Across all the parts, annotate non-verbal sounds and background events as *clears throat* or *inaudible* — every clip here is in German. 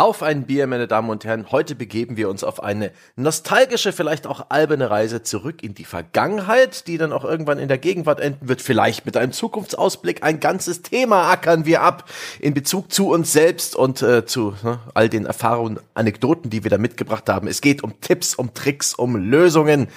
Auf ein Bier, meine Damen und Herren. Heute begeben wir uns auf eine nostalgische, vielleicht auch alberne Reise zurück in die Vergangenheit, die dann auch irgendwann in der Gegenwart enden wird. Vielleicht mit einem Zukunftsausblick. Ein ganzes Thema ackern wir ab in Bezug zu uns selbst und äh, zu ne, all den Erfahrungen, Anekdoten, die wir da mitgebracht haben. Es geht um Tipps, um Tricks, um Lösungen.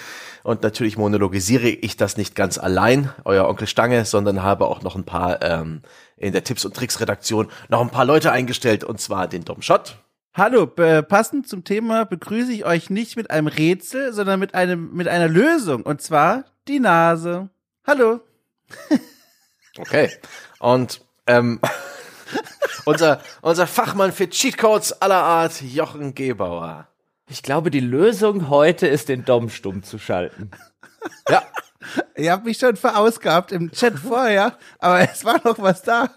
Und natürlich monologisiere ich das nicht ganz allein, euer Onkel Stange, sondern habe auch noch ein paar ähm, in der Tipps- und Tricks-Redaktion noch ein paar Leute eingestellt, und zwar den Dom Schott. Hallo, passend zum Thema begrüße ich euch nicht mit einem Rätsel, sondern mit einem mit einer Lösung und zwar die Nase. Hallo. *laughs* okay. Und ähm, *laughs* unser unser Fachmann für Cheatcodes aller Art Jochen Gebauer. Ich glaube, die Lösung heute ist den Dom stumm zu schalten. Ja, *laughs* Ihr habt mich schon verausgabt im Chat vorher, aber es war noch was da.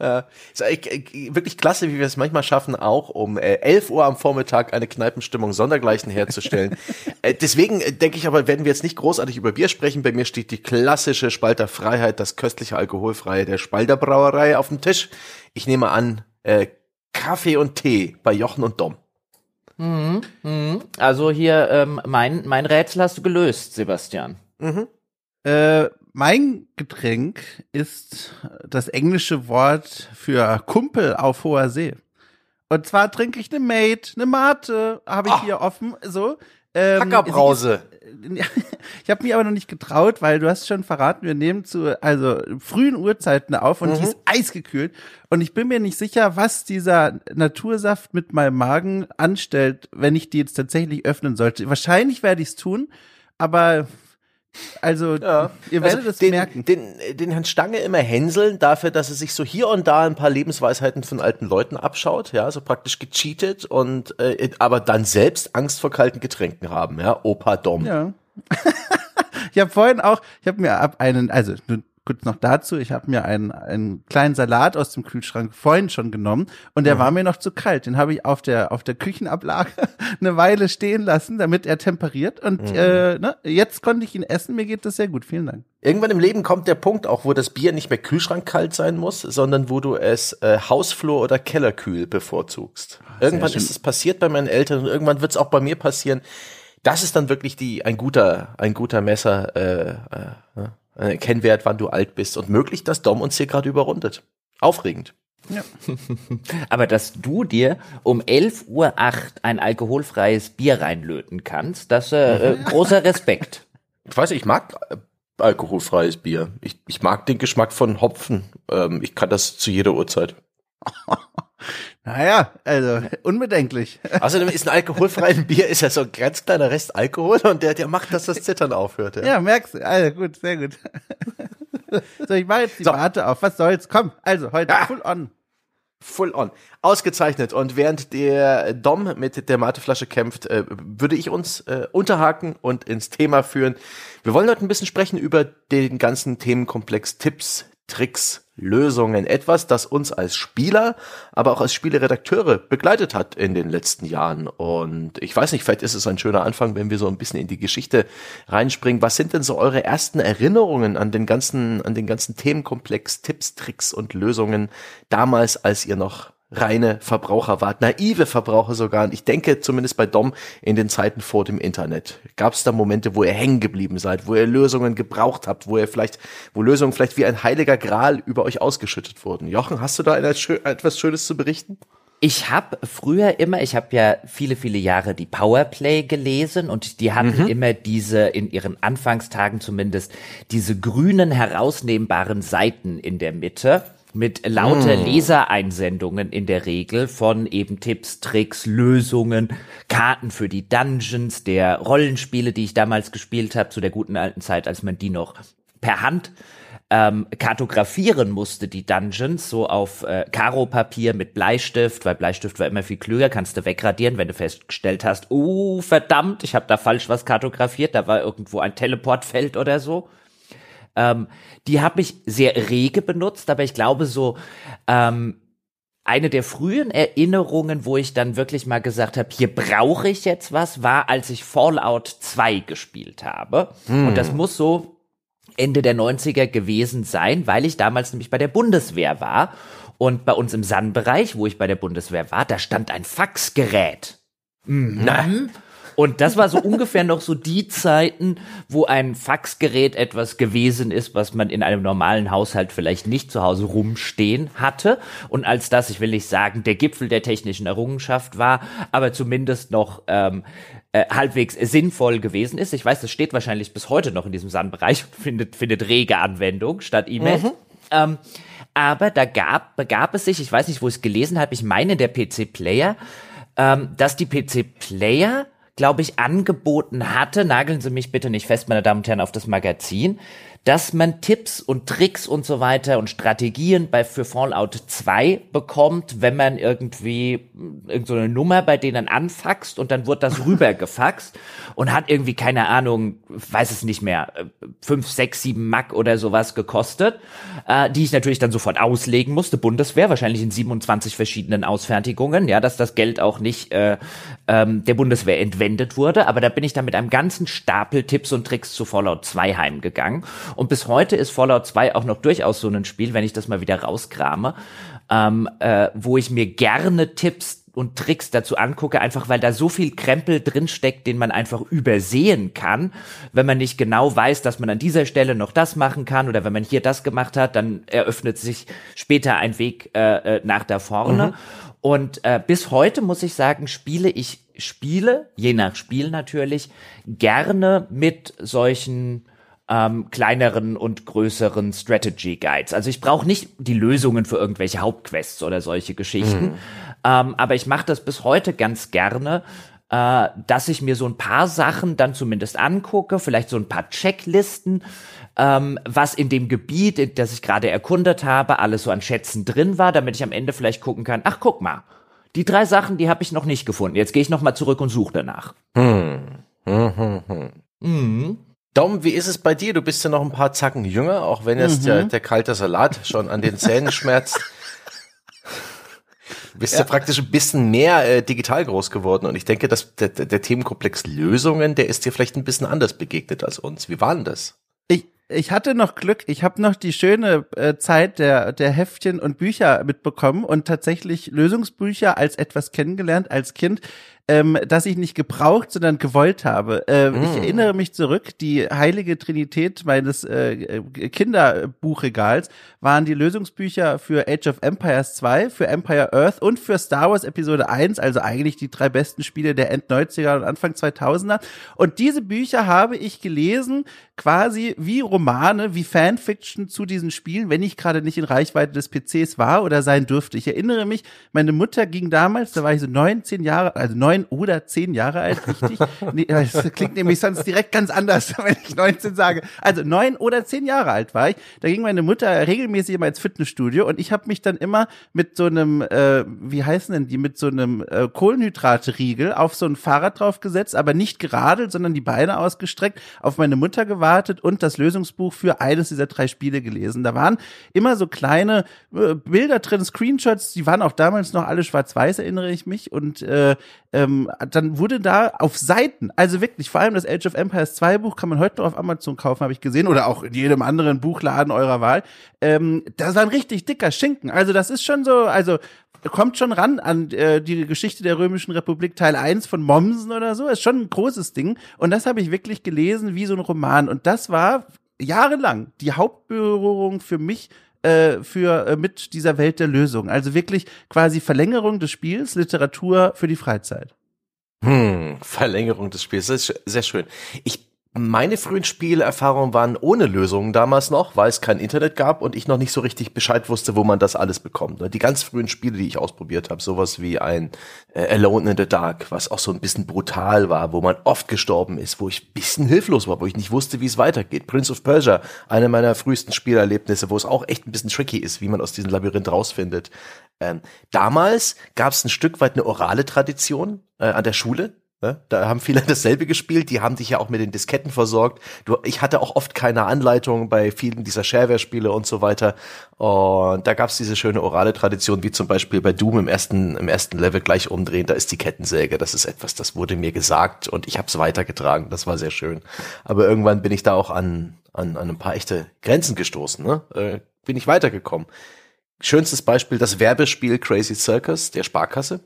Ja, ist eigentlich wirklich klasse, wie wir es manchmal schaffen, auch um äh, 11 Uhr am Vormittag eine Kneipenstimmung sondergleichen herzustellen. *laughs* äh, deswegen äh, denke ich aber, werden wir jetzt nicht großartig über Bier sprechen. Bei mir steht die klassische Spalter Freiheit, das köstliche Alkoholfreie der Spalter Brauerei auf dem Tisch. Ich nehme an, äh, Kaffee und Tee bei Jochen und Dom. Mhm, mh. Also hier, ähm, mein, mein Rätsel hast du gelöst, Sebastian. Mhm. Äh, mein Getränk ist das englische Wort für Kumpel auf hoher See. Und zwar trinke ich eine Mate, eine Mate, habe ich Ach. hier offen, so. Ähm, Hackerbrause. *laughs* ich habe mich aber noch nicht getraut, weil du hast schon verraten, wir nehmen zu also frühen Uhrzeiten auf und mhm. die ist eisgekühlt und ich bin mir nicht sicher, was dieser Natursaft mit meinem Magen anstellt, wenn ich die jetzt tatsächlich öffnen sollte. Wahrscheinlich werde ich es tun, aber also, ja. ihr werdet also, es den, merken. Den, den Herrn Stange immer hänseln dafür, dass er sich so hier und da ein paar Lebensweisheiten von alten Leuten abschaut, ja, so praktisch gecheatet und äh, aber dann selbst Angst vor kalten Getränken haben, ja, Opa Dom. Ja. *laughs* ich habe vorhin auch, ich habe mir ab einen, also kurz noch dazu, ich habe mir einen, einen kleinen Salat aus dem Kühlschrank vorhin schon genommen und der mhm. war mir noch zu kalt. Den habe ich auf der, auf der Küchenablage *laughs* eine Weile stehen lassen, damit er temperiert. Und mhm. äh, ne, jetzt konnte ich ihn essen, mir geht das sehr gut. Vielen Dank. Irgendwann im Leben kommt der Punkt auch, wo das Bier nicht mehr kühlschrankkalt sein muss, sondern wo du es äh, Hausflur oder Kellerkühl bevorzugst. Ach, irgendwann ist es passiert bei meinen Eltern und irgendwann wird es auch bei mir passieren. Das ist dann wirklich die ein guter ein guter Messer äh, äh, ne? Äh, Kennwert, wann du alt bist und möglich, dass Dom uns hier gerade überrundet. Aufregend. Ja. *laughs* Aber dass du dir um 11.08 Uhr ein alkoholfreies Bier reinlöten kannst, das äh, äh, großer Respekt. Ich weiß, ich mag äh, alkoholfreies Bier. Ich, ich mag den Geschmack von Hopfen. Ähm, ich kann das zu jeder Uhrzeit. *laughs* Naja, also unbedenklich. Außerdem ist ein alkoholfreies Bier ist ja so ein ganz kleiner Rest Alkohol und der, der macht, dass das Zittern aufhört. Ja, ja merkst du. Also gut, sehr gut. So, ich mache jetzt die so. Warte auf. Was soll's? Komm, also heute ja. full on. Full on. Ausgezeichnet. Und während der Dom mit der Mateflasche kämpft, äh, würde ich uns äh, unterhaken und ins Thema führen. Wir wollen heute ein bisschen sprechen über den ganzen Themenkomplex Tipps, Tricks, Lösungen. Etwas, das uns als Spieler, aber auch als Spieleredakteure begleitet hat in den letzten Jahren. Und ich weiß nicht, vielleicht ist es ein schöner Anfang, wenn wir so ein bisschen in die Geschichte reinspringen. Was sind denn so eure ersten Erinnerungen an den ganzen, an den ganzen Themenkomplex, Tipps, Tricks und Lösungen damals, als ihr noch reine Verbraucher wart, naive Verbraucher sogar. Und ich denke zumindest bei Dom in den Zeiten vor dem Internet. Gab es da Momente, wo ihr hängen geblieben seid, wo ihr Lösungen gebraucht habt, wo ihr vielleicht, wo Lösungen vielleicht wie ein heiliger Gral über euch ausgeschüttet wurden? Jochen, hast du da etwas Schönes zu berichten? Ich habe früher immer, ich habe ja viele, viele Jahre die Powerplay gelesen und die hatten mhm. immer diese, in ihren Anfangstagen zumindest, diese grünen herausnehmbaren Seiten in der Mitte mit lauter mm. Lesereinsendungen in der Regel von eben Tipps, Tricks, Lösungen, Karten für die Dungeons, der Rollenspiele, die ich damals gespielt habe, zu der guten alten Zeit, als man die noch per Hand ähm, kartografieren musste, die Dungeons, so auf äh, Karo-Papier mit Bleistift, weil Bleistift war immer viel klüger, kannst du wegradieren, wenn du festgestellt hast, oh, verdammt, ich habe da falsch was kartografiert, da war irgendwo ein Teleportfeld oder so. Ähm, die habe ich sehr rege benutzt, aber ich glaube so, ähm, eine der frühen Erinnerungen, wo ich dann wirklich mal gesagt habe, hier brauche ich jetzt was, war, als ich Fallout 2 gespielt habe. Hm. Und das muss so Ende der 90er gewesen sein, weil ich damals nämlich bei der Bundeswehr war Und bei uns im San-Bereich, wo ich bei der Bundeswehr war, da stand ein Faxgerät. Mhm. Na, und das war so *laughs* ungefähr noch so die Zeiten, wo ein Faxgerät etwas gewesen ist, was man in einem normalen Haushalt vielleicht nicht zu Hause rumstehen hatte. Und als das, ich will nicht sagen, der Gipfel der technischen Errungenschaft war, aber zumindest noch ähm, äh, halbwegs sinnvoll gewesen ist. Ich weiß, das steht wahrscheinlich bis heute noch in diesem SAN-Bereich und findet, findet rege Anwendung statt E-Mail. Mhm. Ähm, aber da gab, begab es sich, ich weiß nicht, wo ich es gelesen habe, ich meine der PC-Player, ähm, dass die PC-Player glaube ich, angeboten hatte, nageln Sie mich bitte nicht fest, meine Damen und Herren, auf das Magazin, dass man Tipps und Tricks und so weiter und Strategien bei für Fallout 2 bekommt, wenn man irgendwie irgendeine so Nummer bei denen anfaxt und dann wird das *laughs* rübergefaxt und hat irgendwie keine Ahnung, weiß es nicht mehr, 5, 6, 7 Mack oder sowas gekostet, äh, die ich natürlich dann sofort auslegen musste, Bundeswehr, wahrscheinlich in 27 verschiedenen Ausfertigungen, ja, dass das Geld auch nicht äh, ähm, der Bundeswehr entwendet wurde, aber da bin ich dann mit einem ganzen Stapel Tipps und Tricks zu Fallout 2 heimgegangen und bis heute ist Fallout 2 auch noch durchaus so ein Spiel, wenn ich das mal wieder rauskrame, ähm, äh, wo ich mir gerne Tipps und Tricks dazu angucke, einfach weil da so viel Krempel drinsteckt, den man einfach übersehen kann, wenn man nicht genau weiß, dass man an dieser Stelle noch das machen kann oder wenn man hier das gemacht hat, dann eröffnet sich später ein Weg äh, äh nach da vorne. Mhm. Und äh, bis heute muss ich sagen, spiele ich Spiele, je nach Spiel natürlich, gerne mit solchen ähm, kleineren und größeren Strategy Guides. Also ich brauche nicht die Lösungen für irgendwelche Hauptquests oder solche Geschichten, mhm. ähm, aber ich mache das bis heute ganz gerne, äh, dass ich mir so ein paar Sachen dann zumindest angucke, vielleicht so ein paar Checklisten, ähm, was in dem Gebiet, das ich gerade erkundet habe, alles so an Schätzen drin war, damit ich am Ende vielleicht gucken kann, ach guck mal, die drei Sachen, die habe ich noch nicht gefunden. Jetzt gehe ich noch mal zurück und suche danach. Hm. Hm, hm, hm. Mhm. Dom, wie ist es bei dir? Du bist ja noch ein paar Zacken jünger, auch wenn jetzt mhm. der, der kalte Salat schon an den Zähnen schmerzt. Du bist ja. ja. praktisch ein bisschen mehr äh, digital groß geworden und ich denke, dass der, der Themenkomplex Lösungen, der ist dir vielleicht ein bisschen anders begegnet als uns. Wie war denn das? Ich, ich hatte noch Glück, ich habe noch die schöne äh, Zeit der, der Heftchen und Bücher mitbekommen und tatsächlich Lösungsbücher als etwas kennengelernt als Kind, ähm, dass ich nicht gebraucht, sondern gewollt habe. Äh, mm. Ich erinnere mich zurück, die heilige Trinität meines äh, Kinderbuchregals waren die Lösungsbücher für Age of Empires 2, für Empire Earth und für Star Wars Episode 1, also eigentlich die drei besten Spiele der End-90er und Anfang 2000er. Und diese Bücher habe ich gelesen, quasi wie Romane, wie Fanfiction zu diesen Spielen, wenn ich gerade nicht in Reichweite des PCs war oder sein dürfte. Ich erinnere mich, meine Mutter ging damals, da war ich so 19 Jahre, also 9 neun oder zehn Jahre alt, richtig? *laughs* nee, das klingt nämlich sonst direkt ganz anders, *laughs* wenn ich 19 sage. Also neun oder zehn Jahre alt war ich. Da ging meine Mutter regelmäßig immer ins Fitnessstudio und ich habe mich dann immer mit so einem, äh, wie heißen denn die, mit so einem äh, Kohlenhydratriegel auf so ein Fahrrad draufgesetzt, aber nicht geradelt, sondern die Beine ausgestreckt, auf meine Mutter gewartet und das Lösungsbuch für eines dieser drei Spiele gelesen. Da waren immer so kleine äh, Bilder drin, Screenshots, die waren auch damals noch alle schwarz-weiß, erinnere ich mich. Und äh, ähm, dann wurde da auf Seiten, also wirklich, vor allem das Age of Empires 2 Buch kann man heute noch auf Amazon kaufen, habe ich gesehen, oder auch in jedem anderen Buchladen eurer Wahl. Ähm, das war ein richtig dicker Schinken. Also das ist schon so, also kommt schon ran an äh, die Geschichte der Römischen Republik Teil 1 von Mommsen oder so. Ist schon ein großes Ding. Und das habe ich wirklich gelesen wie so ein Roman. Und das war jahrelang die Hauptberührung für mich äh, für äh, mit dieser Welt der Lösung. Also wirklich quasi Verlängerung des Spiels, Literatur für die Freizeit. Hm, Verlängerung des Spiels, das ist sehr schön. Ich meine frühen Spielerfahrungen waren ohne Lösungen damals noch, weil es kein Internet gab und ich noch nicht so richtig Bescheid wusste, wo man das alles bekommt. Die ganz frühen Spiele, die ich ausprobiert habe, sowas wie ein äh, Alone in the Dark, was auch so ein bisschen brutal war, wo man oft gestorben ist, wo ich ein bisschen hilflos war, wo ich nicht wusste, wie es weitergeht. Prince of Persia, eine meiner frühesten Spielerlebnisse, wo es auch echt ein bisschen tricky ist, wie man aus diesem Labyrinth rausfindet. Ähm, damals gab es ein Stück weit eine orale Tradition äh, an der Schule Ne? Da haben viele *laughs* dasselbe gespielt, die haben dich ja auch mit den Disketten versorgt. Du, ich hatte auch oft keine Anleitung bei vielen dieser Shareware-Spiele und so weiter. Und da gab's diese schöne orale Tradition, wie zum Beispiel bei Doom im ersten, im ersten Level gleich umdrehen, da ist die Kettensäge. Das ist etwas, das wurde mir gesagt und ich habe es weitergetragen. Das war sehr schön. Aber irgendwann bin ich da auch an, an, an ein paar echte Grenzen gestoßen. Ne? Äh, bin ich weitergekommen. schönstes Beispiel das Werbespiel Crazy Circus der Sparkasse.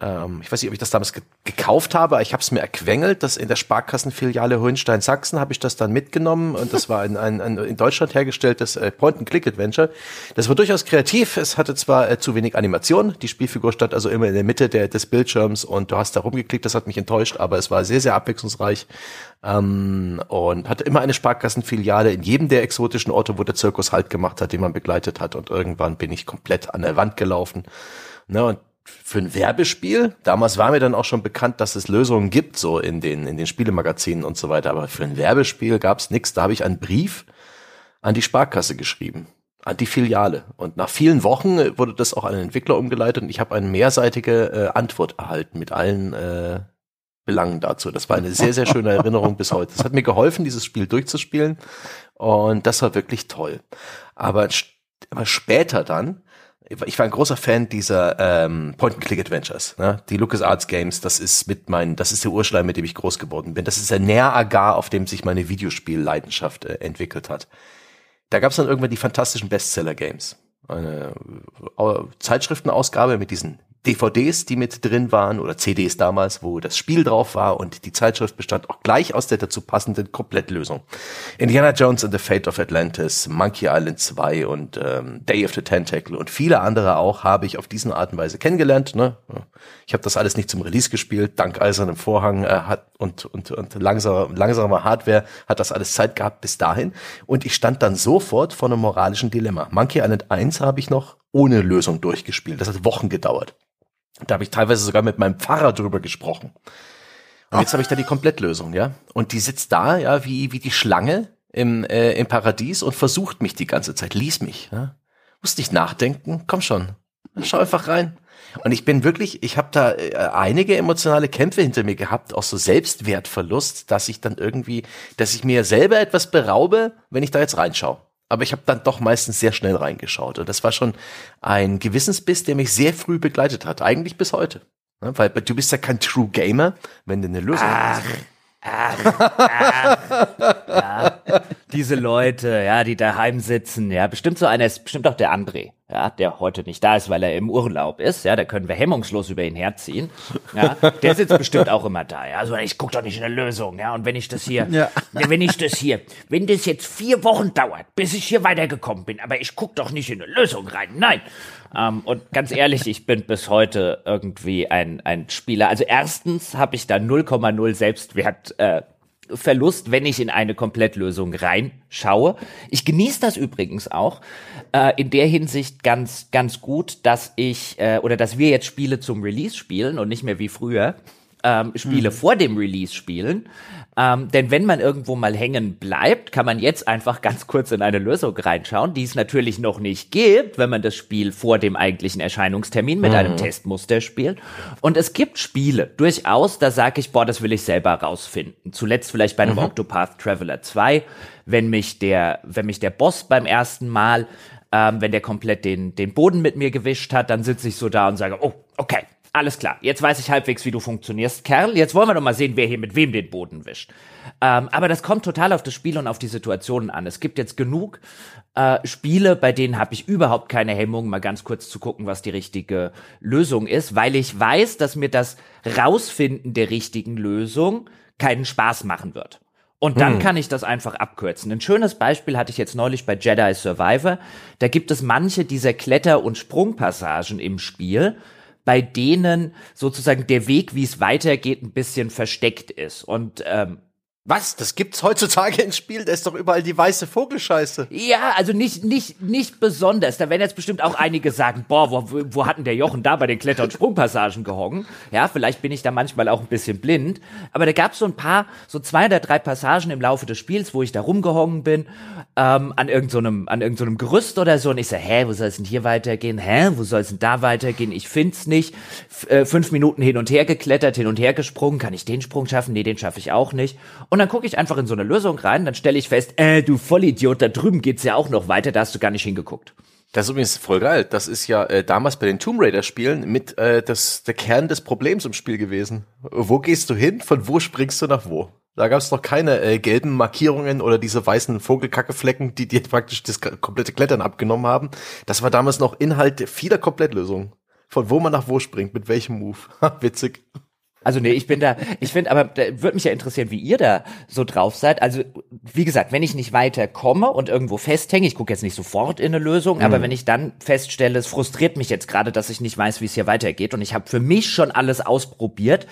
Ähm, ich weiß nicht, ob ich das damals ge gekauft habe, aber ich habe es mir erquengelt, dass in der Sparkassenfiliale Hohenstein-Sachsen habe ich das dann mitgenommen und das war ein, ein, ein in Deutschland hergestelltes äh, Point-and-Click-Adventure. Das war durchaus kreativ. Es hatte zwar äh, zu wenig Animation, die Spielfigur stand also immer in der Mitte der, des Bildschirms und du hast da rumgeklickt, das hat mich enttäuscht, aber es war sehr, sehr abwechslungsreich ähm, und hatte immer eine Sparkassenfiliale in jedem der exotischen Orte, wo der Zirkus Halt gemacht hat, den man begleitet hat und irgendwann bin ich komplett an der Wand gelaufen. Ne, und für ein Werbespiel. Damals war mir dann auch schon bekannt, dass es Lösungen gibt, so in den, in den Spielemagazinen und so weiter. Aber für ein Werbespiel gab es nichts. Da habe ich einen Brief an die Sparkasse geschrieben, an die Filiale. Und nach vielen Wochen wurde das auch an den Entwickler umgeleitet und ich habe eine mehrseitige äh, Antwort erhalten mit allen äh, Belangen dazu. Das war eine sehr, sehr schöne Erinnerung bis heute. Das hat mir geholfen, dieses Spiel durchzuspielen. Und das war wirklich toll. Aber, aber später dann, ich war ein großer Fan dieser ähm, Point-and-Click-Adventures. Ne? Die LucasArts Games, das ist mit mein, das ist der Urschleim, mit dem ich groß geworden bin. Das ist der Nähragar, auf dem sich meine Videospielleidenschaft äh, entwickelt hat. Da gab es dann irgendwann die fantastischen Bestseller-Games. Eine äh, Zeitschriftenausgabe mit diesen DVDs, die mit drin waren oder CDs damals, wo das Spiel drauf war und die Zeitschrift bestand auch gleich aus der dazu passenden Komplettlösung. Indiana Jones and the Fate of Atlantis, Monkey Island 2 und ähm, Day of the Tentacle und viele andere auch habe ich auf diesen Art und Weise kennengelernt. Ne? Ich habe das alles nicht zum Release gespielt, dank eisernem Vorhang äh, hat und und und langsamer, langsamer Hardware hat das alles Zeit gehabt bis dahin und ich stand dann sofort vor einem moralischen Dilemma. Monkey Island 1 habe ich noch ohne Lösung durchgespielt. Das hat Wochen gedauert. Da habe ich teilweise sogar mit meinem Pfarrer drüber gesprochen. Und jetzt habe ich da die Komplettlösung, ja. Und die sitzt da, ja, wie, wie die Schlange im, äh, im Paradies und versucht mich die ganze Zeit, lies mich. Ja? Muss nicht nachdenken, komm schon. Schau einfach rein. Und ich bin wirklich, ich habe da äh, einige emotionale Kämpfe hinter mir gehabt, auch so Selbstwertverlust, dass ich dann irgendwie, dass ich mir selber etwas beraube, wenn ich da jetzt reinschaue aber ich habe dann doch meistens sehr schnell reingeschaut. Und das war schon ein Gewissensbiss, der mich sehr früh begleitet hat, eigentlich bis heute. Ne, weil du bist ja kein True Gamer, wenn du eine Lösung ach, hast. Ach, ach, ja. Diese Leute, ja, die daheim sitzen, ja, bestimmt so einer ist bestimmt auch der André ja, der heute nicht da ist, weil er im Urlaub ist, ja, da können wir hemmungslos über ihn herziehen, ja, der sitzt bestimmt auch immer da, ja, also ich guck doch nicht in eine Lösung, ja, und wenn ich das hier, ja. wenn ich das hier, wenn das jetzt vier Wochen dauert, bis ich hier weitergekommen bin, aber ich guck doch nicht in eine Lösung rein, nein, ähm, und ganz ehrlich, ich bin bis heute irgendwie ein, ein Spieler, also erstens habe ich da 0,0 Selbstwert, äh, Verlust, wenn ich in eine Komplettlösung reinschaue. Ich genieße das übrigens auch äh, in der Hinsicht ganz, ganz gut, dass ich äh, oder dass wir jetzt Spiele zum Release spielen und nicht mehr wie früher ähm, Spiele mhm. vor dem Release spielen. Ähm, denn wenn man irgendwo mal hängen bleibt, kann man jetzt einfach ganz kurz in eine Lösung reinschauen, die es natürlich noch nicht gibt, wenn man das Spiel vor dem eigentlichen Erscheinungstermin mit mhm. einem Testmuster spielt. Und es gibt Spiele, durchaus, da sage ich, boah, das will ich selber rausfinden. Zuletzt vielleicht bei einem mhm. Octopath Traveler 2, wenn mich der, wenn mich der Boss beim ersten Mal ähm, wenn der komplett den, den Boden mit mir gewischt hat, dann sitze ich so da und sage, oh, okay, alles klar, jetzt weiß ich halbwegs, wie du funktionierst, Kerl. Jetzt wollen wir doch mal sehen, wer hier mit wem den Boden wischt. Ähm, aber das kommt total auf das Spiel und auf die Situationen an. Es gibt jetzt genug äh, Spiele, bei denen habe ich überhaupt keine Hemmung, mal ganz kurz zu gucken, was die richtige Lösung ist, weil ich weiß, dass mir das Rausfinden der richtigen Lösung keinen Spaß machen wird. Und dann hm. kann ich das einfach abkürzen. Ein schönes Beispiel hatte ich jetzt neulich bei Jedi Survivor. Da gibt es manche dieser Kletter- und Sprungpassagen im Spiel, bei denen sozusagen der Weg, wie es weitergeht, ein bisschen versteckt ist. Und ähm, was? Das gibt's heutzutage ins Spiel? Da ist doch überall die weiße Vogelscheiße. Ja, also nicht, nicht, nicht besonders. Da werden jetzt bestimmt auch einige sagen, boah, wo, wo hatten der Jochen da bei den Kletter- und Sprungpassagen gehongen? Ja, vielleicht bin ich da manchmal auch ein bisschen blind. Aber da gab's so ein paar, so zwei oder drei Passagen im Laufe des Spiels, wo ich da rumgehongen bin, ähm, an irgendeinem, so an irgendeinem so Gerüst oder so. Und ich so, hä, wo soll es denn hier weitergehen? Hä, wo soll es denn da weitergehen? Ich find's nicht. F äh, fünf Minuten hin und her geklettert, hin und her gesprungen. Kann ich den Sprung schaffen? Nee, den schaffe ich auch nicht. Und dann gucke ich einfach in so eine Lösung rein, dann stelle ich fest, äh, du Vollidiot, da drüben geht's ja auch noch weiter, da hast du gar nicht hingeguckt. Das ist übrigens voll geil. Das ist ja äh, damals bei den Tomb Raider Spielen mit äh, das der Kern des Problems im Spiel gewesen. Wo gehst du hin? Von wo springst du nach wo? Da gab es doch keine äh, gelben Markierungen oder diese weißen Vogelkackeflecken, die dir praktisch das komplette Klettern abgenommen haben. Das war damals noch Inhalt vieler Komplettlösungen. Von wo man nach wo springt, mit welchem Move. *laughs* Witzig. Also nee, ich bin da, ich finde, aber da würde mich ja interessieren, wie ihr da so drauf seid. Also wie gesagt, wenn ich nicht weiterkomme und irgendwo festhänge, ich gucke jetzt nicht sofort in eine Lösung, mhm. aber wenn ich dann feststelle, es frustriert mich jetzt gerade, dass ich nicht weiß, wie es hier weitergeht und ich habe für mich schon alles ausprobiert,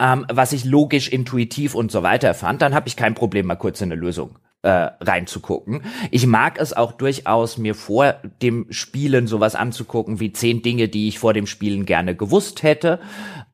ähm, was ich logisch, intuitiv und so weiter fand, dann habe ich kein Problem, mal kurz in eine Lösung äh, reinzugucken. Ich mag es auch durchaus, mir vor dem Spielen sowas anzugucken wie zehn Dinge, die ich vor dem Spielen gerne gewusst hätte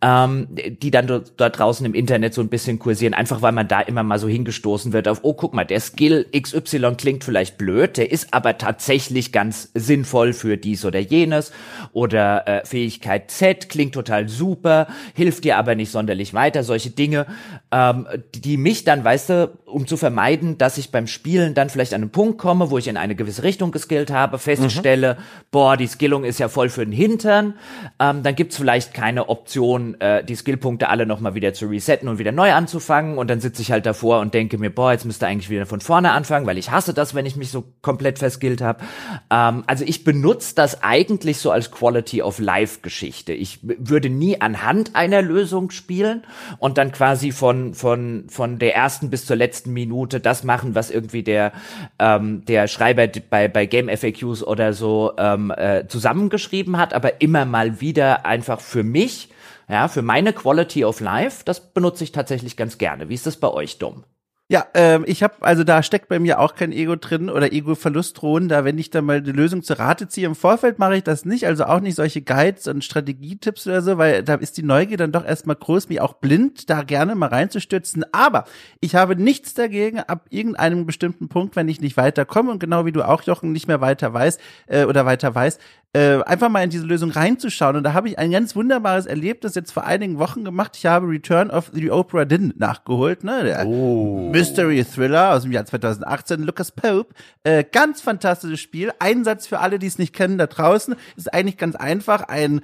ähm, die dann dort, dort draußen im Internet so ein bisschen kursieren, einfach weil man da immer mal so hingestoßen wird auf, oh, guck mal, der Skill XY klingt vielleicht blöd, der ist aber tatsächlich ganz sinnvoll für dies oder jenes oder äh, Fähigkeit Z klingt total super, hilft dir aber nicht sonderlich weiter, solche Dinge, ähm, die mich dann, weißt du, um zu vermeiden, dass ich beim Spielen dann vielleicht an einen Punkt komme, wo ich in eine gewisse Richtung geskillt habe, feststelle, mhm. boah, die Skillung ist ja voll für den Hintern, ähm, dann gibt's vielleicht keine Option, äh, die Skillpunkte alle nochmal wieder zu resetten und wieder neu anzufangen. Und dann sitze ich halt davor und denke mir, boah, jetzt müsste eigentlich wieder von vorne anfangen, weil ich hasse das, wenn ich mich so komplett verskillt habe. Ähm, also ich benutze das eigentlich so als Quality of Life Geschichte. Ich würde nie anhand einer Lösung spielen und dann quasi von, von, von der ersten bis zur letzten Minute das machen, was irgendwie der, ähm, der Schreiber bei, bei Game FAQs oder so ähm, äh, zusammengeschrieben hat, aber immer mal wieder einfach für mich ja, für meine Quality of Life, das benutze ich tatsächlich ganz gerne. Wie ist das bei euch, Dom? Ja, ähm, ich habe, also da steckt bei mir auch kein Ego drin oder Ego-Verlust drohen, da wenn ich da mal die Lösung zur Rate ziehe. Im Vorfeld mache ich das nicht, also auch nicht solche Guides und Strategietipps oder so, weil da ist die Neugier dann doch erstmal groß, mich auch blind da gerne mal reinzustürzen. Aber ich habe nichts dagegen, ab irgendeinem bestimmten Punkt, wenn ich nicht weiterkomme und genau wie du auch, Jochen, nicht mehr weiter weiß äh, oder weiter weiß, äh, einfach mal in diese Lösung reinzuschauen. Und da habe ich ein ganz wunderbares Erlebnis jetzt vor einigen Wochen gemacht. Ich habe Return of the Oprah Din nachgeholt, ne? Der oh. Mystery Thriller aus dem Jahr 2018, Lucas Pope. Äh, ganz fantastisches Spiel. Einsatz für alle, die es nicht kennen da draußen. Ist eigentlich ganz einfach. Ein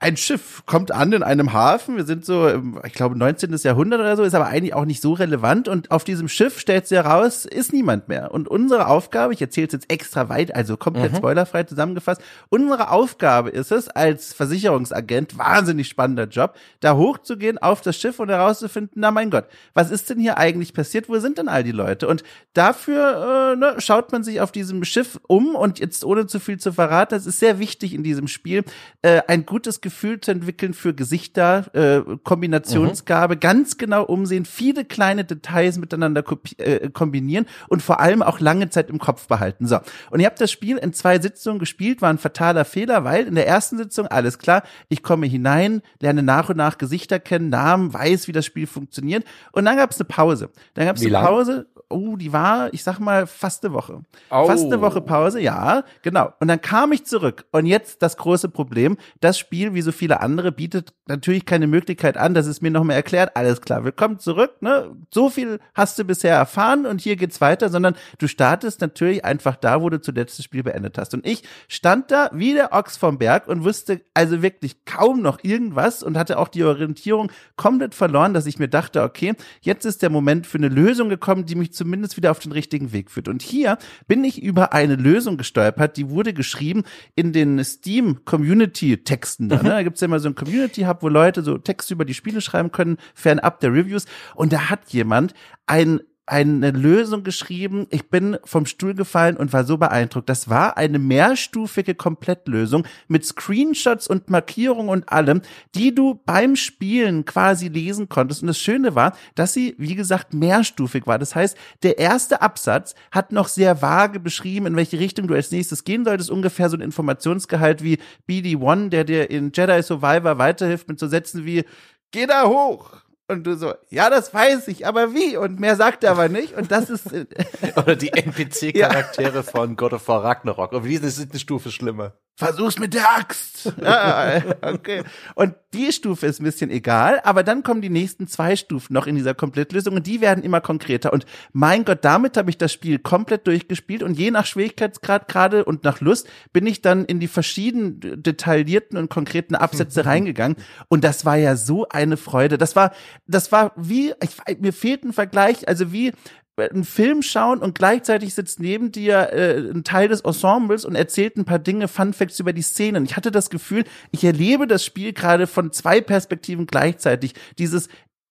ein Schiff kommt an in einem Hafen. Wir sind so, ich glaube, 19. Jahrhundert oder so, ist aber eigentlich auch nicht so relevant. Und auf diesem Schiff stellt sich heraus, ist niemand mehr. Und unsere Aufgabe, ich erzähle es jetzt extra weit, also komplett mhm. spoilerfrei zusammengefasst, unsere Aufgabe ist es, als Versicherungsagent, wahnsinnig spannender Job, da hochzugehen auf das Schiff und herauszufinden, na mein Gott, was ist denn hier eigentlich passiert? Wo sind denn all die Leute? Und dafür äh, ne, schaut man sich auf diesem Schiff um und jetzt ohne zu viel zu verraten, das ist sehr wichtig in diesem Spiel, äh, ein gutes Gefühl zu entwickeln für Gesichter, äh, Kombinationsgabe, mhm. ganz genau umsehen, viele kleine Details miteinander äh, kombinieren und vor allem auch lange Zeit im Kopf behalten. So. Und ihr habt das Spiel in zwei Sitzungen gespielt, war ein fataler Fehler, weil in der ersten Sitzung alles klar, ich komme hinein, lerne nach und nach Gesichter kennen, Namen, weiß, wie das Spiel funktioniert. Und dann gab es eine Pause. Dann gab es eine? Pause, oh, die war, ich sag mal, fast eine Woche. Oh. Fast eine Woche Pause, ja, genau. Und dann kam ich zurück. Und jetzt das große Problem, das Spiel, wie so viele andere, bietet natürlich keine Möglichkeit an, dass es mir noch mehr erklärt. Alles klar, willkommen zurück, ne? So viel hast du bisher erfahren und hier geht's weiter, sondern du startest natürlich einfach da, wo du zuletzt das Spiel beendet hast. Und ich stand da wie der Ochs vom Berg und wusste also wirklich kaum noch irgendwas und hatte auch die Orientierung komplett verloren, dass ich mir dachte, okay, jetzt ist der Moment für eine Lösung gekommen, die mich zumindest wieder auf den richtigen Weg führt. Und hier bin ich über eine Lösung gestolpert, die wurde geschrieben in den Steam Community Texten. Da, ne? Mhm. da gibt's ja immer so ein Community Hub, wo Leute so Texte über die Spiele schreiben können, fernab der Reviews. Und da hat jemand ein eine Lösung geschrieben. Ich bin vom Stuhl gefallen und war so beeindruckt. Das war eine mehrstufige Komplettlösung mit Screenshots und Markierungen und allem, die du beim Spielen quasi lesen konntest. Und das Schöne war, dass sie, wie gesagt, mehrstufig war. Das heißt, der erste Absatz hat noch sehr vage beschrieben, in welche Richtung du als nächstes gehen solltest. Ungefähr so ein Informationsgehalt wie BD1, der dir in Jedi Survivor weiterhilft mit so Sätzen wie, geh da hoch und du so, ja, das weiß ich, aber wie? Und mehr sagt er aber nicht. Und das ist. *laughs* Oder die NPC-Charaktere ja. von God of War Ragnarok. Und wie ist eine Stufe schlimmer? versuch's mit der Axt. ja, okay. Und die Stufe ist ein bisschen egal, aber dann kommen die nächsten zwei Stufen noch in dieser Komplettlösung und die werden immer konkreter. Und mein Gott, damit habe ich das Spiel komplett durchgespielt und je nach Schwierigkeitsgrad gerade und nach Lust bin ich dann in die verschiedenen detaillierten und konkreten Absätze *laughs* reingegangen. Und das war ja so eine Freude. Das war, das war wie, ich, mir fehlt ein Vergleich, also wie einen Film schauen und gleichzeitig sitzt neben dir äh, ein Teil des Ensembles und erzählt ein paar Dinge, Fun Facts über die Szenen. Ich hatte das Gefühl, ich erlebe das Spiel gerade von zwei Perspektiven gleichzeitig. Dieses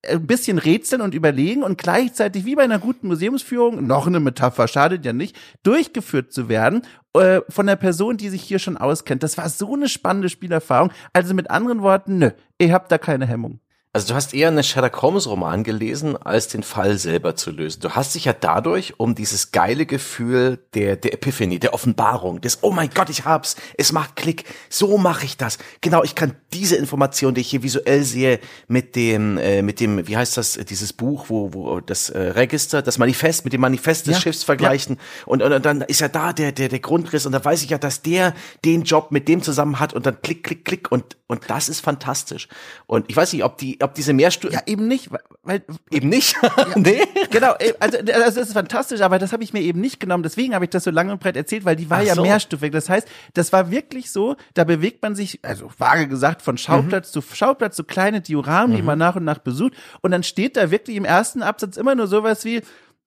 ein bisschen rätseln und überlegen und gleichzeitig wie bei einer guten Museumsführung, noch eine Metapher, schadet ja nicht, durchgeführt zu werden äh, von der Person, die sich hier schon auskennt. Das war so eine spannende Spielerfahrung. Also mit anderen Worten, nö, ihr habt da keine Hemmung. Also du hast eher einen Sherlock Holmes Roman gelesen, als den Fall selber zu lösen. Du hast dich ja dadurch um dieses geile Gefühl der, der Epiphany, der Offenbarung, des, oh mein Gott, ich hab's, es macht Klick, so mache ich das. Genau, ich kann diese Information, die ich hier visuell sehe, mit dem, äh, mit dem, wie heißt das, dieses Buch, wo, wo das äh, Register, das Manifest, mit dem Manifest des ja, Schiffs vergleichen. Ja. Und, und, und dann ist ja da der, der, der Grundriss und da weiß ich ja, dass der den Job mit dem zusammen hat und dann klick, klick, klick und, und das ist fantastisch. Und ich weiß nicht, ob die, ob diese Mehrstufen. Ja, eben nicht, weil eben nicht. Ja, *laughs* nee. Genau, äh, also, also das ist fantastisch, aber das habe ich mir eben nicht genommen. Deswegen habe ich das so lange und breit erzählt, weil die war Ach ja so. mehrstufig. Das heißt, das war wirklich so, da bewegt man sich, also vage gesagt, von Schauplatz mhm. zu Schauplatz, so kleine Dioramen, mhm. die man nach und nach besucht. Und dann steht da wirklich im ersten Absatz immer nur sowas wie,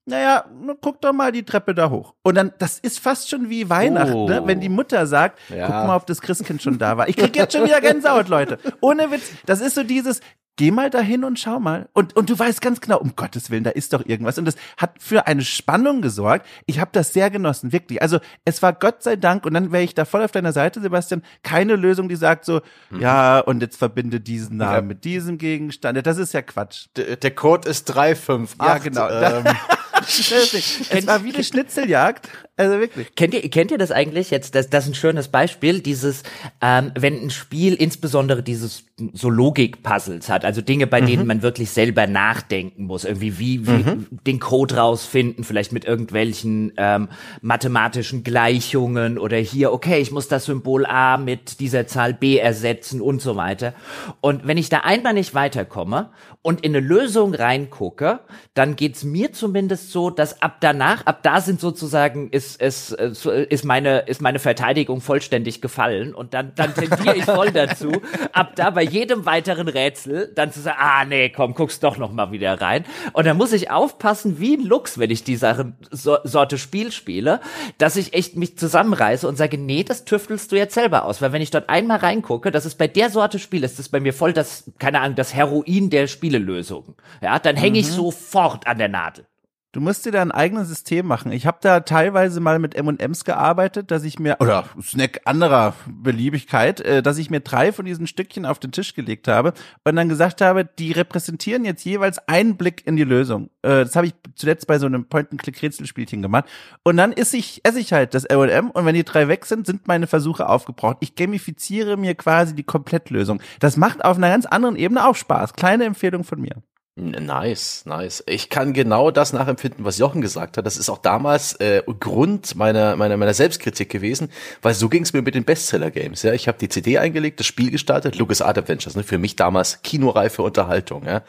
naja, guck doch mal die Treppe da hoch. Und dann, das ist fast schon wie Weihnachten, oh. ne? wenn die Mutter sagt, ja. guck mal, ob das Christkind schon da war. Ich krieg jetzt schon wieder Gänsehaut, Leute. Ohne Witz. Das ist so dieses, geh mal dahin und schau mal. Und, und du weißt ganz genau, um Gottes Willen, da ist doch irgendwas. Und das hat für eine Spannung gesorgt. Ich habe das sehr genossen, wirklich. Also es war Gott sei Dank, und dann wäre ich da voll auf deiner Seite, Sebastian, keine Lösung, die sagt so, mhm. ja, und jetzt verbinde diesen Namen ja. mit diesem Gegenstand. Das ist ja Quatsch. Der, der Code ist 358. Ja, genau. Ähm. *laughs* es war wie eine *laughs* Schnitzeljagd. Also wirklich. Kennt ihr, kennt ihr das eigentlich? Jetzt, das, das ist ein schönes Beispiel, dieses, ähm, wenn ein Spiel insbesondere dieses so Logik-Puzzles hat, also Dinge, bei mhm. denen man wirklich selber nachdenken muss, irgendwie wie, wie mhm. den Code rausfinden, vielleicht mit irgendwelchen ähm, mathematischen Gleichungen oder hier, okay, ich muss das Symbol A mit dieser Zahl B ersetzen und so weiter. Und wenn ich da einmal nicht weiterkomme und in eine Lösung reingucke, dann geht's mir zumindest so, dass ab danach, ab da sind sozusagen, ist ist, ist, ist, meine, ist meine Verteidigung vollständig gefallen und dann, dann tendiere ich voll dazu, *laughs* ab da bei jedem weiteren Rätsel dann zu sagen, ah nee, komm, guck's doch noch mal wieder rein. Und dann muss ich aufpassen wie ein Lux, wenn ich die Sache, so, Sorte Spiel spiele, dass ich echt mich zusammenreiße und sage, nee, das tüftelst du jetzt selber aus, weil wenn ich dort einmal reingucke, das ist bei der Sorte Spiel, ist das bei mir voll das, keine Ahnung, das Heroin der Spielelösungen. Ja, dann hänge ich mhm. sofort an der Nadel. Du musst dir da ein eigenes System machen. Ich habe da teilweise mal mit M&Ms gearbeitet, dass ich mir oder Snack anderer Beliebigkeit, äh, dass ich mir drei von diesen Stückchen auf den Tisch gelegt habe und dann gesagt habe, die repräsentieren jetzt jeweils einen Blick in die Lösung. Äh, das habe ich zuletzt bei so einem Point-and-Click-Rätselspielchen gemacht. Und dann esse ich, esse ich halt das M&M und wenn die drei weg sind, sind meine Versuche aufgebraucht. Ich gamifiziere mir quasi die Komplettlösung. Das macht auf einer ganz anderen Ebene auch Spaß. Kleine Empfehlung von mir. Nice, nice. Ich kann genau das nachempfinden, was Jochen gesagt hat. Das ist auch damals äh, Grund meiner, meiner, meiner Selbstkritik gewesen, weil so ging es mir mit den Bestseller-Games. Ja, ich habe die CD eingelegt, das Spiel gestartet, Lucas Art Adventures. Ne, für mich damals kinoreife Unterhaltung. Ja,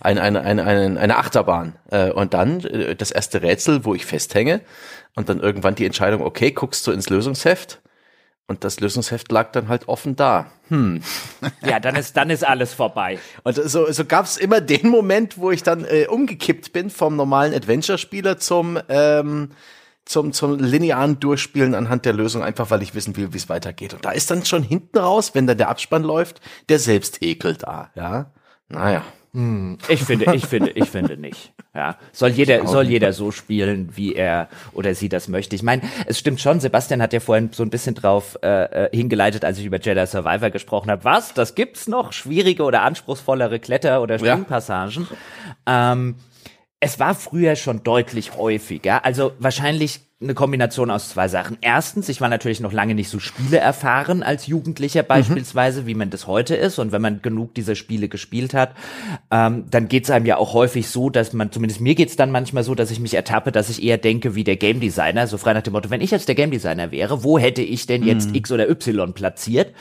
eine, eine, eine, eine, eine Achterbahn. Äh, und dann äh, das erste Rätsel, wo ich festhänge. Und dann irgendwann die Entscheidung: Okay, guckst du ins Lösungsheft? Und das Lösungsheft lag dann halt offen da. Hm. *laughs* Ja, dann ist, dann ist alles vorbei. Und so, so gab es immer den Moment, wo ich dann äh, umgekippt bin vom normalen Adventure-Spieler zum, ähm, zum, zum linearen Durchspielen anhand der Lösung, einfach weil ich wissen will, wie es weitergeht. Und da ist dann schon hinten raus, wenn dann der Abspann läuft, der Selbstekel da, ja. Naja. Hm, ich finde, ich finde, ich finde nicht. Ja, soll jeder, soll jeder so spielen, wie er oder sie das möchte. Ich meine, es stimmt schon. Sebastian hat ja vorhin so ein bisschen drauf äh, äh hingeleitet, als ich über Jedi Survivor gesprochen habe. Was? Das gibt's noch? Schwierige oder anspruchsvollere Kletter- oder Springpassagen? Ja. Ähm, Es war früher schon deutlich häufiger. Also wahrscheinlich eine Kombination aus zwei Sachen. Erstens, ich war natürlich noch lange nicht so Spiele erfahren als Jugendlicher mhm. beispielsweise, mhm. wie man das heute ist. Und wenn man genug dieser Spiele gespielt hat, ähm, dann geht's einem ja auch häufig so, dass man, zumindest mir geht's dann manchmal so, dass ich mich ertappe, dass ich eher denke wie der Game Designer, so frei nach dem Motto, wenn ich jetzt der Game Designer wäre, wo hätte ich denn jetzt mhm. X oder Y platziert?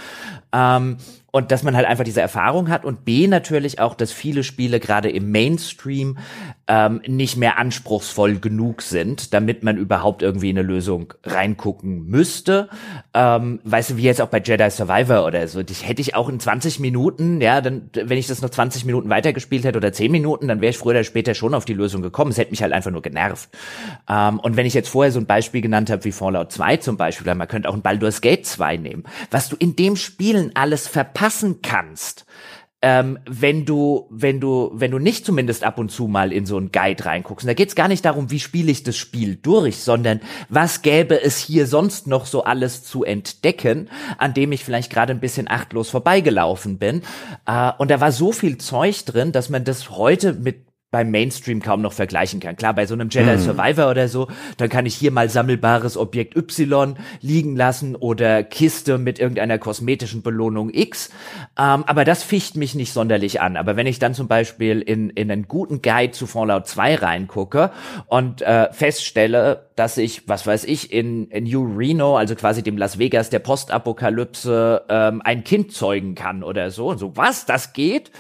Ähm, und dass man halt einfach diese Erfahrung hat und B natürlich auch, dass viele Spiele gerade im Mainstream ähm, nicht mehr anspruchsvoll genug sind, damit man überhaupt irgendwie in eine Lösung reingucken müsste. Ähm, weißt du, wie jetzt auch bei Jedi Survivor oder so, das hätte ich auch in 20 Minuten, ja, dann, wenn ich das noch 20 Minuten weitergespielt hätte oder 10 Minuten, dann wäre ich früher oder später schon auf die Lösung gekommen. Es hätte mich halt einfach nur genervt. Ähm, und wenn ich jetzt vorher so ein Beispiel genannt habe wie Fallout 2 zum Beispiel, man könnte auch ein Baldur's Gate 2 nehmen, was du in dem Spielen alles verpasst verpassen kannst, ähm, wenn du, wenn du, wenn du nicht zumindest ab und zu mal in so einen Guide reinguckst. Und da geht's gar nicht darum, wie spiele ich das Spiel durch, sondern was gäbe es hier sonst noch so alles zu entdecken, an dem ich vielleicht gerade ein bisschen achtlos vorbeigelaufen bin. Äh, und da war so viel Zeug drin, dass man das heute mit beim Mainstream kaum noch vergleichen kann. Klar, bei so einem Jedi mhm. Survivor oder so, dann kann ich hier mal sammelbares Objekt Y liegen lassen oder Kiste mit irgendeiner kosmetischen Belohnung X. Ähm, aber das ficht mich nicht sonderlich an. Aber wenn ich dann zum Beispiel in, in einen guten Guide zu Fallout 2 reingucke und äh, feststelle, dass ich, was weiß ich, in, in New Reno, also quasi dem Las Vegas der Postapokalypse, ähm, ein Kind zeugen kann oder so. Und so, was? Das geht?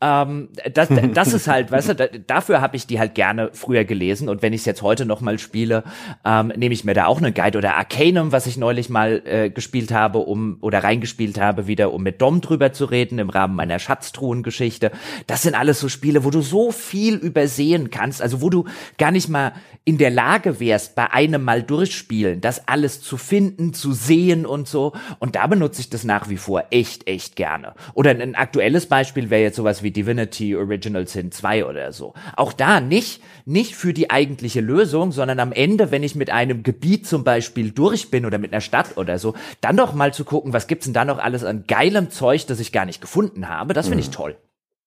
Ähm, das, das ist halt, weißt du, dafür habe ich die halt gerne früher gelesen. Und wenn ich es jetzt heute noch mal spiele, ähm, nehme ich mir da auch einen Guide oder Arcanum, was ich neulich mal äh, gespielt habe, um oder reingespielt habe, wieder um mit Dom drüber zu reden im Rahmen meiner Schatztruhengeschichte. Das sind alles so Spiele, wo du so viel übersehen kannst, also wo du gar nicht mal in der Lage wärst, bei einem Mal durchspielen, das alles zu finden, zu sehen und so. Und da benutze ich das nach wie vor echt, echt gerne. Oder ein aktuelles Beispiel wäre jetzt sowas wie Divinity Original Sin 2 oder so. Auch da nicht, nicht für die eigentliche Lösung, sondern am Ende, wenn ich mit einem Gebiet zum Beispiel durch bin oder mit einer Stadt oder so, dann doch mal zu gucken, was gibt's denn da noch alles an geilem Zeug, das ich gar nicht gefunden habe. Das finde ich mhm. toll.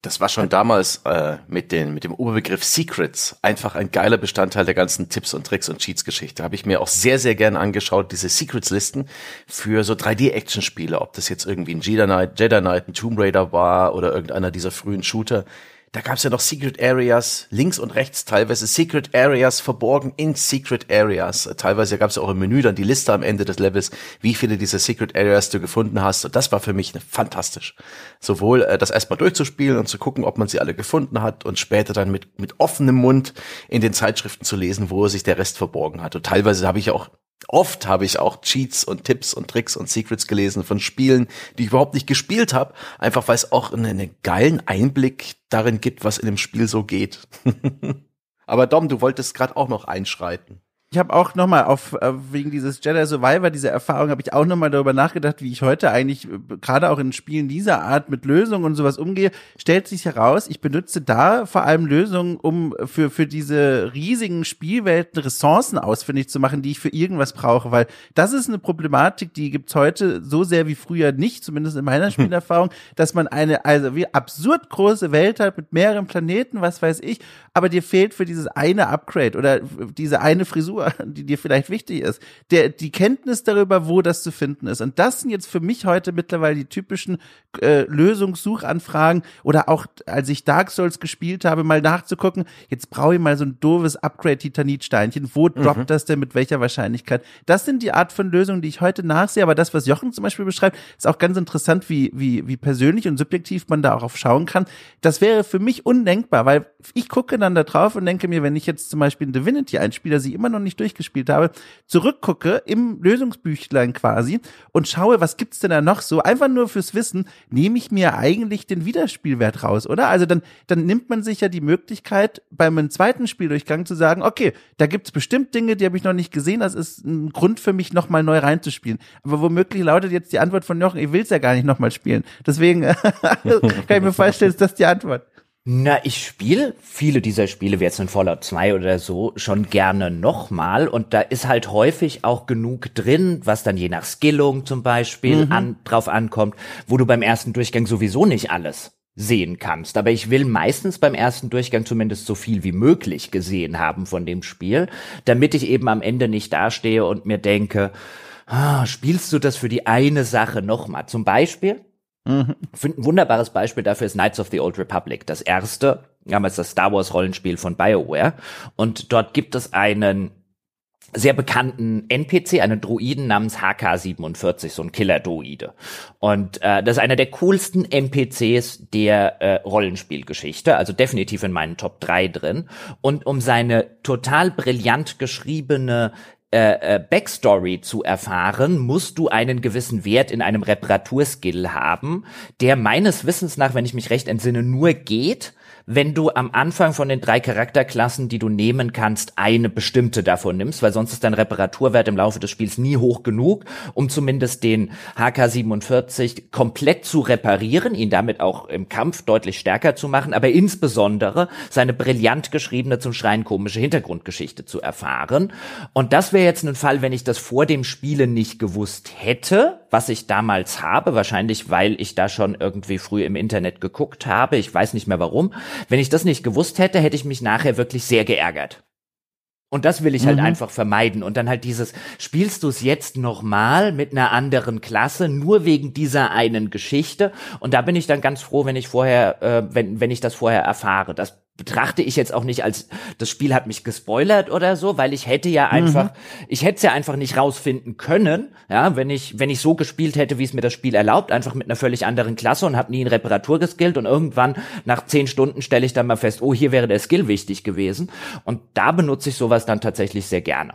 Das war schon damals äh, mit, den, mit dem Oberbegriff Secrets einfach ein geiler Bestandteil der ganzen Tipps und Tricks und Cheats-Geschichte. Habe ich mir auch sehr, sehr gerne angeschaut, diese Secrets-Listen für so 3D-Action-Spiele, ob das jetzt irgendwie ein Jedi Knight, Jedi Knight, ein Tomb Raider war oder irgendeiner dieser frühen Shooter da gab es ja noch Secret Areas links und rechts, teilweise Secret Areas verborgen in Secret Areas. Teilweise gab es ja auch im Menü dann die Liste am Ende des Levels, wie viele dieser Secret Areas du gefunden hast. Und das war für mich fantastisch. Sowohl äh, das erstmal durchzuspielen und zu gucken, ob man sie alle gefunden hat und später dann mit, mit offenem Mund in den Zeitschriften zu lesen, wo sich der Rest verborgen hat. Und teilweise habe ich auch Oft habe ich auch Cheats und Tipps und Tricks und Secrets gelesen von Spielen, die ich überhaupt nicht gespielt habe, einfach weil es auch einen, einen geilen Einblick darin gibt, was in dem Spiel so geht. *laughs* Aber Dom, du wolltest gerade auch noch einschreiten. Ich habe auch nochmal auf äh, wegen dieses Jedi Survivor, dieser Erfahrung, habe ich auch nochmal darüber nachgedacht, wie ich heute eigentlich äh, gerade auch in Spielen dieser Art mit Lösungen und sowas umgehe. Stellt sich heraus, ich benutze da vor allem Lösungen, um für für diese riesigen Spielwelten Ressourcen ausfindig zu machen, die ich für irgendwas brauche, weil das ist eine Problematik, die gibt's heute so sehr wie früher nicht, zumindest in meiner *laughs* Spielerfahrung, dass man eine also wie absurd große Welt hat mit mehreren Planeten, was weiß ich, aber dir fehlt für dieses eine Upgrade oder diese eine Frisur Die dir vielleicht wichtig ist, der, die Kenntnis darüber, wo das zu finden ist. Und das sind jetzt für mich heute mittlerweile die typischen äh, Lösungssuchanfragen oder auch, als ich Dark Souls gespielt habe, mal nachzugucken, jetzt brauche ich mal so ein doofes Upgrade-Titanitsteinchen. Wo mhm. droppt das denn mit welcher Wahrscheinlichkeit? Das sind die Art von Lösungen, die ich heute nachsehe. Aber das, was Jochen zum Beispiel beschreibt, ist auch ganz interessant, wie, wie, wie persönlich und subjektiv man da auch auf schauen kann. Das wäre für mich undenkbar, weil ich gucke dann da drauf und denke mir, wenn ich jetzt zum Beispiel in Divinity einspiele, sie immer noch nicht durchgespielt habe, zurückgucke im Lösungsbüchlein quasi und schaue, was gibt's denn da noch so? Einfach nur fürs Wissen, nehme ich mir eigentlich den Wiederspielwert raus, oder? Also dann, dann nimmt man sich ja die Möglichkeit, beim zweiten Spieldurchgang zu sagen, okay, da gibt's bestimmt Dinge, die habe ich noch nicht gesehen, das ist ein Grund für mich, nochmal neu reinzuspielen. Aber womöglich lautet jetzt die Antwort von Jochen, ich will's ja gar nicht nochmal spielen. Deswegen *laughs* kann ich mir vorstellen, ist das die Antwort. Na, ich spiele viele dieser Spiele, wie jetzt in Fallout 2 oder so, schon gerne nochmal. Und da ist halt häufig auch genug drin, was dann je nach Skillung zum Beispiel mhm. an, drauf ankommt, wo du beim ersten Durchgang sowieso nicht alles sehen kannst. Aber ich will meistens beim ersten Durchgang zumindest so viel wie möglich gesehen haben von dem Spiel, damit ich eben am Ende nicht dastehe und mir denke, ah, spielst du das für die eine Sache nochmal? Zum Beispiel, mhm. ein wunderbares Beispiel dafür ist Knights of the Old Republic, das erste, damals das Star Wars Rollenspiel von BioWare. Und dort gibt es einen sehr bekannten NPC, einen Druiden namens HK47, so ein Killer-Druide. Und äh, das ist einer der coolsten NPCs der äh, Rollenspielgeschichte, also definitiv in meinen Top 3 drin. Und um seine total brillant geschriebene äh, äh, Backstory zu erfahren, musst du einen gewissen Wert in einem Reparaturskill haben, der meines Wissens nach, wenn ich mich recht entsinne, nur geht, wenn du am Anfang von den drei Charakterklassen, die du nehmen kannst, eine bestimmte davon nimmst, weil sonst ist dein Reparaturwert im Laufe des Spiels nie hoch genug, um zumindest den HK47 komplett zu reparieren, ihn damit auch im Kampf deutlich stärker zu machen, aber insbesondere seine brillant geschriebene zum Schreien komische Hintergrundgeschichte zu erfahren. Und das wäre jetzt ein Fall, wenn ich das vor dem Spielen nicht gewusst hätte, was ich damals habe, wahrscheinlich weil ich da schon irgendwie früh im Internet geguckt habe, ich weiß nicht mehr warum, wenn ich das nicht gewusst hätte, hätte ich mich nachher wirklich sehr geärgert. Und das will ich halt mhm. einfach vermeiden. Und dann halt dieses, spielst du es jetzt nochmal mit einer anderen Klasse, nur wegen dieser einen Geschichte? Und da bin ich dann ganz froh, wenn ich vorher, äh, wenn, wenn ich das vorher erfahre. Das betrachte ich jetzt auch nicht als das Spiel hat mich gespoilert oder so, weil ich hätte ja einfach, mhm. ich hätte es ja einfach nicht rausfinden können, ja, wenn ich wenn ich so gespielt hätte, wie es mir das Spiel erlaubt, einfach mit einer völlig anderen Klasse und habe nie in Reparatur geskillt und irgendwann nach zehn Stunden stelle ich dann mal fest, oh, hier wäre der Skill wichtig gewesen und da benutze ich sowas dann tatsächlich sehr gerne.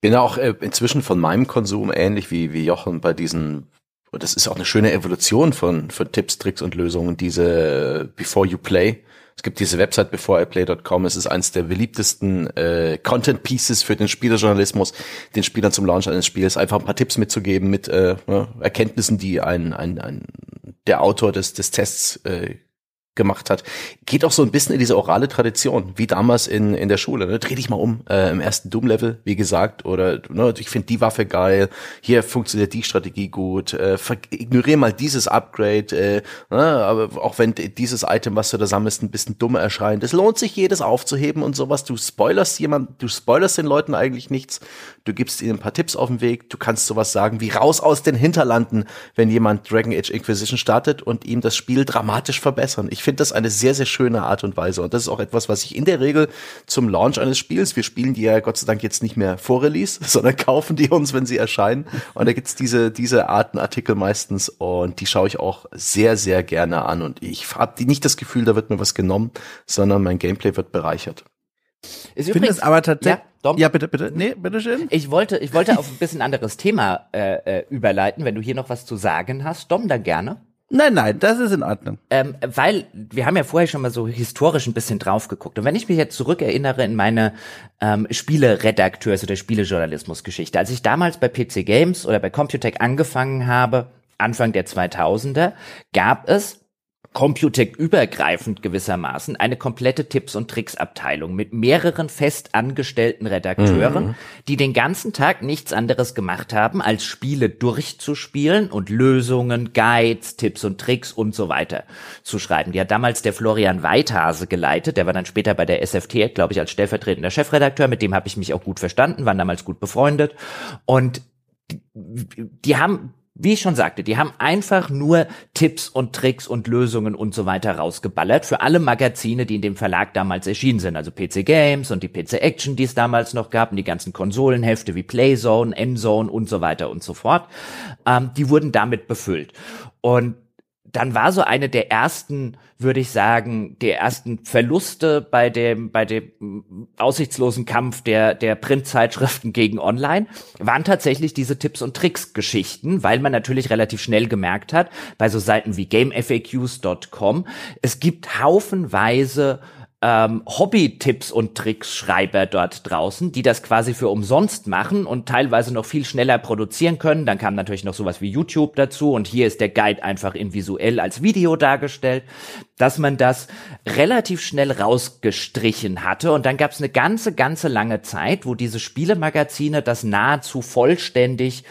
Bin auch äh, inzwischen von meinem Konsum ähnlich wie wie Jochen bei diesen und das ist auch eine schöne Evolution von von Tipps, Tricks und Lösungen, diese Before You Play es gibt diese Website beforeiplay.com. Es ist eines der beliebtesten äh, Content Pieces für den Spielerjournalismus, den Spielern zum Launch eines Spiels einfach ein paar Tipps mitzugeben mit äh, Erkenntnissen, die ein, ein, ein der Autor des, des Tests äh, gemacht hat, geht auch so ein bisschen in diese orale Tradition, wie damals in, in der Schule. Ne? Dreh dich mal um äh, im ersten Doom-Level, wie gesagt, oder ne, ich finde die Waffe geil, hier funktioniert die Strategie gut, äh, ignoriere mal dieses Upgrade, äh, ne, aber auch wenn dieses Item, was du da sammelst, ein bisschen dumm erscheint, es lohnt sich jedes aufzuheben und sowas. Du spoilerst jemand, du spoilerst den Leuten eigentlich nichts, du gibst ihnen ein paar Tipps auf den Weg, du kannst sowas sagen wie raus aus den Hinterlanden, wenn jemand Dragon Age Inquisition startet und ihm das Spiel dramatisch verbessern. Ich finde das eine sehr, sehr schöne Art und Weise. Und das ist auch etwas, was ich in der Regel zum Launch eines Spiels, wir spielen die ja Gott sei Dank jetzt nicht mehr vor Release, *laughs* sondern kaufen die uns, wenn sie erscheinen. Und da gibt's diese, diese Arten Artikel meistens und die schaue ich auch sehr, sehr gerne an. Und ich habe nicht das Gefühl, da wird mir was genommen, sondern mein Gameplay wird bereichert. Ist ich finde es aber tatsächlich. Ja, ja, bitte, bitte. Nee, bitte schön. Ich wollte, ich wollte auf ein bisschen anderes Thema äh, äh, überleiten. Wenn du hier noch was zu sagen hast, Dom, dann gerne. Nein, nein, das ist in Ordnung. Ähm, weil wir haben ja vorher schon mal so historisch ein bisschen drauf geguckt. Und wenn ich mich jetzt zurückerinnere in meine ähm, Spieleredakteurs- oder Spielejournalismusgeschichte, als ich damals bei PC Games oder bei Computec angefangen habe, Anfang der 2000er, gab es Computec-übergreifend gewissermaßen eine komplette Tipps- und Tricks-Abteilung mit mehreren fest angestellten Redakteuren, mhm. die den ganzen Tag nichts anderes gemacht haben, als Spiele durchzuspielen und Lösungen, Guides, Tipps und Tricks und so weiter zu schreiben. Die hat damals der Florian Weithase geleitet, der war dann später bei der SFT, glaube ich, als stellvertretender Chefredakteur, mit dem habe ich mich auch gut verstanden, waren damals gut befreundet und die haben wie ich schon sagte, die haben einfach nur Tipps und Tricks und Lösungen und so weiter rausgeballert für alle Magazine, die in dem Verlag damals erschienen sind. Also PC Games und die PC Action, die es damals noch gab, und die ganzen Konsolenhefte wie Playzone, Endzone und so weiter und so fort. Ähm, die wurden damit befüllt. Und dann war so eine der ersten, würde ich sagen, der ersten Verluste bei dem, bei dem aussichtslosen Kampf der, der Printzeitschriften gegen Online, waren tatsächlich diese Tipps und Tricks Geschichten, weil man natürlich relativ schnell gemerkt hat, bei so Seiten wie GameFAQs.com, es gibt haufenweise ähm, Hobby-Tipps und Tricks-Schreiber dort draußen, die das quasi für umsonst machen und teilweise noch viel schneller produzieren können. Dann kam natürlich noch sowas wie YouTube dazu und hier ist der Guide einfach in visuell als Video dargestellt, dass man das relativ schnell rausgestrichen hatte und dann gab es eine ganze, ganze lange Zeit, wo diese Spielemagazine das nahezu vollständig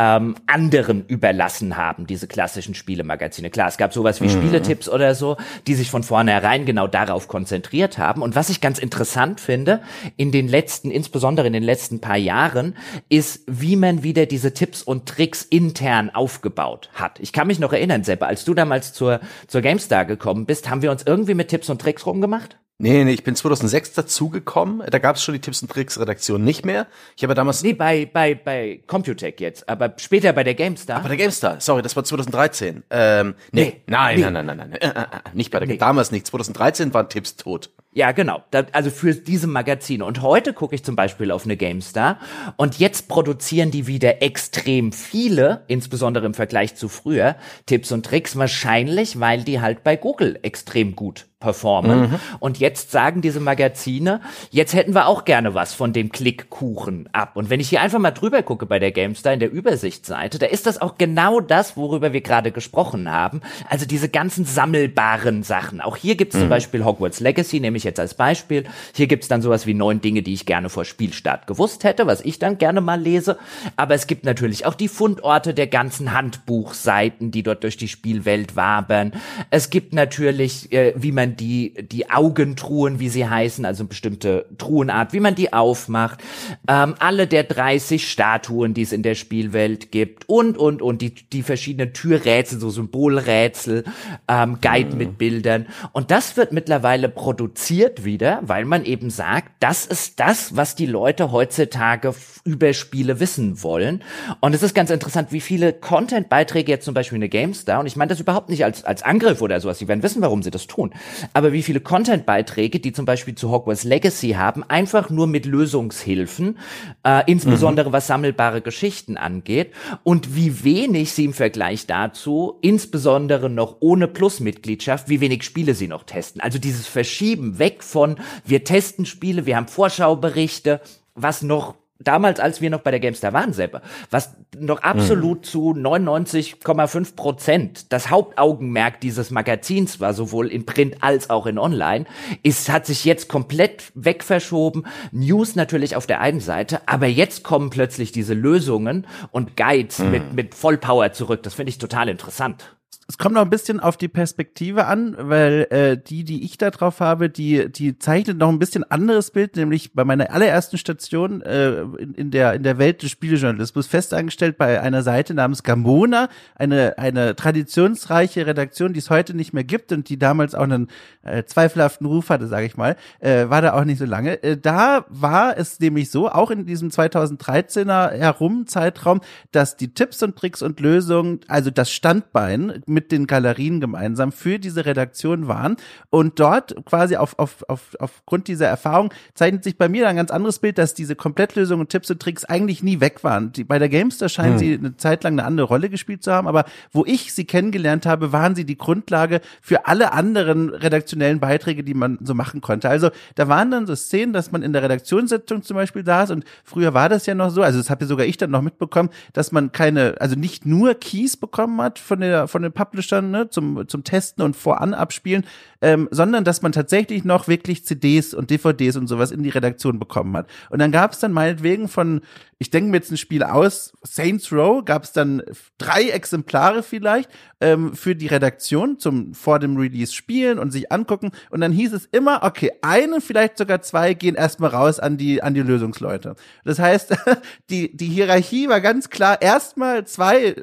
ähm, anderen überlassen haben, diese klassischen Spielemagazine. Klar, es gab sowas wie mhm. Spieletipps oder so, die sich von vornherein genau darauf konzentriert haben. Und was ich ganz interessant finde, in den letzten, insbesondere in den letzten paar Jahren, ist, wie man wieder diese Tipps und Tricks intern aufgebaut hat. Ich kann mich noch erinnern, Seppe, als du damals zur, zur GameStar gekommen bist, haben wir uns irgendwie mit Tipps und Tricks rumgemacht? Nee, nee, ich bin 2006 dazugekommen. Da gab es schon die Tipps und Tricks Redaktion nicht mehr. Ich habe damals Nee, bei bei bei Computech jetzt, aber später bei der GameStar. Ah, bei der GameStar. Sorry, das war 2013. Ähm, nee, nee nein, nee. nein, nein, nein, nein, nein, äh, äh, äh, nicht bei der nee. damals nicht. 2013 waren Tipps tot. Ja, genau. Da, also für diese Magazine. Und heute gucke ich zum Beispiel auf eine GameStar und jetzt produzieren die wieder extrem viele, insbesondere im Vergleich zu früher, Tipps und Tricks, wahrscheinlich, weil die halt bei Google extrem gut performen. Mhm. Und jetzt sagen diese Magazine, jetzt hätten wir auch gerne was von dem Klickkuchen ab. Und wenn ich hier einfach mal drüber gucke bei der GameStar in der Übersichtsseite, da ist das auch genau das, worüber wir gerade gesprochen haben. Also diese ganzen sammelbaren Sachen. Auch hier gibt's mhm. zum Beispiel Hogwarts Legacy, nehme ich jetzt als Beispiel. Hier gibt's dann sowas wie neun Dinge, die ich gerne vor Spielstart gewusst hätte, was ich dann gerne mal lese. Aber es gibt natürlich auch die Fundorte der ganzen Handbuchseiten, die dort durch die Spielwelt wabern. Es gibt natürlich, äh, wie man die, die Augentruhen, wie sie heißen, also bestimmte Truhenart, wie man die aufmacht, ähm, alle der 30 Statuen, die es in der Spielwelt gibt und, und, und, die, die verschiedenen Türrätsel, so Symbolrätsel, ähm, Guide mhm. mit Bildern. Und das wird mittlerweile produziert wieder, weil man eben sagt, das ist das, was die Leute heutzutage über Spiele wissen wollen. Und es ist ganz interessant, wie viele Content-Beiträge jetzt zum Beispiel in der GameStar, und ich meine das überhaupt nicht als, als Angriff oder sowas, sie werden wissen, warum sie das tun, aber wie viele Content-Beiträge, die zum Beispiel zu Hogwarts Legacy haben, einfach nur mit Lösungshilfen, äh, insbesondere mhm. was sammelbare Geschichten angeht, und wie wenig sie im Vergleich dazu, insbesondere noch ohne Plus-Mitgliedschaft, wie wenig Spiele sie noch testen. Also dieses Verschieben weg von, wir testen Spiele, wir haben Vorschauberichte, was noch damals, als wir noch bei der GameStar waren, selber, was noch absolut mhm. zu 99,5 Prozent das Hauptaugenmerk dieses Magazins war, sowohl in Print als auch in Online, ist, hat sich jetzt komplett wegverschoben. News natürlich auf der einen Seite, aber jetzt kommen plötzlich diese Lösungen und Guides mhm. mit, mit Vollpower zurück. Das finde ich total interessant es kommt noch ein bisschen auf die Perspektive an, weil äh, die, die ich da drauf habe, die, die zeichnet noch ein bisschen anderes Bild, nämlich bei meiner allerersten Station äh, in, in, der, in der Welt des Spielejournalismus festangestellt bei einer Seite namens Gamona, eine, eine traditionsreiche Redaktion, die es heute nicht mehr gibt und die damals auch einen äh, zweifelhaften Ruf hatte, sage ich mal, äh, war da auch nicht so lange. Äh, da war es nämlich so, auch in diesem 2013er herum Zeitraum, dass die Tipps und Tricks und Lösungen, also das Standbein mit mit den Galerien gemeinsam für diese Redaktion waren. Und dort quasi auf, auf, auf, aufgrund dieser Erfahrung zeichnet sich bei mir ein ganz anderes Bild, dass diese Komplettlösungen, Tipps und Tricks eigentlich nie weg waren. Die, bei der Gamester scheinen hm. sie eine Zeit lang eine andere Rolle gespielt zu haben, aber wo ich sie kennengelernt habe, waren sie die Grundlage für alle anderen redaktionellen Beiträge, die man so machen konnte. Also da waren dann so Szenen, dass man in der Redaktionssitzung zum Beispiel saß und früher war das ja noch so, also das habe ja sogar ich dann noch mitbekommen, dass man keine, also nicht nur Keys bekommen hat von der von den Pub Publishern ne, zum, zum Testen und voran abspielen, ähm, sondern dass man tatsächlich noch wirklich CDs und DVDs und sowas in die Redaktion bekommen hat. Und dann gab es dann meinetwegen von, ich denke mir jetzt ein Spiel aus, Saints Row, gab es dann drei Exemplare vielleicht ähm, für die Redaktion zum vor dem Release spielen und sich angucken. Und dann hieß es immer, okay, eine, vielleicht sogar zwei gehen erstmal raus an die, an die Lösungsleute. Das heißt, *laughs* die, die Hierarchie war ganz klar, erstmal zwei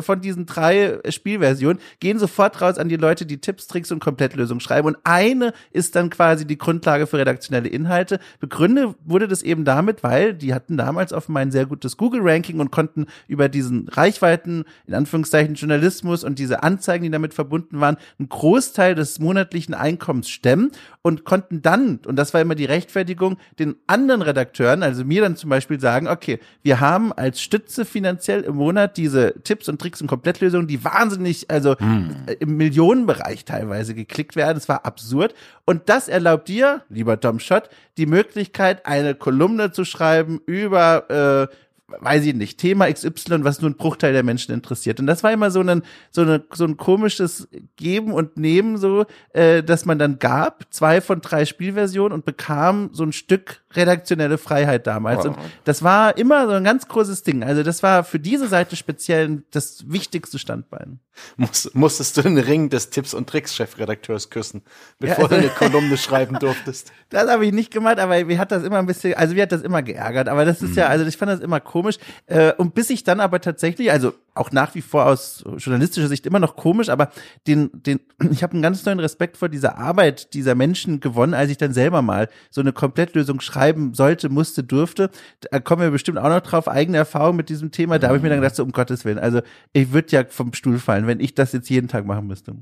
von diesen drei Spielversionen gehen sofort raus an die Leute, die Tipps, Tricks und Komplettlösungen schreiben und eine ist dann quasi die Grundlage für redaktionelle Inhalte. Begründet wurde das eben damit, weil die hatten damals offenbar ein sehr gutes Google-Ranking und konnten über diesen Reichweiten, in Anführungszeichen Journalismus und diese Anzeigen, die damit verbunden waren, einen Großteil des monatlichen Einkommens stemmen und konnten dann, und das war immer die Rechtfertigung, den anderen Redakteuren, also mir dann zum Beispiel sagen, okay, wir haben als Stütze finanziell im Monat diese Tipps und Tricks und Komplettlösungen, die wahnsinnig, also hm. im Millionenbereich teilweise geklickt geklickt werden. Es war absurd. Und das erlaubt dir, lieber Tom Schott, die Möglichkeit, eine Kolumne zu schreiben über äh, weiß ich nicht, Thema XY, was nur ein Bruchteil der Menschen interessiert. Und das war immer so ein, so, eine, so ein komisches Geben und Nehmen, so, äh, dass man dann gab, zwei von drei Spielversionen und bekam so ein Stück redaktionelle Freiheit damals. Und das war immer so ein ganz großes Ding. Also das war für diese Seite speziell das wichtigste Standbein. Muss, musstest du den Ring des Tipps und Tricks Chefredakteurs küssen, bevor ja, also, du eine Kolumne *laughs* schreiben durftest? Das habe ich nicht gemacht, aber mir hat das immer ein bisschen, also mir hat das immer geärgert. Aber das ist mhm. ja, also ich fand das immer komisch. Äh, und bis ich dann aber tatsächlich, also auch nach wie vor aus journalistischer Sicht immer noch komisch, aber den, den, *clears throat* ich habe einen ganz neuen Respekt vor dieser Arbeit dieser Menschen gewonnen, als ich dann selber mal so eine Komplettlösung schreiben sollte, musste, durfte. Da kommen wir bestimmt auch noch drauf, eigene Erfahrung mit diesem Thema. Da habe ich mir dann gedacht, so, um Gottes Willen, also ich würde ja vom Stuhl fallen, wenn ich das jetzt jeden Tag machen müsste.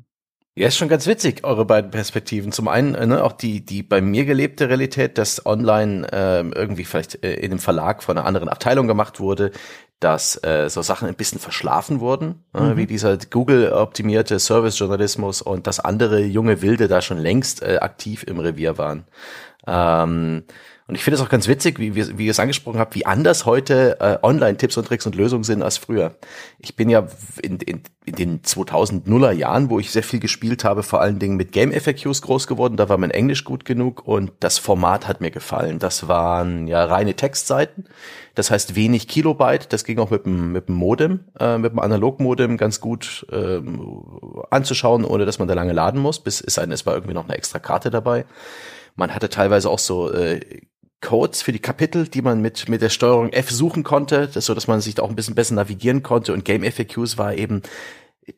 Ja, ist schon ganz witzig, eure beiden Perspektiven. Zum einen äh, ne, auch die, die bei mir gelebte Realität, dass online äh, irgendwie vielleicht äh, in einem Verlag von einer anderen Abteilung gemacht wurde, dass äh, so Sachen ein bisschen verschlafen wurden, äh, mhm. wie dieser Google-optimierte Service-Journalismus und dass andere junge Wilde da schon längst äh, aktiv im Revier waren. Ähm, und ich finde es auch ganz witzig, wie, wie, wie ihr es angesprochen habt, wie anders heute äh, Online-Tipps und Tricks und Lösungen sind als früher. Ich bin ja in, in, in den 2000er Jahren, wo ich sehr viel gespielt habe, vor allen Dingen mit Game FAQs groß geworden. Da war mein Englisch gut genug und das Format hat mir gefallen. Das waren ja reine Textseiten. Das heißt wenig Kilobyte. Das ging auch mit dem, mit dem Modem, äh, mit dem Analogmodem ganz gut ähm, anzuschauen, ohne dass man da lange laden muss. Bis es, es war irgendwie noch eine extra Karte dabei. Man hatte teilweise auch so äh, Codes für die Kapitel, die man mit, mit der Steuerung F suchen konnte, das, so dass man sich da auch ein bisschen besser navigieren konnte. Und Game FAQs war eben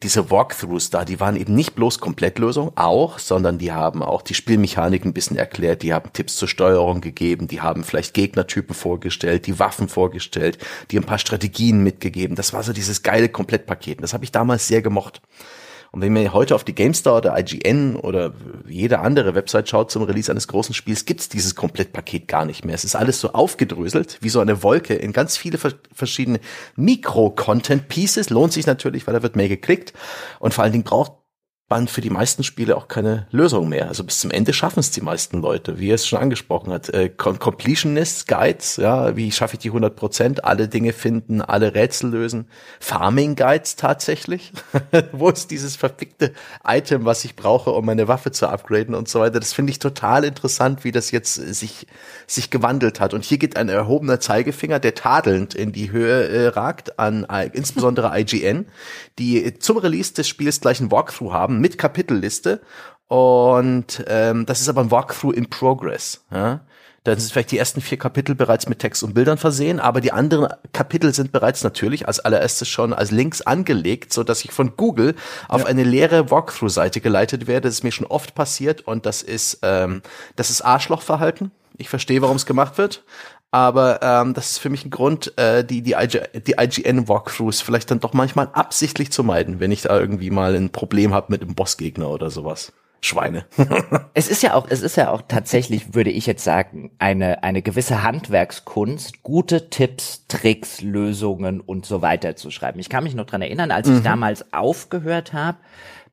diese Walkthroughs da, die waren eben nicht bloß Komplettlösung, auch, sondern die haben auch die Spielmechanik ein bisschen erklärt, die haben Tipps zur Steuerung gegeben, die haben vielleicht Gegnertypen vorgestellt, die Waffen vorgestellt, die ein paar Strategien mitgegeben. Das war so dieses geile Komplettpaket. Das habe ich damals sehr gemocht. Und wenn man heute auf die GameStar oder IGN oder jede andere Website schaut zum Release eines großen Spiels, gibt's dieses Komplettpaket gar nicht mehr. Es ist alles so aufgedröselt, wie so eine Wolke in ganz viele verschiedene Mikro-Content-Pieces. Lohnt sich natürlich, weil da wird mehr geklickt. Und vor allen Dingen braucht man für die meisten Spiele auch keine Lösung mehr. Also bis zum Ende schaffen es die meisten Leute, wie er es schon angesprochen hat. Äh, Completionist Guides, ja, wie schaffe ich die 100 Prozent, alle Dinge finden, alle Rätsel lösen. Farming Guides tatsächlich. *laughs* Wo ist dieses verfickte Item, was ich brauche, um meine Waffe zu upgraden und so weiter. Das finde ich total interessant, wie das jetzt sich, sich gewandelt hat. Und hier geht ein erhobener Zeigefinger, der tadelnd in die Höhe äh, ragt an äh, insbesondere IGN, die zum Release des Spiels gleich ein Walkthrough haben mit Kapitelliste. Und ähm, das ist aber ein Walkthrough in Progress. Ja? Dann sind vielleicht die ersten vier Kapitel bereits mit Text und Bildern versehen, aber die anderen Kapitel sind bereits natürlich als allererstes schon als Links angelegt, so dass ich von Google auf ja. eine leere Walkthrough-Seite geleitet werde. Das ist mir schon oft passiert und das ist ähm, das ist Arschlochverhalten. Ich verstehe, warum es gemacht wird, aber ähm, das ist für mich ein Grund, äh, die, die, IG, die IGN-Walkthroughs vielleicht dann doch manchmal absichtlich zu meiden, wenn ich da irgendwie mal ein Problem habe mit einem Bossgegner oder sowas. Schweine. *laughs* es ist ja auch, es ist ja auch tatsächlich, würde ich jetzt sagen, eine, eine gewisse Handwerkskunst, gute Tipps, Tricks, Lösungen und so weiter zu schreiben. Ich kann mich noch dran erinnern, als ich mhm. damals aufgehört habe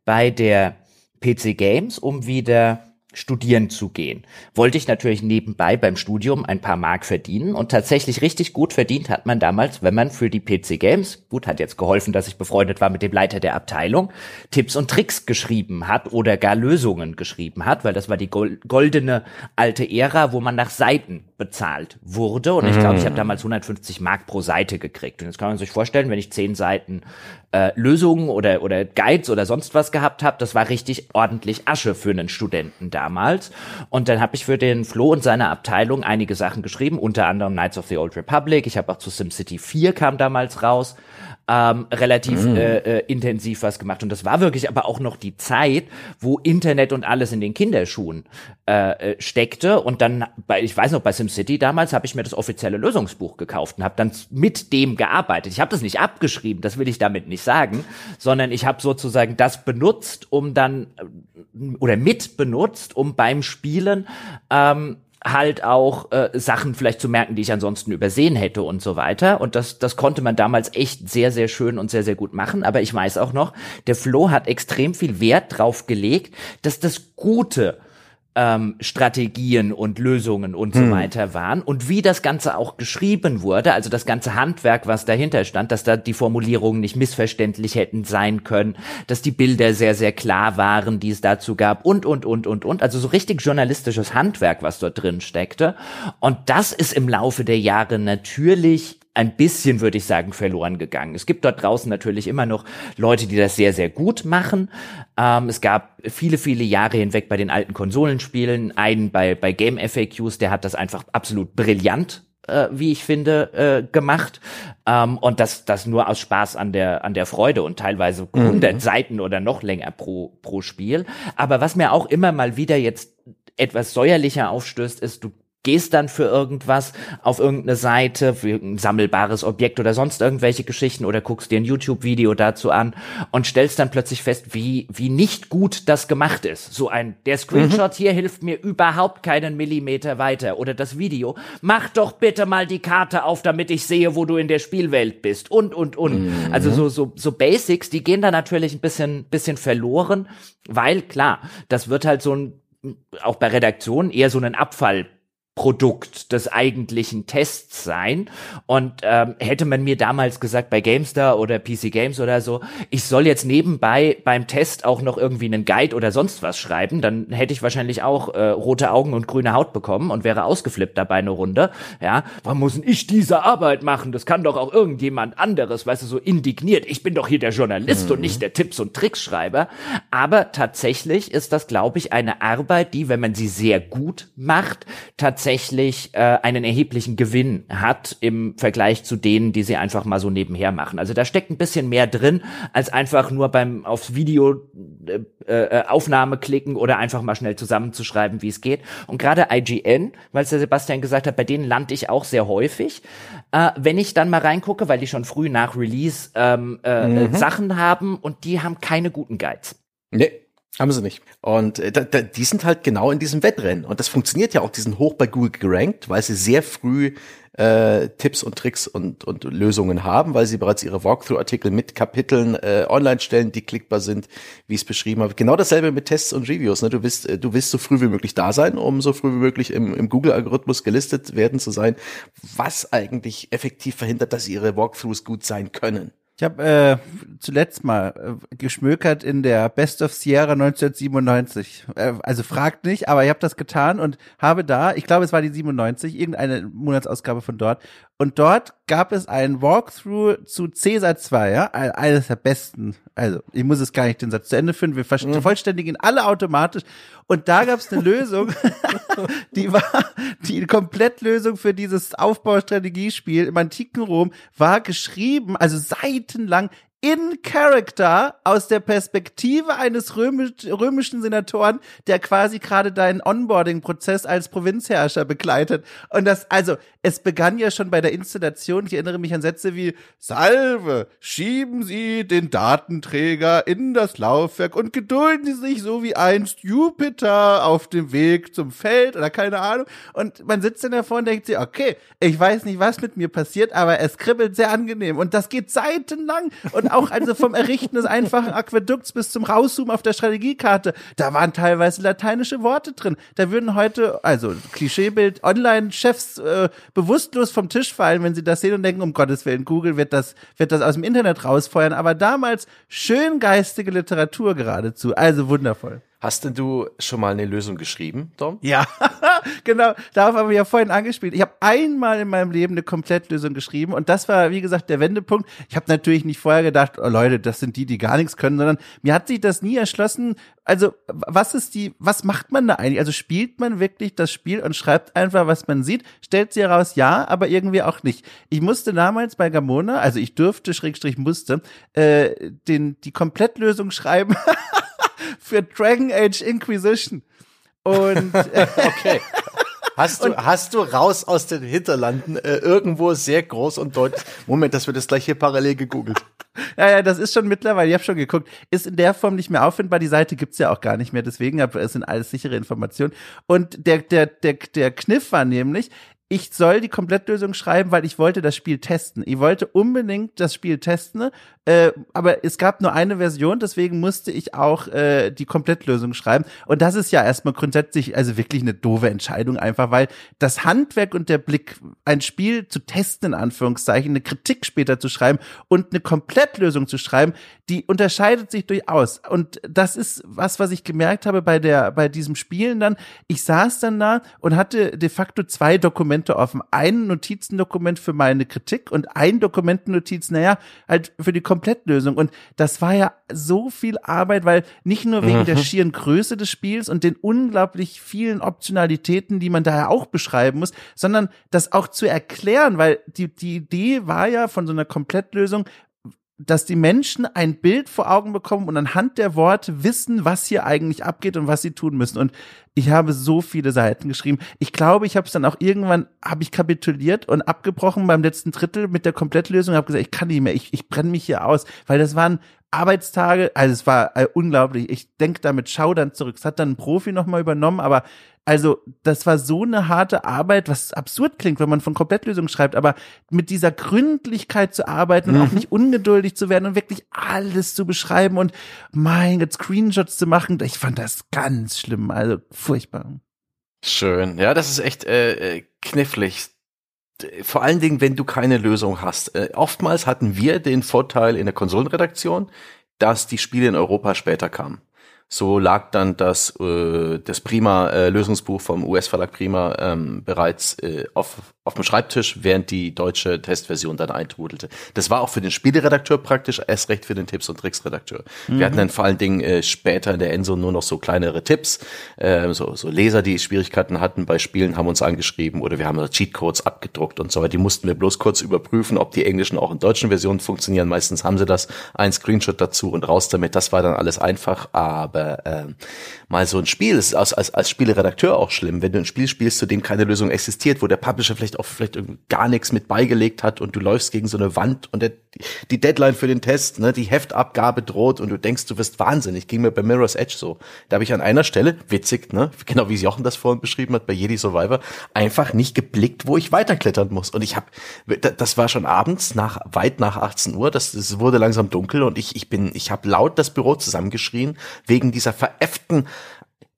bei der PC Games, um wieder studieren zu gehen. Wollte ich natürlich nebenbei beim Studium ein paar Mark verdienen und tatsächlich richtig gut verdient hat man damals, wenn man für die PC Games, gut, hat jetzt geholfen, dass ich befreundet war mit dem Leiter der Abteilung, Tipps und Tricks geschrieben hat oder gar Lösungen geschrieben hat, weil das war die goldene alte Ära, wo man nach Seiten bezahlt wurde und ich glaube, ich habe mhm. damals 150 Mark pro Seite gekriegt und jetzt kann man sich vorstellen, wenn ich zehn Seiten äh, Lösungen oder, oder Guides oder sonst was gehabt habe. Das war richtig ordentlich Asche für einen Studenten damals. Und dann habe ich für den Flo und seine Abteilung einige Sachen geschrieben, unter anderem Knights of the Old Republic. Ich habe auch zu SimCity 4 kam damals raus ähm, relativ mm. äh, äh, intensiv was gemacht. Und das war wirklich aber auch noch die Zeit, wo Internet und alles in den Kinderschuhen äh, äh, steckte. Und dann, bei, ich weiß noch, bei SimCity damals habe ich mir das offizielle Lösungsbuch gekauft und habe dann mit dem gearbeitet. Ich habe das nicht abgeschrieben, das will ich damit nicht sagen, sondern ich habe sozusagen das benutzt, um dann äh, oder mit benutzt, um beim Spielen ähm, halt auch äh, Sachen vielleicht zu merken, die ich ansonsten übersehen hätte und so weiter. Und das, das konnte man damals echt sehr, sehr schön und sehr, sehr gut machen. Aber ich weiß auch noch, der Flo hat extrem viel Wert drauf gelegt, dass das Gute ähm, Strategien und Lösungen und so hm. weiter waren und wie das Ganze auch geschrieben wurde, also das ganze Handwerk, was dahinter stand, dass da die Formulierungen nicht missverständlich hätten sein können, dass die Bilder sehr, sehr klar waren, die es dazu gab und, und, und, und, und. Also so richtig journalistisches Handwerk, was dort drin steckte. Und das ist im Laufe der Jahre natürlich ein bisschen, würde ich sagen, verloren gegangen. Es gibt dort draußen natürlich immer noch Leute, die das sehr, sehr gut machen. Ähm, es gab viele, viele Jahre hinweg bei den alten Konsolenspielen einen bei, bei Game FAQs, der hat das einfach absolut brillant äh, wie ich finde, äh, gemacht. Ähm, und das, das nur aus Spaß an der, an der Freude und teilweise 100 mhm. Seiten oder noch länger pro, pro Spiel. Aber was mir auch immer mal wieder jetzt etwas säuerlicher aufstößt, ist, du gehst dann für irgendwas auf irgendeine Seite, für ein sammelbares Objekt oder sonst irgendwelche Geschichten oder guckst dir ein YouTube-Video dazu an und stellst dann plötzlich fest, wie, wie nicht gut das gemacht ist. So ein, der Screenshot mhm. hier hilft mir überhaupt keinen Millimeter weiter oder das Video. Mach doch bitte mal die Karte auf, damit ich sehe, wo du in der Spielwelt bist und, und, und. Mhm. Also so, so, so Basics, die gehen da natürlich ein bisschen, bisschen verloren, weil klar, das wird halt so ein, auch bei Redaktionen eher so ein Abfall Produkt des eigentlichen Tests sein. Und ähm, hätte man mir damals gesagt bei GameStar oder PC Games oder so, ich soll jetzt nebenbei beim Test auch noch irgendwie einen Guide oder sonst was schreiben, dann hätte ich wahrscheinlich auch äh, rote Augen und grüne Haut bekommen und wäre ausgeflippt dabei eine Runde. Ja, warum muss ich diese Arbeit machen? Das kann doch auch irgendjemand anderes, weißt du, so indigniert. Ich bin doch hier der Journalist mhm. und nicht der Tipps- und Trickschreiber. Aber tatsächlich ist das, glaube ich, eine Arbeit, die, wenn man sie sehr gut macht, tatsächlich tatsächlich äh, einen erheblichen Gewinn hat im Vergleich zu denen, die sie einfach mal so nebenher machen. Also da steckt ein bisschen mehr drin, als einfach nur beim aufs Video äh, äh, Aufnahme klicken oder einfach mal schnell zusammenzuschreiben, wie es geht. Und gerade IGN, weil es der Sebastian gesagt hat, bei denen lande ich auch sehr häufig. Äh, wenn ich dann mal reingucke, weil die schon früh nach Release ähm, äh, mhm. Sachen haben und die haben keine guten Guides. Nee. Haben sie nicht. Und äh, da, da, die sind halt genau in diesem Wettrennen. Und das funktioniert ja auch, die sind hoch bei Google gerankt, weil sie sehr früh äh, Tipps und Tricks und, und Lösungen haben, weil sie bereits ihre Walkthrough-Artikel mit Kapiteln äh, online stellen, die klickbar sind, wie ich es beschrieben habe. Genau dasselbe mit Tests und Reviews. Ne? Du willst, äh, du willst so früh wie möglich da sein, um so früh wie möglich im, im Google-Algorithmus gelistet werden zu sein, was eigentlich effektiv verhindert, dass ihre Walkthroughs gut sein können. Ich habe äh, zuletzt mal äh, geschmökert in der Best of Sierra 1997. Äh, also fragt nicht, aber ich habe das getan und habe da, ich glaube, es war die 97, irgendeine Monatsausgabe von dort. Und dort gab es einen Walkthrough zu Caesar 2, ja, eines der besten. Also, ich muss es gar nicht den Satz zu Ende führen, wir mhm. vervollständigen alle automatisch. Und da gab es eine Lösung, *laughs* die war, die Komplettlösung für dieses Aufbaustrategiespiel im antiken Rom war geschrieben, also seitenlang in Character aus der Perspektive eines römisch, römischen Senatoren, der quasi gerade deinen Onboarding-Prozess als Provinzherrscher begleitet. Und das, also, es begann ja schon bei der Installation. Ich erinnere mich an Sätze wie Salve, schieben Sie den Datenträger in das Laufwerk und gedulden Sie sich so wie einst Jupiter auf dem Weg zum Feld oder keine Ahnung. Und man sitzt dann davor und denkt sich, okay, ich weiß nicht, was mit mir passiert, aber es kribbelt sehr angenehm. Und das geht seitenlang. Und auch also vom Errichten des einfachen Aquädukts bis zum Rauszoomen auf der Strategiekarte, da waren teilweise lateinische Worte drin. Da würden heute, also Klischeebild, Online-Chefs äh, bewusstlos vom Tisch fallen, wenn sie das sehen und denken, um Gottes Willen, Google wird das, wird das aus dem Internet rausfeuern. Aber damals schön geistige Literatur geradezu. Also wundervoll. Hast denn du schon mal eine Lösung geschrieben, Dom? Ja, *laughs* genau. Darauf haben wir ja vorhin angespielt. Ich habe einmal in meinem Leben eine Komplettlösung geschrieben und das war, wie gesagt, der Wendepunkt. Ich habe natürlich nicht vorher gedacht, oh Leute, das sind die, die gar nichts können, sondern mir hat sich das nie erschlossen. Also, was ist die, was macht man da eigentlich? Also spielt man wirklich das Spiel und schreibt einfach, was man sieht? Stellt sie heraus, ja, aber irgendwie auch nicht. Ich musste damals bei Gamona, also ich dürfte, Schrägstrich musste, äh, den, die Komplettlösung schreiben. *laughs* für Dragon Age Inquisition. Und *laughs* okay. Hast du, und, hast du raus aus den Hinterlanden äh, irgendwo sehr groß und deutlich. Moment, das wird jetzt gleich hier parallel gegoogelt. Ja, ja, das ist schon mittlerweile, ich habe schon geguckt, ist in der Form nicht mehr auffindbar. Die Seite gibt's ja auch gar nicht mehr, deswegen es sind alles sichere Informationen. Und der, der, der, der Kniff war nämlich, ich soll die Komplettlösung schreiben, weil ich wollte das Spiel testen. Ich wollte unbedingt das Spiel testen, äh, aber es gab nur eine Version, deswegen musste ich auch äh, die Komplettlösung schreiben. Und das ist ja erstmal grundsätzlich also wirklich eine doofe Entscheidung einfach, weil das Handwerk und der Blick, ein Spiel zu testen, in Anführungszeichen, eine Kritik später zu schreiben und eine Komplettlösung zu schreiben, die unterscheidet sich durchaus. Und das ist was, was ich gemerkt habe bei der, bei diesem Spielen dann. Ich saß dann da und hatte de facto zwei Dokumente offen. Ein Notizendokument für meine Kritik und ein Dokumentennotiz, naja, halt für die Komplettlösung. Und das war ja so viel Arbeit, weil nicht nur wegen mhm. der schieren Größe des Spiels und den unglaublich vielen Optionalitäten, die man daher auch beschreiben muss, sondern das auch zu erklären, weil die, die Idee war ja von so einer Komplettlösung, dass die Menschen ein Bild vor Augen bekommen und anhand der Worte wissen, was hier eigentlich abgeht und was sie tun müssen. Und ich habe so viele Seiten geschrieben. Ich glaube, ich habe es dann auch irgendwann, habe ich kapituliert und abgebrochen beim letzten Drittel mit der Komplettlösung. Habe gesagt, ich kann nicht mehr, ich, ich brenne mich hier aus, weil das waren Arbeitstage, also es war äh, unglaublich. Ich denke damit schaudern zurück. Es hat dann ein Profi nochmal übernommen, aber also, das war so eine harte Arbeit, was absurd klingt, wenn man von Komplettlösungen schreibt, aber mit dieser Gründlichkeit zu arbeiten und auch mhm. nicht ungeduldig zu werden und wirklich alles zu beschreiben und mein Gott, Screenshots zu machen, ich fand das ganz schlimm, also furchtbar. Schön. Ja, das ist echt äh, äh knifflig. Vor allen Dingen, wenn du keine Lösung hast. Äh, oftmals hatten wir den Vorteil in der Konsolenredaktion, dass die Spiele in Europa später kamen. So lag dann das, äh, das Prima-Lösungsbuch äh, vom US-Verlag Prima ähm, bereits äh, auf, auf dem Schreibtisch, während die deutsche Testversion dann eintrudelte. Das war auch für den Spieleredakteur praktisch, erst recht für den Tipps- und Tricks-Redakteur. Mhm. Wir hatten dann vor allen Dingen äh, später in der Enso nur noch so kleinere Tipps. Äh, so, so Leser, die Schwierigkeiten hatten bei Spielen, haben uns angeschrieben oder wir haben Cheatcodes abgedruckt und so weiter. Die mussten wir bloß kurz überprüfen, ob die englischen auch in deutschen Versionen funktionieren. Meistens haben sie das, ein Screenshot dazu und raus damit. Das war dann alles einfach, aber äh, mal so ein Spiel ist als, als, als Spieleredakteur auch schlimm, wenn du ein Spiel spielst, zu dem keine Lösung existiert, wo der Publisher vielleicht auch vielleicht gar nichts mit beigelegt hat und du läufst gegen so eine Wand und der, die Deadline für den Test, ne, die Heftabgabe droht und du denkst, du wirst wahnsinnig. Ging mir bei Mirror's Edge so. Da habe ich an einer Stelle, witzig, ne, *laughs* genau wie Jochen das vorhin beschrieben hat bei Jedi Survivor, einfach nicht geblickt, wo ich weiterklettern muss. Und ich habe, das war schon abends nach weit nach 18 Uhr, das, das wurde langsam dunkel und ich ich bin, ich habe laut das Büro zusammengeschrien wegen dieser veräfften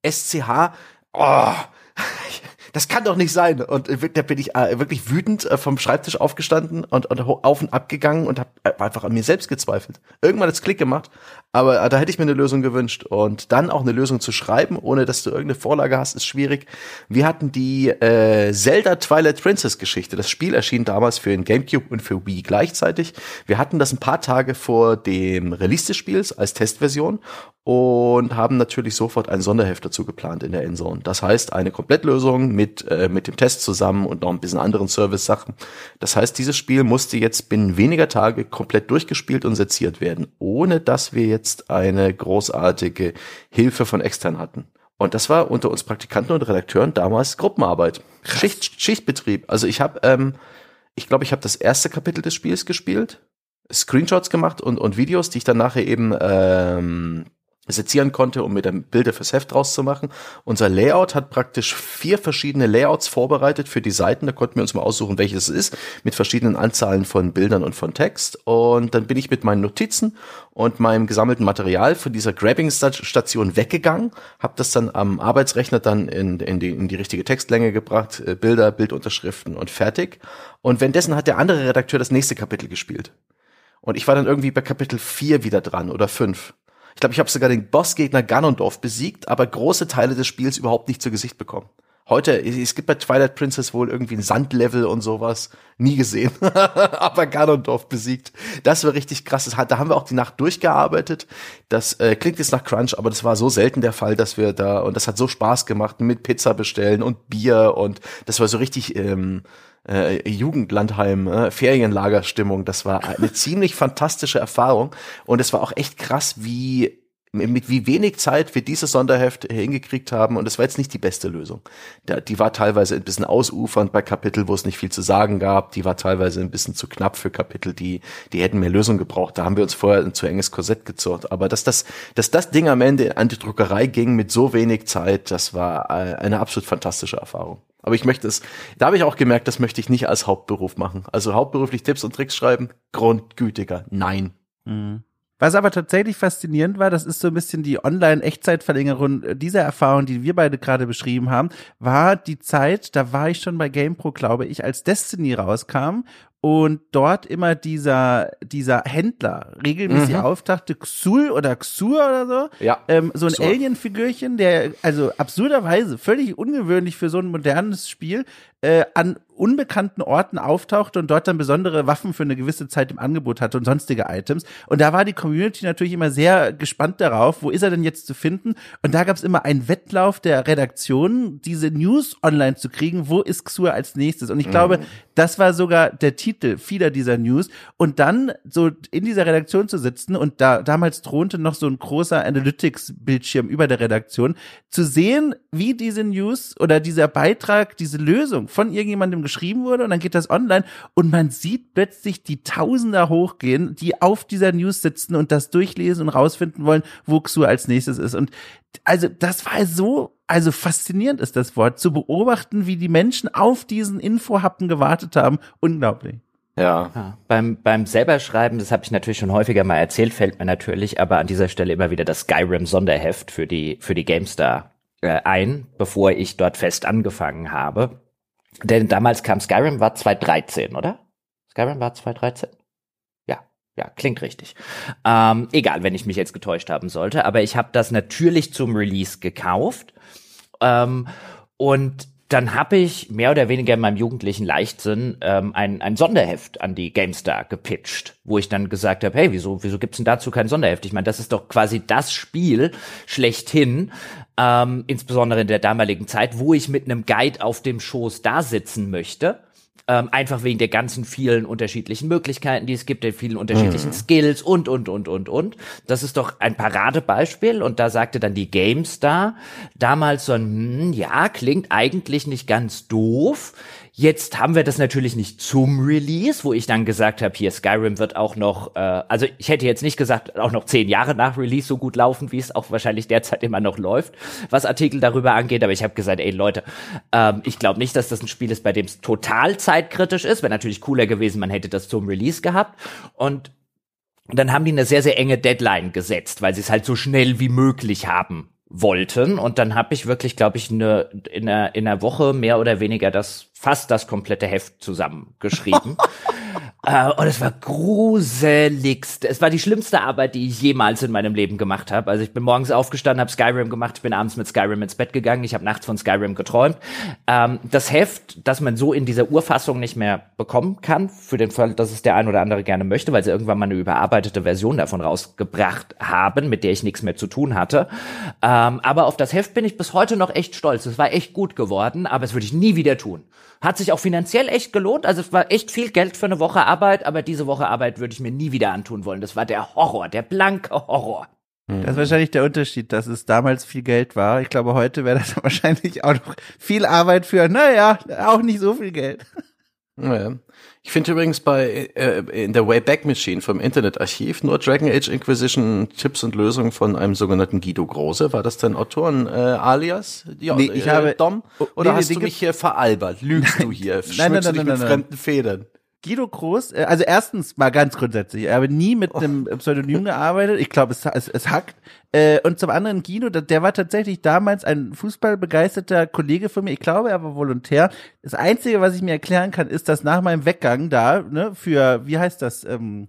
SCH. Oh, *laughs* das kann doch nicht sein. Und da bin ich äh, wirklich wütend äh, vom Schreibtisch aufgestanden und, und auf und ab gegangen und habe äh, einfach an mir selbst gezweifelt. Irgendwann hat es Klick gemacht, aber da hätte ich mir eine Lösung gewünscht. Und dann auch eine Lösung zu schreiben, ohne dass du irgendeine Vorlage hast, ist schwierig. Wir hatten die äh, Zelda Twilight Princess Geschichte. Das Spiel erschien damals für den GameCube und für Wii gleichzeitig. Wir hatten das ein paar Tage vor dem Release des Spiels als Testversion und haben natürlich sofort ein Sonderheft dazu geplant in der Endzone. Das heißt, eine Komplettlösung mit, äh, mit dem Test zusammen und noch ein bisschen anderen Service-Sachen. Das heißt, dieses Spiel musste jetzt binnen weniger Tage komplett durchgespielt und seziert werden, ohne dass wir jetzt eine großartige Hilfe von extern hatten. Und das war unter uns Praktikanten und Redakteuren damals Gruppenarbeit. Schicht, Schichtbetrieb. Also ich habe, ähm, ich glaube, ich habe das erste Kapitel des Spiels gespielt, Screenshots gemacht und, und Videos, die ich dann nachher eben ähm, sezieren konnte, um mir dann Bilder fürs Heft draus zu machen. Unser Layout hat praktisch vier verschiedene Layouts vorbereitet für die Seiten. Da konnten wir uns mal aussuchen, welches es ist, mit verschiedenen Anzahlen von Bildern und von Text. Und dann bin ich mit meinen Notizen und meinem gesammelten Material von dieser Grabbing-Station weggegangen, habe das dann am Arbeitsrechner dann in, in, die, in die richtige Textlänge gebracht, äh, Bilder, Bildunterschriften und fertig. Und währenddessen hat der andere Redakteur das nächste Kapitel gespielt. Und ich war dann irgendwie bei Kapitel 4 wieder dran oder 5. Ich glaube, ich habe sogar den Bossgegner Ganondorf besiegt, aber große Teile des Spiels überhaupt nicht zu Gesicht bekommen. Heute, es gibt bei Twilight Princess wohl irgendwie ein Sandlevel und sowas. Nie gesehen. *laughs* Aber Ganondorf besiegt. Das war richtig krass. Da haben wir auch die Nacht durchgearbeitet. Das äh, klingt jetzt nach Crunch, aber das war so selten der Fall, dass wir da, und das hat so Spaß gemacht mit Pizza bestellen und Bier und das war so richtig, ähm, äh, Jugendlandheim, äh, Ferienlagerstimmung. Das war eine *laughs* ziemlich fantastische Erfahrung und es war auch echt krass, wie mit wie wenig Zeit wir dieses Sonderheft hingekriegt haben und es war jetzt nicht die beste Lösung. Die war teilweise ein bisschen ausufernd bei Kapitel, wo es nicht viel zu sagen gab. Die war teilweise ein bisschen zu knapp für Kapitel, die, die hätten mehr Lösung gebraucht. Da haben wir uns vorher ein zu enges Korsett gezurrt. Aber dass das, dass das Ding am Ende an die Druckerei ging mit so wenig Zeit, das war äh, eine absolut fantastische Erfahrung. Aber ich möchte es, da habe ich auch gemerkt, das möchte ich nicht als Hauptberuf machen. Also hauptberuflich Tipps und Tricks schreiben, grundgütiger, nein. Mhm. Was aber tatsächlich faszinierend war, das ist so ein bisschen die Online-Echtzeitverlängerung dieser Erfahrung, die wir beide gerade beschrieben haben, war die Zeit, da war ich schon bei GamePro, glaube ich, als Destiny rauskam und dort immer dieser dieser Händler regelmäßig mhm. auftauchte, Xul oder Xur oder so, ja, ähm, so ein Alien-Figürchen, der also absurderweise völlig ungewöhnlich für so ein modernes Spiel äh, an unbekannten Orten auftauchte und dort dann besondere Waffen für eine gewisse Zeit im Angebot hatte und sonstige Items. Und da war die Community natürlich immer sehr gespannt darauf, wo ist er denn jetzt zu finden? Und da gab es immer einen Wettlauf der Redaktionen, diese News online zu kriegen, wo ist Xur als nächstes? Und ich glaube, mhm. Das war sogar der Titel vieler dieser News. Und dann so in dieser Redaktion zu sitzen und da damals thronte noch so ein großer Analytics-Bildschirm über der Redaktion, zu sehen, wie diese News oder dieser Beitrag, diese Lösung von irgendjemandem geschrieben wurde und dann geht das online und man sieht plötzlich die Tausender hochgehen, die auf dieser News sitzen und das durchlesen und rausfinden wollen, wo Xur als nächstes ist. Und also das war so, also faszinierend ist das Wort, zu beobachten, wie die Menschen auf diesen Infohappen gewartet haben. Unglaublich. Ja. ja. Beim, beim selberschreiben, das habe ich natürlich schon häufiger mal erzählt, fällt mir natürlich aber an dieser Stelle immer wieder das Skyrim-Sonderheft für die, für die GameStar äh, ein, bevor ich dort fest angefangen habe. Denn damals kam Skyrim, war 2013, oder? Skyrim war 2013? Ja, klingt richtig. Ähm, egal, wenn ich mich jetzt getäuscht haben sollte, aber ich habe das natürlich zum Release gekauft. Ähm, und dann habe ich mehr oder weniger in meinem jugendlichen Leichtsinn ähm, ein, ein Sonderheft an die GameStar gepitcht, wo ich dann gesagt habe, hey, wieso, wieso gibt's denn dazu kein Sonderheft? Ich meine, das ist doch quasi das Spiel schlechthin, ähm, insbesondere in der damaligen Zeit, wo ich mit einem Guide auf dem Schoß da sitzen möchte. Ähm, einfach wegen der ganzen vielen unterschiedlichen Möglichkeiten, die es gibt, der vielen unterschiedlichen mhm. Skills und, und, und, und, und. Das ist doch ein Paradebeispiel. Und da sagte dann die GameStar damals so ein, hm, ja, klingt eigentlich nicht ganz doof. Jetzt haben wir das natürlich nicht zum Release, wo ich dann gesagt habe, hier Skyrim wird auch noch, äh, also ich hätte jetzt nicht gesagt, auch noch zehn Jahre nach Release so gut laufen, wie es auch wahrscheinlich derzeit immer noch läuft, was Artikel darüber angeht. Aber ich habe gesagt, ey Leute, ähm, ich glaube nicht, dass das ein Spiel ist, bei dem es total zeitkritisch ist. Wäre natürlich cooler gewesen, man hätte das zum Release gehabt. Und dann haben die eine sehr, sehr enge Deadline gesetzt, weil sie es halt so schnell wie möglich haben wollten. Und dann habe ich wirklich, glaube ich, eine, in, einer, in einer Woche mehr oder weniger das fast das komplette Heft zusammengeschrieben. *laughs* äh, und es war gruseligst. Es war die schlimmste Arbeit, die ich jemals in meinem Leben gemacht habe. Also ich bin morgens aufgestanden, habe Skyrim gemacht, bin abends mit Skyrim ins Bett gegangen, ich habe nachts von Skyrim geträumt. Ähm, das Heft, das man so in dieser Urfassung nicht mehr bekommen kann, für den Fall, dass es der ein oder andere gerne möchte, weil sie irgendwann mal eine überarbeitete Version davon rausgebracht haben, mit der ich nichts mehr zu tun hatte. Ähm, aber auf das Heft bin ich bis heute noch echt stolz. Es war echt gut geworden, aber es würde ich nie wieder tun. Hat sich auch finanziell echt gelohnt. Also es war echt viel Geld für eine Woche Arbeit, aber diese Woche Arbeit würde ich mir nie wieder antun wollen. Das war der Horror, der blanke Horror. Das ist wahrscheinlich der Unterschied, dass es damals viel Geld war. Ich glaube, heute wäre das *laughs* wahrscheinlich auch noch viel Arbeit für, naja, auch nicht so viel Geld. Ja. Ich finde übrigens bei äh, in der Wayback Machine vom Internetarchiv nur Dragon Age Inquisition Tipps und Lösungen von einem sogenannten Guido Große. War das dein Autoren äh, alias? Ja, nee, ich äh, habe Dom oder nee, hast nee, du mich hier veralbert? Lügst du hier? nein, nein, nein, nein, mit nein, fremden Federn? Guido Groß, äh, also erstens mal ganz grundsätzlich, er habe nie mit einem oh. Pseudonym gearbeitet. Ich glaube, es, es, es hackt. Äh, und zum anderen Guido, der war tatsächlich damals ein fußballbegeisterter Kollege von mir. Ich glaube, er war Volontär. Das Einzige, was ich mir erklären kann, ist, dass nach meinem Weggang da, ne, für, wie heißt das, ähm,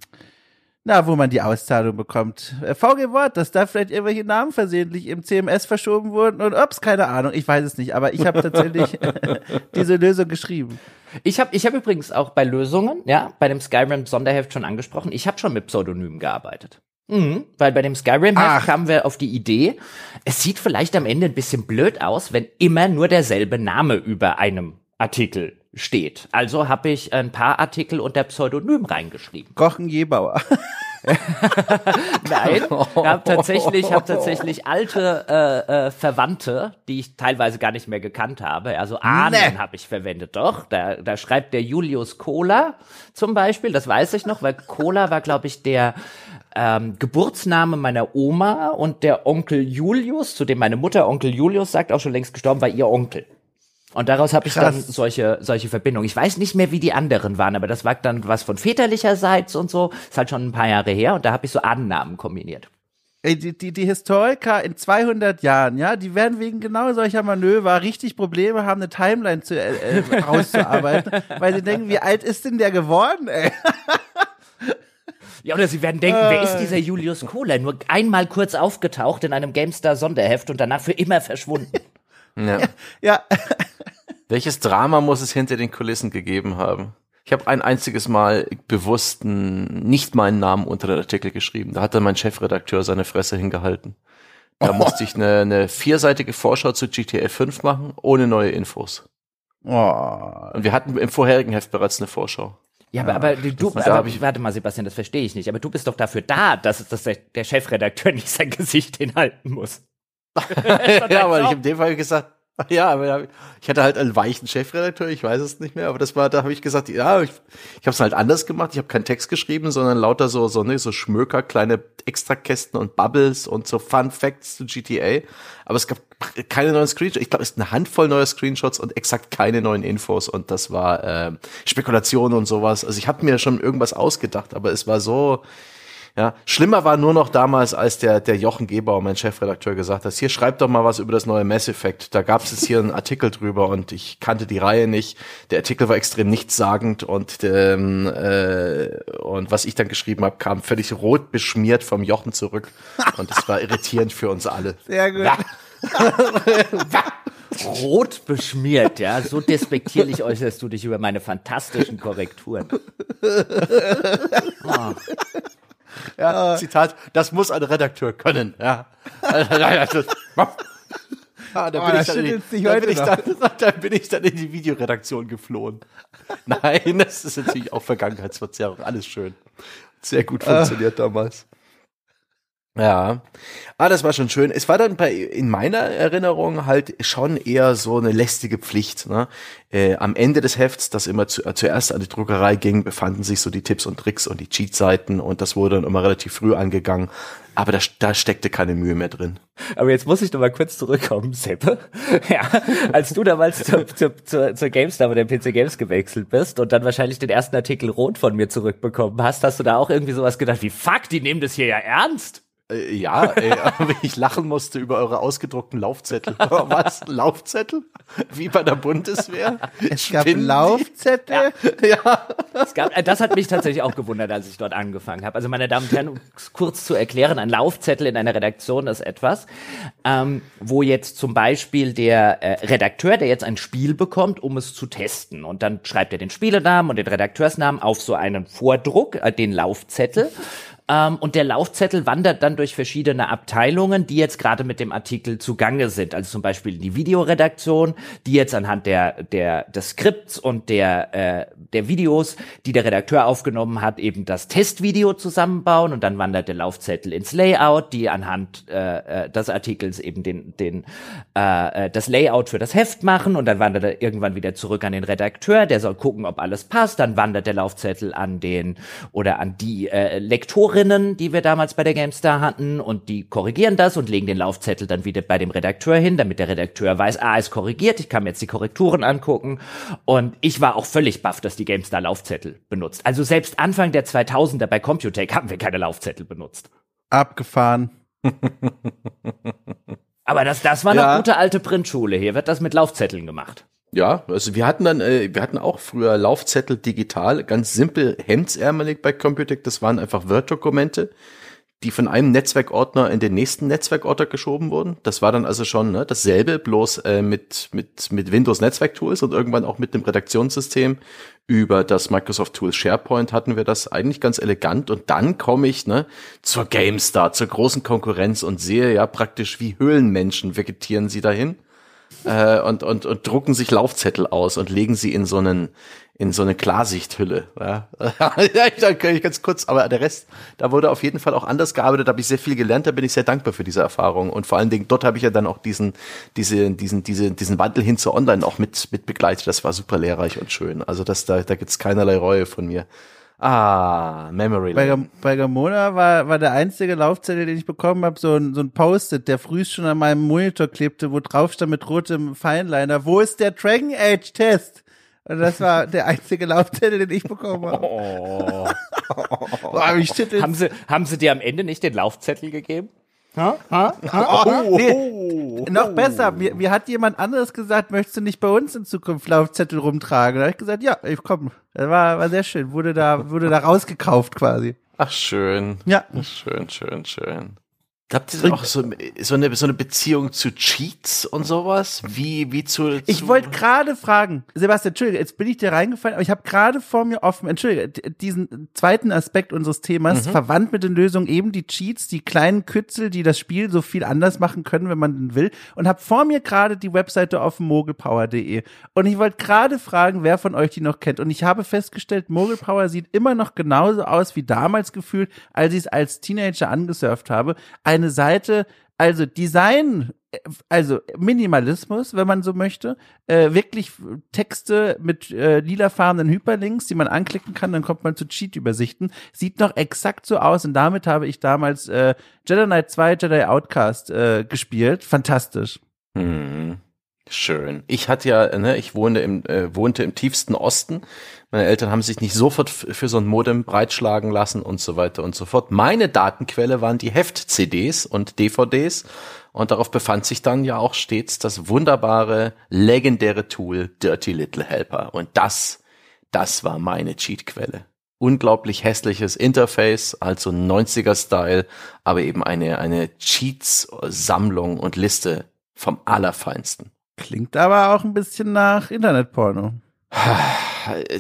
na, wo man die Auszahlung bekommt. Äh, VG Wort, dass da vielleicht irgendwelche Namen versehentlich im CMS verschoben wurden und ups, keine Ahnung, ich weiß es nicht, aber ich habe tatsächlich *laughs* diese Lösung geschrieben. Ich habe ich hab übrigens auch bei Lösungen, ja, bei dem Skyrim Sonderheft schon angesprochen, ich habe schon mit Pseudonymen gearbeitet. Mhm, weil bei dem Skyrim-Heft kamen wir auf die Idee, es sieht vielleicht am Ende ein bisschen blöd aus, wenn immer nur derselbe Name über einem Artikel steht. Also habe ich ein paar Artikel unter Pseudonym reingeschrieben. Kochen Jebauer. *laughs* Nein, ich habe tatsächlich, hab tatsächlich alte äh, äh, Verwandte, die ich teilweise gar nicht mehr gekannt habe. Also Ahnen nee. habe ich verwendet, doch. Da, da schreibt der Julius Kohler zum Beispiel, das weiß ich noch, weil Kohler war, glaube ich, der ähm, Geburtsname meiner Oma und der Onkel Julius, zu dem meine Mutter Onkel Julius sagt, auch schon längst gestorben, war ihr Onkel. Und daraus habe ich dann solche, solche Verbindungen. Ich weiß nicht mehr, wie die anderen waren, aber das war dann was von väterlicherseits und so. Ist halt schon ein paar Jahre her und da habe ich so Ahnennamen kombiniert. Ey, die, die, die Historiker in 200 Jahren, ja, die werden wegen genau solcher Manöver richtig Probleme haben, eine Timeline zu, äh, äh *laughs* auszuarbeiten, weil sie denken, wie alt ist denn der geworden, ey? Ja, oder sie werden denken, äh. wer ist dieser Julius Kohler? Nur einmal kurz aufgetaucht in einem GameStar Sonderheft und danach für immer verschwunden. Ja. ja. *laughs* Welches Drama muss es hinter den Kulissen gegeben haben? Ich habe ein einziges Mal bewusst nicht meinen Namen unter den Artikel geschrieben. Da hat dann mein Chefredakteur seine Fresse hingehalten. Da oh. musste ich eine, eine vierseitige Vorschau zu GTA 5 machen, ohne neue Infos. Oh. Und wir hatten im vorherigen Heft bereits eine Vorschau. Ja, aber, aber du, aber, warte mal, Sebastian, das verstehe ich nicht. Aber du bist doch dafür da, dass, dass der, der Chefredakteur nicht sein Gesicht hinhalten muss. *laughs* ja, aber ich in dem Fall gesagt, ja, aber ich hatte halt einen weichen Chefredakteur, ich weiß es nicht mehr, aber das war, da habe ich gesagt, ja, ich, ich habe es halt anders gemacht. Ich habe keinen Text geschrieben, sondern lauter so so ne, so Schmöker, kleine Extrakästen und Bubbles und so Fun Facts zu GTA. Aber es gab keine neuen Screenshots. Ich glaube, es ist eine Handvoll neuer Screenshots und exakt keine neuen Infos und das war äh, Spekulation und sowas. Also ich habe mir schon irgendwas ausgedacht, aber es war so ja, schlimmer war nur noch damals, als der, der Jochen Gebauer, mein Chefredakteur, gesagt hat, hier schreibt doch mal was über das neue Mass Effect. Da gab es jetzt hier einen Artikel drüber und ich kannte die Reihe nicht. Der Artikel war extrem nichtssagend und, ähm, äh, und was ich dann geschrieben habe, kam völlig rot beschmiert vom Jochen zurück. Und es war irritierend für uns alle. Sehr gut. *laughs* Rot beschmiert, ja. So despektierlich äußerst du dich über meine fantastischen Korrekturen. Oh. *laughs* *laughs* Ja, Zitat, das muss ein Redakteur können. Ja. *laughs* Ah, dann, bin ich dann, in die, dann, bin ich dann, *laughs* dann bin ich dann in die Videoredaktion geflohen. Nein, das ist natürlich auch Vergangenheitsverzerrung. Alles schön. Sehr gut funktioniert uh. damals. Ja, ah, das war schon schön. Es war dann bei in meiner Erinnerung halt schon eher so eine lästige Pflicht. Ne? Äh, am Ende des Hefts, das immer zu, äh, zuerst an die Druckerei ging, befanden sich so die Tipps und Tricks und die Cheat-Seiten und das wurde dann immer relativ früh angegangen. Aber da, da steckte keine Mühe mehr drin. Aber jetzt muss ich noch mal kurz zurückkommen, Seppe. *laughs* Ja, als du damals zur, zur, zur, zur GameStar oder PC Games gewechselt bist und dann wahrscheinlich den ersten Artikel rot von mir zurückbekommen hast, hast du da auch irgendwie sowas gedacht wie, fuck, die nehmen das hier ja ernst? Äh, ja, ey, *laughs* aber ich lachen musste über eure ausgedruckten Laufzettel. *laughs* Was? Laufzettel? Wie bei der Bundeswehr? Es gab Spinnen Laufzettel? Ja. ja. Es gab, äh, das hat mich tatsächlich auch gewundert, als ich dort angefangen habe. Also, meine Damen und Herren, kurz zu erklären, ein Laufzettel in einer Redaktion ist etwas, ähm, wo jetzt zum Beispiel der äh, Redakteur, der jetzt ein Spiel bekommt, um es zu testen. Und dann schreibt er den Spielenamen und den Redakteursnamen auf so einen Vordruck, äh, den Laufzettel. Ähm, und der Laufzettel wandert dann durch verschiedene Abteilungen, die jetzt gerade mit dem Artikel zugange sind. Also zum Beispiel die Videoredaktion, die jetzt anhand der, der, des Skripts und der, äh, der Videos, die der Redakteur aufgenommen hat, eben das Testvideo zusammenbauen. Und dann wandert der Laufzettel ins Layout, die anhand äh, äh des Artikels eben den, den, äh, äh, das Layout für das Heft machen. Und dann wandert er irgendwann wieder zurück an den Redakteur, der soll gucken, ob alles passt. Dann wandert der Laufzettel an den oder an die äh, Lektoren Lektorinnen, die wir damals bei der GameStar hatten, und die korrigieren das und legen den Laufzettel dann wieder bei dem Redakteur hin, damit der Redakteur weiß, ah, ist korrigiert, ich kann mir jetzt die Korrekturen angucken. Und ich war auch völlig baff, dass die GameStar Laufzettel benutzt. Also selbst Anfang der 2000er bei Computech haben wir keine Laufzettel benutzt. Abgefahren. Aber das, das war ja. eine gute alte Printschule. Hier wird das mit Laufzetteln gemacht. Ja, also wir hatten dann, äh, wir hatten auch früher Laufzettel digital, ganz simpel hemdsärmelig bei Computec. Das waren einfach Word-Dokumente, die von einem Netzwerkordner in den nächsten Netzwerkordner geschoben wurden. Das war dann also schon ne, dasselbe, bloß äh, mit, mit, mit Windows Netzwerktools und irgendwann auch mit dem Redaktionssystem über das Microsoft Tool SharePoint hatten wir das eigentlich ganz elegant. Und dann komme ich ne, zur GameStar, zur großen Konkurrenz und sehe ja praktisch wie Höhlenmenschen vegetieren sie dahin äh, und, und, und drucken sich Laufzettel aus und legen sie in so einen in so eine Klarsichthülle. Ja, *laughs* ja kann ich ganz kurz, aber der Rest, da wurde auf jeden Fall auch anders gearbeitet, da habe ich sehr viel gelernt, da bin ich sehr dankbar für diese Erfahrung. Und vor allen Dingen, dort habe ich ja dann auch diesen, diese, diesen, diese, diesen Wandel hin zu online auch mit, mit begleitet. Das war super lehrreich und schön. Also das, da, da gibt's keinerlei Reue von mir. Ah, Memory Bei, Lane. Bei Gamona war, war der einzige Laufzettel, den ich bekommen habe, so ein, so ein Post-it, der früh schon an meinem Monitor klebte, wo drauf stand mit rotem Feinliner, wo ist der Dragon Age Test? Und das war der einzige Laufzettel, den ich bekommen habe. Oh. *laughs* Boah, mich schüttelt. Haben sie, haben sie dir am Ende nicht den Laufzettel gegeben? Nee, noch besser, mir, mir hat jemand anderes gesagt, möchtest du nicht bei uns in Zukunft Laufzettel rumtragen? Da habe ich gesagt, ja, ich komm. Das war, war sehr schön, wurde da, wurde da rausgekauft quasi. Ach, schön. Ja. Schön, schön, schön. Habt ihr auch so, so, eine, so eine Beziehung zu Cheats und sowas? Wie, wie zu. Ich zu wollte gerade fragen, Sebastian, Entschuldige, jetzt bin ich dir reingefallen, aber ich habe gerade vor mir offen, Entschuldige, diesen zweiten Aspekt unseres Themas, verwandt mit den Lösungen eben die Cheats, die kleinen Kützel, die das Spiel so viel anders machen können, wenn man denn will, und habe vor mir gerade die Webseite auf mogelpower.de. Und ich wollte gerade fragen, wer von euch die noch kennt. Und ich habe festgestellt, Mogelpower sieht immer noch genauso aus wie damals gefühlt, als ich es als Teenager angesurft habe. Eine Seite, also Design, äh, also Minimalismus, wenn man so möchte, äh, wirklich Texte mit äh, lilafarbenen Hyperlinks, die man anklicken kann, dann kommt man zu Cheat-Übersichten. Sieht noch exakt so aus und damit habe ich damals äh, Jedi Knight 2 Jedi Outcast äh, gespielt. Fantastisch. Hm. Schön. Ich hatte ja, ne, ich wohnte im, äh, wohnte im tiefsten Osten. Meine Eltern haben sich nicht sofort für so ein Modem breitschlagen lassen und so weiter und so fort. Meine Datenquelle waren die Heft-CDs und DVDs. Und darauf befand sich dann ja auch stets das wunderbare, legendäre Tool Dirty Little Helper. Und das, das war meine Cheatquelle. Unglaublich hässliches Interface, also 90er-Style, aber eben eine, eine Cheats-Sammlung und Liste vom Allerfeinsten. Klingt aber auch ein bisschen nach Internetporno. Äh,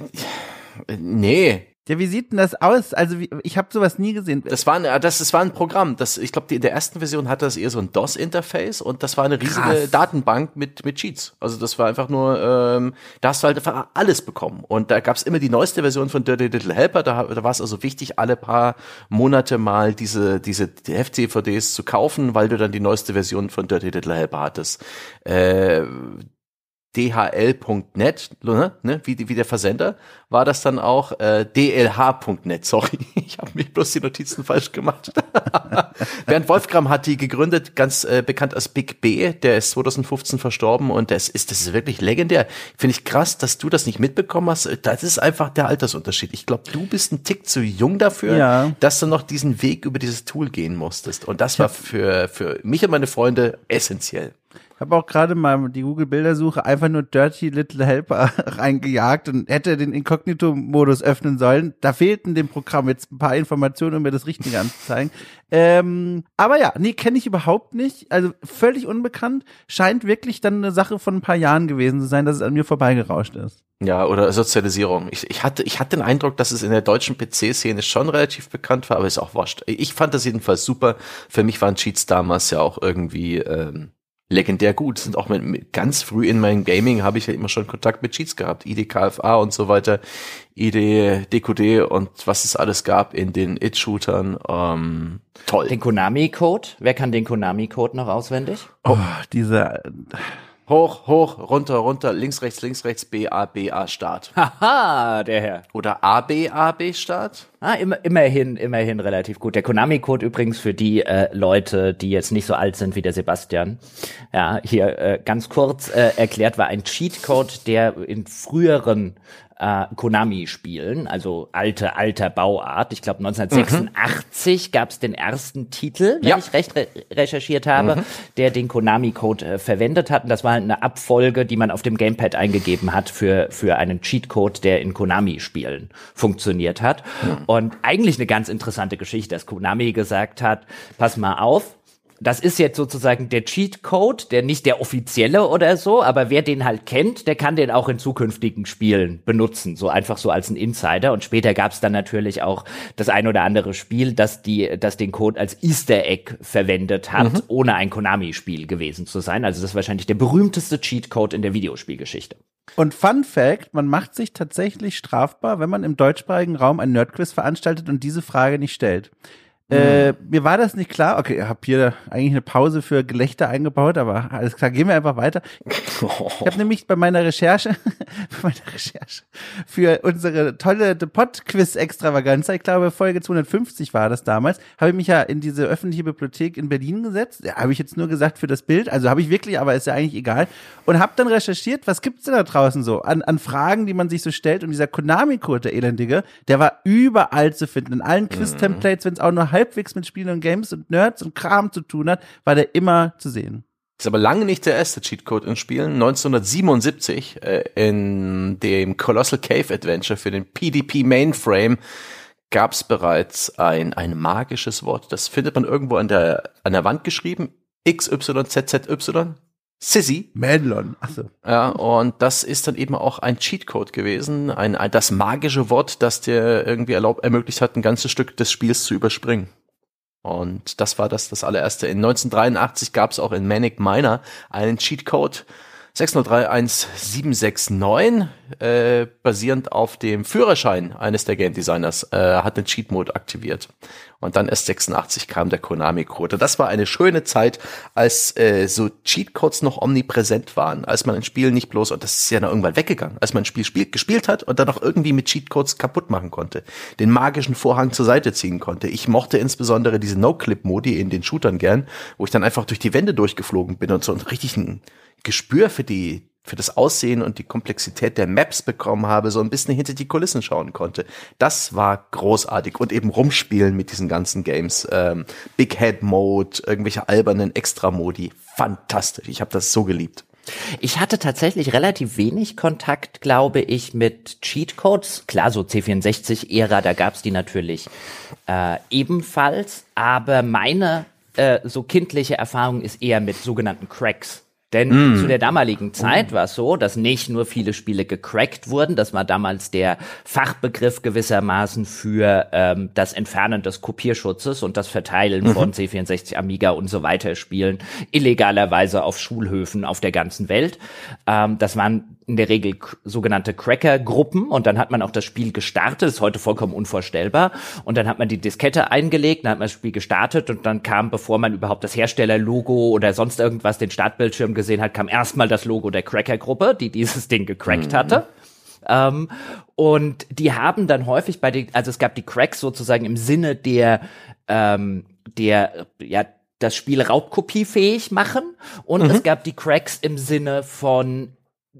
Nee, Ja, wie sieht denn das aus? Also wie, ich habe sowas nie gesehen. das war, ein, das, das war ein Programm. Das, ich glaube, in der ersten Version hatte das eher so ein DOS-Interface und das war eine riesige Krass. Datenbank mit, mit Cheats. Also das war einfach nur, ähm, da hast du halt einfach alles bekommen. Und da gab's immer die neueste Version von Dirty Little Helper. Da, da war es also wichtig, alle paar Monate mal diese, diese Heft-CVDs zu kaufen, weil du dann die neueste Version von Dirty Little Helper hattest. Äh, dhl.net, ne, ne, wie, wie der Versender, war das dann auch äh, dlh.net, sorry, *laughs* ich habe mir bloß die Notizen falsch gemacht. *laughs* Bernd Wolfgram hat die gegründet, ganz äh, bekannt als Big B, der ist 2015 verstorben und das ist, das ist wirklich legendär. Finde ich krass, dass du das nicht mitbekommen hast. Das ist einfach der Altersunterschied. Ich glaube, du bist ein Tick zu jung dafür, Ja. dass du noch diesen Weg über dieses Tool gehen musstest. Und das war für, für mich und meine Freunde essentiell. Habe auch gerade mal die Google-Bildersuche einfach nur Dirty Little Helper *laughs* reingejagt und hätte den Inkognito-Modus öffnen sollen. Da fehlten dem Programm jetzt ein paar Informationen, um mir das Richtige anzuzeigen. Ähm, aber ja, nee, kenne ich überhaupt nicht. Also völlig unbekannt. Scheint wirklich dann eine Sache von ein paar Jahren gewesen zu sein, dass es an mir vorbeigerauscht ist. Ja, oder Sozialisierung. Ich, ich, hatte, ich hatte den Eindruck, dass es in der deutschen PC-Szene schon relativ bekannt war, aber ist auch wurscht. Ich fand das jedenfalls super. Für mich waren Cheats damals ja auch irgendwie ähm, legendär gut. Sind auch mit, mit, ganz früh in meinem Gaming habe ich ja immer schon Kontakt mit Cheats gehabt. IDKFA und so weiter, ID, DQD und was es alles gab in den It-Shootern. Ähm, toll. Den Konami-Code? Wer kann den Konami-Code noch auswendig? Oh, diese, Hoch, hoch, runter, runter, links, rechts, links, rechts, B, A, B, A, Start. *laughs* Haha, der Herr. Oder A, B, A, B, Start. Ah, immer, immerhin, immerhin relativ gut. Der Konami-Code übrigens für die äh, Leute, die jetzt nicht so alt sind wie der Sebastian. Ja, hier äh, ganz kurz äh, erklärt war ein Cheatcode, der in früheren äh, Konami-Spielen, also alte, alter Bauart, ich glaube 1986 gab es den ersten Titel, wenn Ja. ich recht re recherchiert habe, der den Konami-Code äh, verwendet hat. Und das war halt eine Abfolge, die man auf dem Gamepad eingegeben hat für, für einen Cheatcode, der in Konami-Spielen funktioniert hat. Und eigentlich eine ganz interessante Geschichte, dass Konami gesagt hat, pass mal auf, das ist jetzt sozusagen der Cheatcode, der nicht der offizielle oder so, aber wer den halt kennt, der kann den auch in zukünftigen Spielen benutzen, so einfach so als ein Insider. Und später gab es dann natürlich auch das ein oder andere Spiel, das die, das den Code als Easter Egg verwendet hat, ohne ein Konami-Spiel gewesen zu sein. Also das ist wahrscheinlich der berühmteste Cheatcode in der Videospielgeschichte. Und Fun Fact, man macht sich tatsächlich strafbar, wenn man im deutschsprachigen Raum ein Nerdquiz veranstaltet und diese Frage nicht stellt. Äh, mir war das nicht klar. Okay, ich habe hier eigentlich eine Pause für Gelächter eingebaut, aber alles klar, gehen wir einfach weiter. Ich habe *laughs* nämlich bei meiner Recherche, *laughs* bei meiner Recherche für unsere tolle The Pod Quiz Extravaganza, ich glaube Folge 250 war das damals, habe ich mich ja in diese öffentliche Bibliothek in Berlin gesetzt. Ja, habe ich jetzt nur gesagt für das Bild, also habe ich wirklich, aber ist ja eigentlich egal. Und habe dann recherchiert, was gibt's denn da draußen so an, an Fragen, die man sich so stellt. Und dieser Konami-Code, der Elendige, der war überall zu finden. In allen Quiz-Templates, wenn es auch nur halbwegs mit Spielen und Games und Nerds und Kram zu tun hat, war der immer zu sehen. Ist aber lange nicht der erste Cheatcode in Spielen. 1977 äh, in dem Colossal Cave Adventure für den PDP Mainframe gab es bereits ein, ein magisches Wort. Das findet man irgendwo an der, an der Wand geschrieben. XYZZY. Sissy. Madlon. Achso. Ja, und das ist dann eben auch ein Cheatcode gewesen, ein, ein das magische Wort, das dir irgendwie erlaubt, ermöglicht hat, ein ganzes Stück des Spiels zu überspringen. Und das war das, das allererste. In 1983 gab es auch in Manic Miner einen Cheatcode 603169, äh, basierend auf dem Führerschein eines der Game Designers, äh, hat den Cheat Mode aktiviert. Und dann erst 86 kam der Konami-Code. Das war eine schöne Zeit, als äh, so Cheatcodes noch omnipräsent waren, als man ein Spiel nicht bloß, und das ist ja dann irgendwann weggegangen, als man ein Spiel spiel, gespielt hat und dann auch irgendwie mit Cheatcodes kaputt machen konnte, den magischen Vorhang zur Seite ziehen konnte. Ich mochte insbesondere diese No-Clip-Modi in den Shootern gern, wo ich dann einfach durch die Wände durchgeflogen bin und so einen richtigen Gespür für die für das Aussehen und die Komplexität der Maps bekommen habe, so ein bisschen hinter die Kulissen schauen konnte. Das war großartig und eben rumspielen mit diesen ganzen Games, ähm, Big Head Mode, irgendwelche albernen Extra-Modi, fantastisch. Ich habe das so geliebt. Ich hatte tatsächlich relativ wenig Kontakt, glaube ich, mit Cheatcodes. Klar, so C64-Ära, da gab's die natürlich äh, ebenfalls. Aber meine äh, so kindliche Erfahrung ist eher mit sogenannten Cracks. Denn mm. zu der damaligen Zeit war es so, dass nicht nur viele Spiele gecrackt wurden, das war damals der Fachbegriff gewissermaßen für ähm, das Entfernen des Kopierschutzes und das Verteilen mhm. von C64, Amiga und so weiter Spielen illegalerweise auf Schulhöfen auf der ganzen Welt. Ähm, das waren in der Regel sogenannte Cracker-Gruppen und dann hat man auch das Spiel gestartet, ist heute vollkommen unvorstellbar. Und dann hat man die Diskette eingelegt, dann hat man das Spiel gestartet und dann kam, bevor man überhaupt das Herstellerlogo oder sonst irgendwas den Startbildschirm gesehen hat, kam erstmal das Logo der Cracker-Gruppe, die *laughs* dieses Ding gecrackt mhm. hatte. Ähm, und die haben dann häufig bei den, also es gab die Cracks sozusagen im Sinne der, ähm, der, ja, das Spiel raubkopiefähig machen und mhm. es gab die Cracks im Sinne von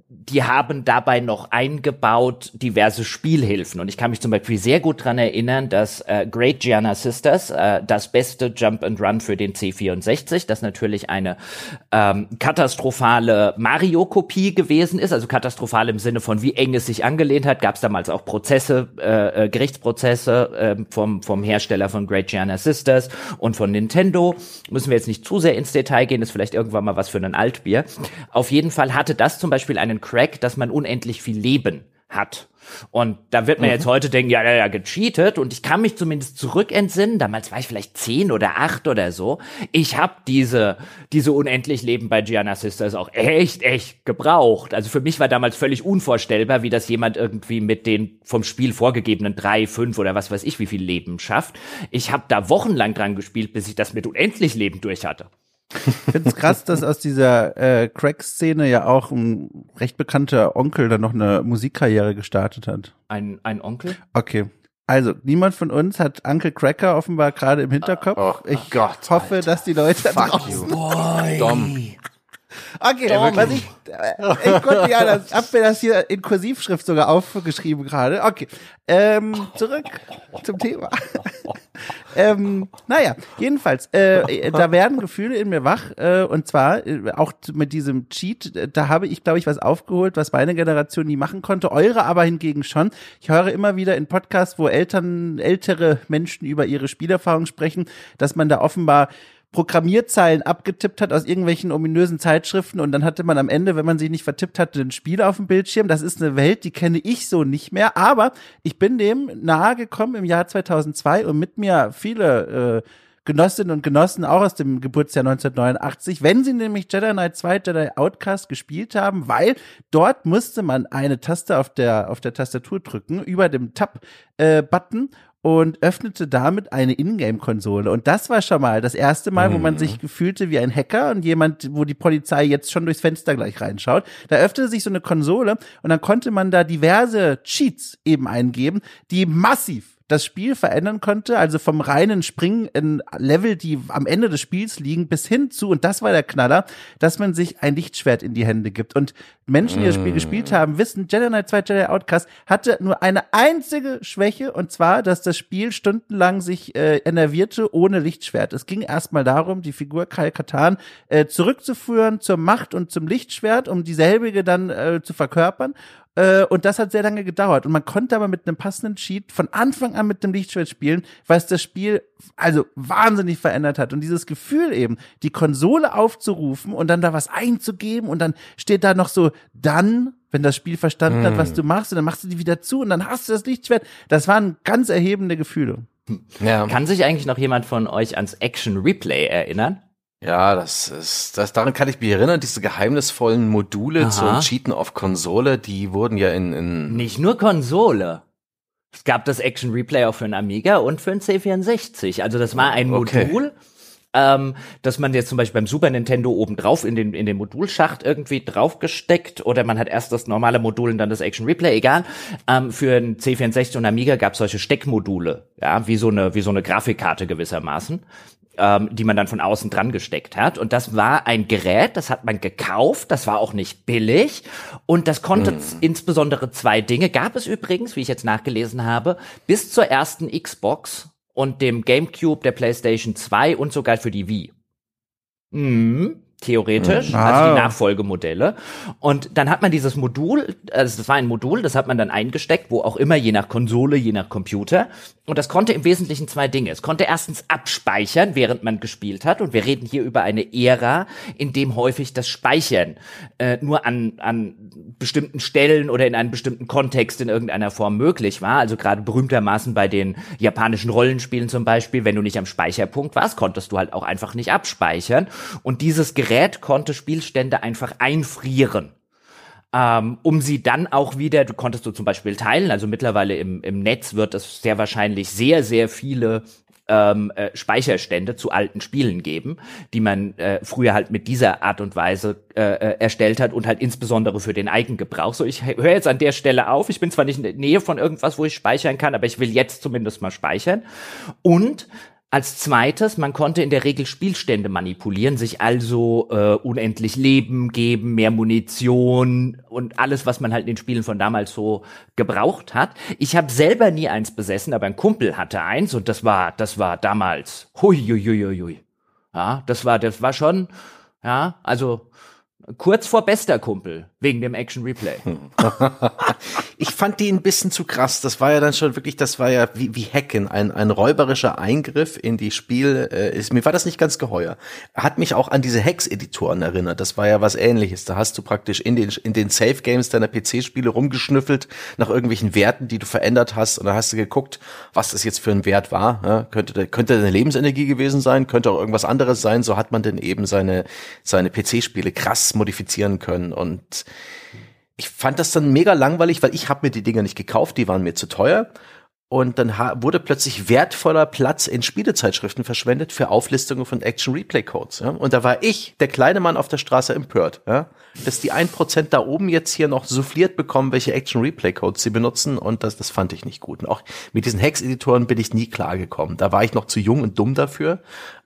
die haben dabei noch eingebaut diverse Spielhilfen. Und ich kann mich zum Beispiel sehr gut dran erinnern, dass äh, Great Gianna Sisters, äh, das beste Jump and Run für den C64, das natürlich eine ähm, katastrophale Mario-Kopie gewesen ist, also katastrophal im Sinne von wie eng es sich angelehnt hat, gab es damals auch Prozesse, äh, äh, Gerichtsprozesse äh, vom, vom Hersteller von Great Gianna Sisters und von Nintendo. Müssen wir jetzt nicht zu sehr ins Detail gehen, ist vielleicht irgendwann mal was für ein Altbier. Auf jeden Fall hatte das zum Beispiel einen Crack, dass man unendlich viel Leben hat. Und da wird man mhm. jetzt heute denken, ja, ja, ja, gecheatet. Und ich kann mich zumindest zurückentsinnen, damals war ich vielleicht zehn oder acht oder so. Ich habe diese, diese unendlich Leben bei Gianna Sisters auch echt, echt gebraucht. Also für mich war damals völlig unvorstellbar, wie das jemand irgendwie mit den vom Spiel vorgegebenen drei, fünf oder was weiß ich, wie viel Leben schafft. Ich habe da wochenlang dran gespielt, bis ich das mit unendlich Leben durch hatte. Ich finde es krass, dass aus dieser äh, Crack-Szene ja auch ein recht bekannter Onkel dann noch eine Musikkarriere gestartet hat. Ein, ein Onkel? Okay. Also, niemand von uns hat Uncle Cracker offenbar gerade im Hinterkopf. Oh, ich Gott, hoffe, Alter. dass die Leute Fuck draußen... You. *laughs* Boy. Dom. Okay, Dom. was ich, äh, ich konnte ja, das, *laughs* hab mir das hier in Kursivschrift sogar aufgeschrieben gerade. Okay, ähm, zurück zum Thema. *laughs* ähm, naja, jedenfalls, äh, da werden Gefühle in mir wach äh, und zwar äh, auch mit diesem Cheat, äh, da habe ich, glaube ich, was aufgeholt, was meine Generation nie machen konnte, eure aber hingegen schon. Ich höre immer wieder in Podcasts, wo Eltern, ältere Menschen über ihre Spielerfahrung sprechen, dass man da offenbar Programmierzeilen abgetippt hat aus irgendwelchen ominösen Zeitschriften und dann hatte man am Ende, wenn man sich nicht vertippt hatte, ein Spiel auf dem Bildschirm. Das ist eine Welt, die kenne ich so nicht mehr, aber ich bin dem nahe gekommen im Jahr 2002 und mit mir viele äh, Genossinnen und Genossen auch aus dem Geburtsjahr 1989, wenn sie nämlich Jedi Knight 2 Jedi Outcast gespielt haben, weil dort musste man eine Taste auf der auf der Tastatur drücken über dem Tab äh, und öffnete damit eine Ingame-Konsole. Und das war schon mal das erste Mal, wo man sich fühlte wie ein Hacker und jemand, wo die Polizei jetzt schon durchs Fenster gleich reinschaut. Da öffnete sich so eine Konsole und dann konnte man da diverse Cheats eben eingeben, die massiv das Spiel verändern konnte, also vom reinen Springen in Level, die am Ende des Spiels liegen, bis hin zu, und das war der Knaller, dass man sich ein Lichtschwert in die Hände gibt. Und Menschen, die das Spiel gespielt haben, wissen, Jedi Knight 2 Jedi Outcast hatte nur eine einzige Schwäche, und zwar, dass das Spiel stundenlang sich äh, enervierte ohne Lichtschwert. Es ging erstmal darum, die Figur Kyle Katan äh, zurückzuführen zur Macht und zum Lichtschwert, um dieselbige dann äh, zu verkörpern. Äh, und das hat sehr lange gedauert. Und man konnte aber mit einem passenden Cheat von Anfang an mit dem Lichtschwert spielen, weil es das Spiel also wahnsinnig verändert hat. Und dieses Gefühl eben, die Konsole aufzurufen und dann da was einzugeben und dann steht da noch so, dann, wenn das Spiel verstanden mm. hat, was hm. du machst, und dann machst du die wieder zu und dann hast du das Lichtschwert. Das waren ganz erhebende Gefühle. Ja. Kann sich eigentlich noch jemand von euch ans Action Replay erinnern? Ja, das ist, das, daran kann ich mich erinnern, diese geheimnisvollen Module Aha. zum Cheaten auf Konsole, die wurden ja in, in Nicht nur Konsole. Es gab das Action Replay auch für einen Amiga und für einen C64. Also das war ein okay. Modul, ähm, dass man jetzt zum Beispiel beim Super Nintendo oben drauf in den, in den Modulschacht irgendwie draufgesteckt oder man hat erst das normale Modul und dann das Action Replay, egal. Ähm, für ein C64 und Amiga gab es solche Steckmodule, ja, wie so eine, wie so eine Grafikkarte gewissermaßen ähm, die man dann von außen dran gesteckt hat. Und das war ein Gerät, das hat man gekauft, das war auch nicht billig und das konnte mm. insbesondere zwei Dinge. Gab es übrigens, wie ich jetzt nachgelesen habe, bis zur ersten Xbox und dem GameCube, der PlayStation 2 und sogar für die Wii. Mhm theoretisch, mhm. also die Nachfolgemodelle. Und dann hat man dieses Modul, also das war ein Modul, das hat man dann eingesteckt, wo auch immer, je nach Konsole, je nach Computer. Und das konnte im Wesentlichen zwei Dinge. Es konnte erstens abspeichern, während man gespielt hat. Und wir reden hier über eine Ära, in dem häufig das Speichern äh, nur an, an bestimmten Stellen oder in einem bestimmten Kontext in irgendeiner Form möglich war. Also gerade berühmtermaßen bei den japanischen Rollenspielen zum Beispiel, wenn du nicht am Speicherpunkt warst, konntest du halt auch einfach nicht abspeichern. Und dieses Gerät konnte Spielstände einfach einfrieren. Ähm, um sie dann auch wieder, du konntest du zum Beispiel teilen, also mittlerweile im, im Netz wird es sehr wahrscheinlich sehr, sehr viele ähm, äh, Speicherstände zu alten Spielen geben, die man äh, früher halt mit dieser Art und Weise äh, äh, erstellt hat und halt insbesondere für den Eigengebrauch. So, ich höre jetzt an der Stelle auf. Ich bin zwar nicht in der Nähe von irgendwas, wo ich speichern kann, aber ich will jetzt zumindest mal speichern. Und als zweites, man konnte in der Regel Spielstände manipulieren, sich also äh, unendlich Leben geben, mehr Munition und alles, was man halt in den Spielen von damals so gebraucht hat. Ich habe selber nie eins besessen, aber ein Kumpel hatte eins und das war, das war damals, hui, hui, hui, hui. Ja, das war, das war schon, ja, also kurz vor bester Kumpel wegen dem Action Replay. *laughs* ich fand die ein bisschen zu krass. Das war ja dann schon wirklich, das war ja wie, wie Hacken, ein, ein räuberischer Eingriff in die Spiel. Äh, ist, mir war das nicht ganz geheuer. Hat mich auch an diese Hex-Editoren erinnert. Das war ja was ähnliches. Da hast du praktisch in den, in den Safe Games deiner PC-Spiele rumgeschnüffelt nach irgendwelchen Werten, die du verändert hast. Und da hast du geguckt, was das jetzt für ein Wert war. Ja, könnte, könnte deine Lebensenergie gewesen sein, könnte auch irgendwas anderes sein. So hat man denn eben seine, seine PC-Spiele krass modifizieren können. Und ich fand das dann mega langweilig, weil ich habe mir die Dinger nicht gekauft, die waren mir zu teuer. Und dann wurde plötzlich wertvoller Platz in Spielezeitschriften verschwendet für Auflistungen von Action Replay Codes. Ja? Und da war ich, der kleine Mann auf der Straße, empört, ja? dass die ein Prozent da oben jetzt hier noch souffliert bekommen, welche Action Replay Codes sie benutzen. Und das, das fand ich nicht gut. Und auch mit diesen Hex-Editoren bin ich nie klargekommen. Da war ich noch zu jung und dumm dafür.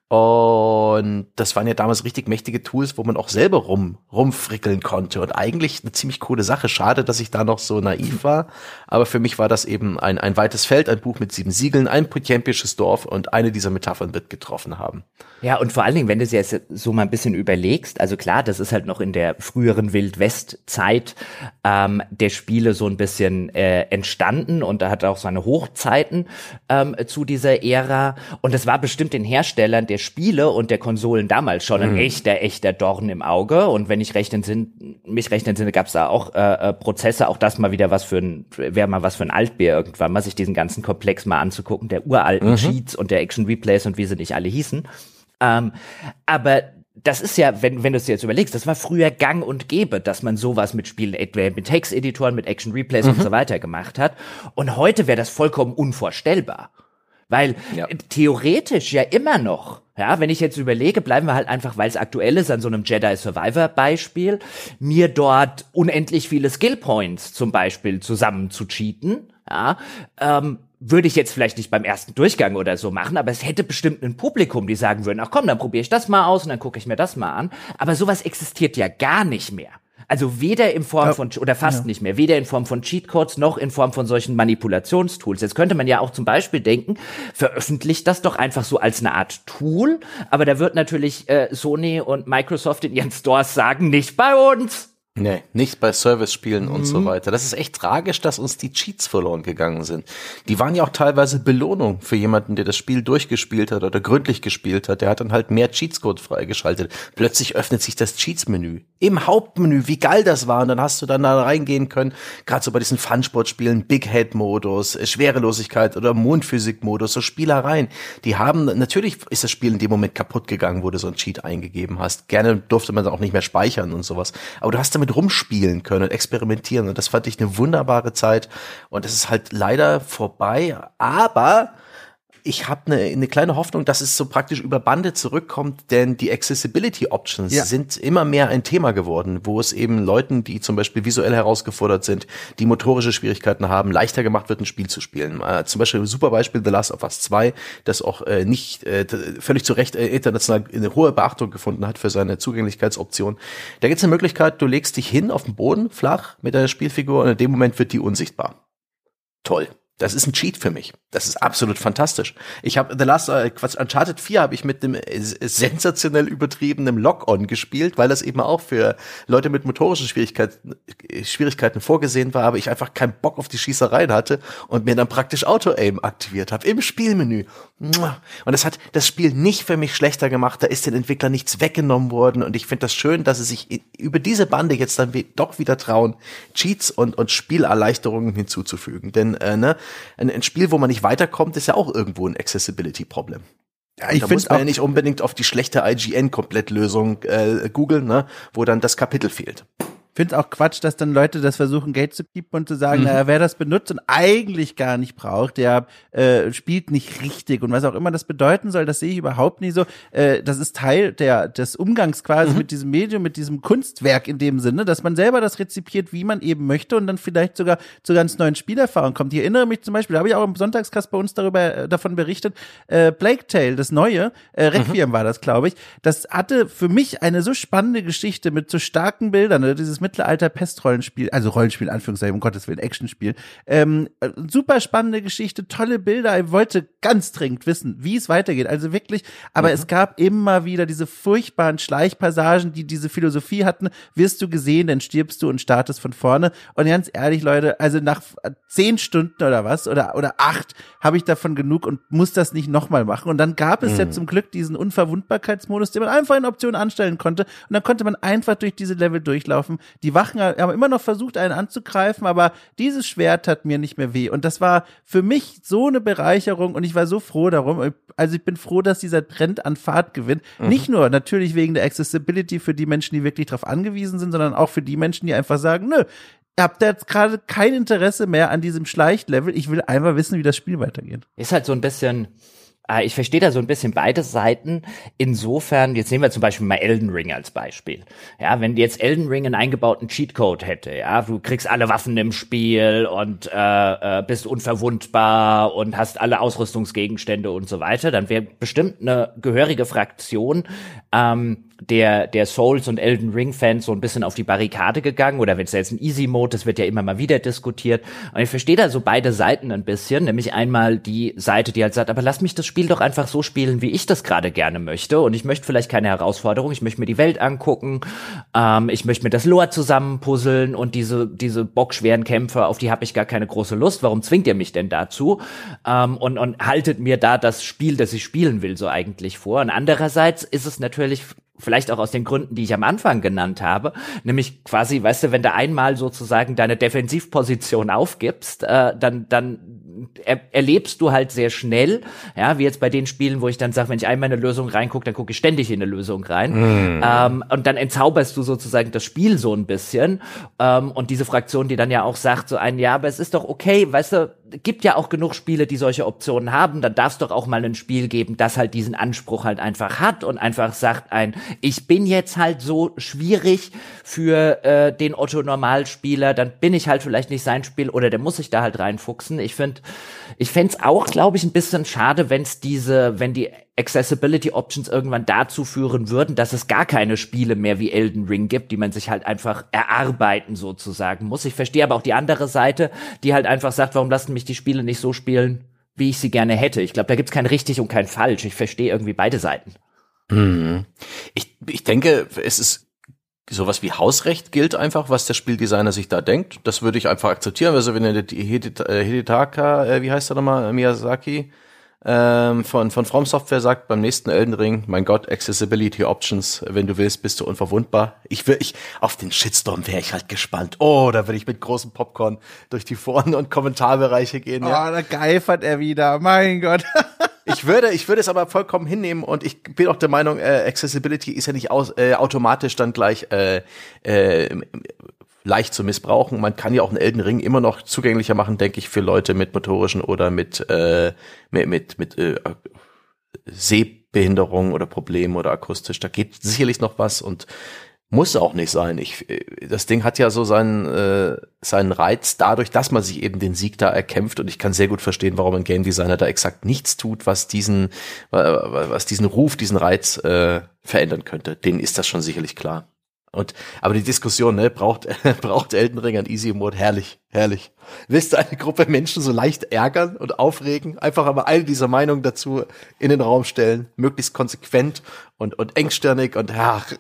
Und das waren ja damals richtig mächtige Tools, wo man auch selber rum, rumfrickeln konnte. Und eigentlich eine ziemlich coole Sache. Schade, dass ich da noch so naiv war. Aber für mich war das eben ein, ein weites Feld, ein Buch mit sieben Siegeln, ein potempisches Dorf und eine dieser Metaphern wird getroffen haben. Ja, und vor allen Dingen, wenn du es jetzt so mal ein bisschen überlegst, also klar, das ist halt noch in der früheren Wild-West-Zeit ähm, der Spiele so ein bisschen äh, entstanden und da hat auch seine Hochzeiten ähm, zu dieser Ära. Und es war bestimmt den Herstellern der Spiele und der Konsolen damals schon ein mhm. echter, echter Dorn im Auge. Und wenn ich recht entsinne, mich recht entsinne, gab es da auch äh, äh, Prozesse, auch das mal wieder was für ein, wäre mal was für ein Altbier irgendwann, mal sich diesen ganzen Komplex mal anzugucken, der uralten mhm. Cheats und der Action Replays und wie sie nicht alle hießen. Ähm, aber das ist ja, wenn, wenn du es dir jetzt überlegst, das war früher gang und gäbe, dass man sowas mit Spielen, mit Text-Editoren, mit Action Replays mhm. und so weiter gemacht hat. Und heute wäre das vollkommen unvorstellbar. Weil ja. theoretisch ja immer noch, ja, wenn ich jetzt überlege, bleiben wir halt einfach, weil es aktuell ist, an so einem Jedi Survivor Beispiel, mir dort unendlich viele Skill Points zum Beispiel zusammen zu cheaten, ja, ähm, würde ich jetzt vielleicht nicht beim ersten Durchgang oder so machen, aber es hätte bestimmt ein Publikum, die sagen würden, ach komm, dann probiere ich das mal aus und dann gucke ich mir das mal an. Aber sowas existiert ja gar nicht mehr. Also weder in Form von, oder fast ja. nicht mehr, weder in Form von Cheatcodes noch in Form von solchen Manipulationstools. Jetzt könnte man ja auch zum Beispiel denken, veröffentlicht das doch einfach so als eine Art Tool, aber da wird natürlich äh, Sony und Microsoft in ihren Stores sagen, nicht bei uns. Nee, nicht bei Service-Spielen mhm. und so mhm. weiter. Das ist echt tragisch, dass uns die Cheats verloren gegangen sind. Die waren ja auch teilweise Belohnung für jemanden, der das Spiel durchgespielt hat oder gründlich gespielt hat. Der hat dann halt mehr Cheatscode freigeschaltet. Plötzlich öffnet sich das Cheats-Menü. Im Hauptmenü, wie geil das war. Und dann hast du dann da reingehen können, gerade so bei diesen Fun-Sport-Spielen, Big Head-Modus, Schwerelosigkeit oder Mondphysik-Modus, so Spielereien. Die haben, natürlich ist das Spiel in dem Moment kaputt gegangen, wo du so ein Cheat eingegeben hast. Gerne durfte man auch nicht mehr speichern und sowas. Aber du hast damit rumspielen können und experimentieren. Und das fand ich eine wunderbare Zeit. Und es ist halt leider vorbei. Aber ich habe eine, eine kleine Hoffnung, dass es so praktisch über Bande zurückkommt, denn die Accessibility Options ja. sind immer mehr ein Thema geworden, wo es eben Leuten, die zum Beispiel visuell herausgefordert sind, die motorische Schwierigkeiten haben, leichter gemacht wird, ein Spiel zu spielen. Äh, zum Beispiel ein super Beispiel The Last of Us 2, das auch äh, nicht äh, völlig zu Recht äh, international eine hohe Beachtung gefunden hat für seine Zugänglichkeitsoption. Da gibt es eine Möglichkeit, du legst dich hin auf den Boden, flach, mit deiner Spielfigur und in dem Moment wird die unsichtbar. Toll. Das ist ein Cheat für mich. Das ist absolut fantastisch. Ich habe The Last äh, Quatsch, Uncharted 4 habe ich mit dem äh, sensationell übertriebenen Lock-on gespielt, weil das eben auch für Leute mit motorischen Schwierigkeiten äh, Schwierigkeiten vorgesehen war, aber ich einfach keinen Bock auf die Schießereien hatte und mir dann praktisch Auto-Aim aktiviert habe im Spielmenü. Und das hat das Spiel nicht für mich schlechter gemacht. Da ist den Entwicklern nichts weggenommen worden und ich finde das schön, dass sie sich über diese Bande jetzt dann doch wieder trauen, Cheats und und Spielerleichterungen hinzuzufügen, denn äh, ne ein, ein Spiel, wo man nicht weiterkommt, ist ja auch irgendwo ein Accessibility-Problem. Ja, ich finde man ja nicht unbedingt auf die schlechte IGN-Komplettlösung äh, googeln, ne, wo dann das Kapitel fehlt finde es auch Quatsch, dass dann Leute das versuchen, Geld zu piepen und zu sagen, mhm. naja, wer das benutzt und eigentlich gar nicht braucht, der äh, spielt nicht richtig und was auch immer das bedeuten soll, das sehe ich überhaupt nicht so. Äh, das ist Teil der des Umgangs quasi mhm. mit diesem Medium, mit diesem Kunstwerk in dem Sinne, dass man selber das rezipiert, wie man eben möchte und dann vielleicht sogar zu ganz neuen Spielerfahrungen kommt. Ich erinnere mich zum Beispiel, da habe ich auch im Sonntagskast bei uns darüber äh, davon berichtet, äh, Plague Tale, das neue, äh, Requiem mhm. war das, glaube ich, das hatte für mich eine so spannende Geschichte mit so starken Bildern, ne? dieses Mittelalter-Pest-Rollenspiel, also Rollenspiel, Anführungszeichen, um Gottes Willen, Actionspiel. Ähm, super spannende Geschichte, tolle Bilder. Ich wollte ganz dringend wissen, wie es weitergeht. Also wirklich, aber mhm. es gab immer wieder diese furchtbaren Schleichpassagen, die diese Philosophie hatten. Wirst du gesehen, dann stirbst du und startest von vorne. Und ganz ehrlich, Leute, also nach zehn Stunden oder was, oder, oder acht, habe ich davon genug und muss das nicht nochmal machen. Und dann gab es mhm. ja zum Glück diesen Unverwundbarkeitsmodus, den man einfach in Optionen anstellen konnte. Und dann konnte man einfach durch diese Level durchlaufen. Die Wachen haben immer noch versucht, einen anzugreifen, aber dieses Schwert hat mir nicht mehr weh. Und das war für mich so eine Bereicherung und ich war so froh darum. Also ich bin froh, dass dieser Trend an Fahrt gewinnt. Mhm. Nicht nur natürlich wegen der Accessibility für die Menschen, die wirklich darauf angewiesen sind, sondern auch für die Menschen, die einfach sagen, nö, ihr habt jetzt gerade kein Interesse mehr an diesem Schleichlevel. Ich will einfach wissen, wie das Spiel weitergeht. Ist halt so ein bisschen ich verstehe da so ein bisschen beide Seiten. Insofern, jetzt nehmen wir zum Beispiel mal Elden Ring als Beispiel. Ja, wenn jetzt Elden Ring einen eingebauten Cheatcode hätte, ja, du kriegst alle Waffen im Spiel und äh, äh, bist unverwundbar und hast alle Ausrüstungsgegenstände und so weiter, dann wäre bestimmt eine gehörige Fraktion ähm, der, der Souls und Elden Ring Fans so ein bisschen auf die Barrikade gegangen oder wenn es jetzt ein Easy Mode, das wird ja immer mal wieder diskutiert. Und ich verstehe da so beide Seiten ein bisschen, nämlich einmal die Seite, die halt sagt, aber lass mich das Spiel doch einfach so spielen, wie ich das gerade gerne möchte. Und ich möchte vielleicht keine Herausforderung, ich möchte mir die Welt angucken, ähm, ich möchte mir das Lore zusammenpuzzeln und diese, diese bockschweren Kämpfe, auf die habe ich gar keine große Lust. Warum zwingt ihr mich denn dazu? Ähm, und, und haltet mir da das Spiel, das ich spielen will, so eigentlich vor. Und andererseits ist es natürlich vielleicht auch aus den Gründen, die ich am Anfang genannt habe, nämlich quasi, weißt du, wenn du einmal sozusagen deine Defensivposition aufgibst, äh, dann dann er, erlebst du halt sehr schnell, ja, wie jetzt bei den Spielen, wo ich dann sage, wenn ich einmal in eine Lösung reingucke, dann gucke ich ständig in eine Lösung rein. Mm. Ähm, und dann entzauberst du sozusagen das Spiel so ein bisschen. Ähm, und diese Fraktion, die dann ja auch sagt, so ein, ja, aber es ist doch okay, weißt du, gibt ja auch genug Spiele, die solche Optionen haben. Dann darf es doch auch mal ein Spiel geben, das halt diesen Anspruch halt einfach hat und einfach sagt ein, ich bin jetzt halt so schwierig für äh, den Otto Normalspieler, dann bin ich halt vielleicht nicht sein Spiel oder der muss sich da halt reinfuchsen. Ich finde, ich fände es auch, glaube ich, ein bisschen schade, wenn es diese, wenn die Accessibility Options irgendwann dazu führen würden, dass es gar keine Spiele mehr wie Elden Ring gibt, die man sich halt einfach erarbeiten sozusagen muss. Ich verstehe aber auch die andere Seite, die halt einfach sagt, warum lassen mich die Spiele nicht so spielen, wie ich sie gerne hätte. Ich glaube, da gibt's kein richtig und kein falsch. Ich verstehe irgendwie beide Seiten. Hm. Ich, ich denke, es ist sowas wie Hausrecht gilt einfach, was der Spieldesigner sich da denkt. Das würde ich einfach akzeptieren. Also wenn er die Hidetaka, äh, wie heißt er nochmal, Miyazaki, ähm, von, von From Software sagt beim nächsten Elden Ring, mein Gott, Accessibility Options, wenn du willst, bist du unverwundbar. Ich will, ich, auf den Shitstorm wäre ich halt gespannt. Oh, da würde ich mit großem Popcorn durch die Foren und Kommentarbereiche gehen. Ja. Oh, da geifert er wieder, mein Gott. *laughs* ich würde, ich würde es aber vollkommen hinnehmen und ich bin auch der Meinung, äh, Accessibility ist ja nicht aus, äh, automatisch dann gleich äh, äh, leicht zu missbrauchen. Man kann ja auch einen Elden Ring immer noch zugänglicher machen, denke ich, für Leute mit motorischen oder mit äh, mit mit, mit äh, Sehbehinderung oder Problemen oder akustisch. Da geht sicherlich noch was und muss auch nicht sein. Ich, das Ding hat ja so seinen, äh, seinen Reiz dadurch, dass man sich eben den Sieg da erkämpft und ich kann sehr gut verstehen, warum ein Game Designer da exakt nichts tut, was diesen, was diesen Ruf, diesen Reiz äh, verändern könnte. Denen ist das schon sicherlich klar. Und, aber die Diskussion, ne, braucht, *laughs* braucht Elden Ring ein Easy Mode? Herrlich, herrlich. Willst du eine Gruppe Menschen so leicht ärgern und aufregen? Einfach aber eine dieser Meinungen dazu in den Raum stellen. Möglichst konsequent und, und engstirnig und, ach.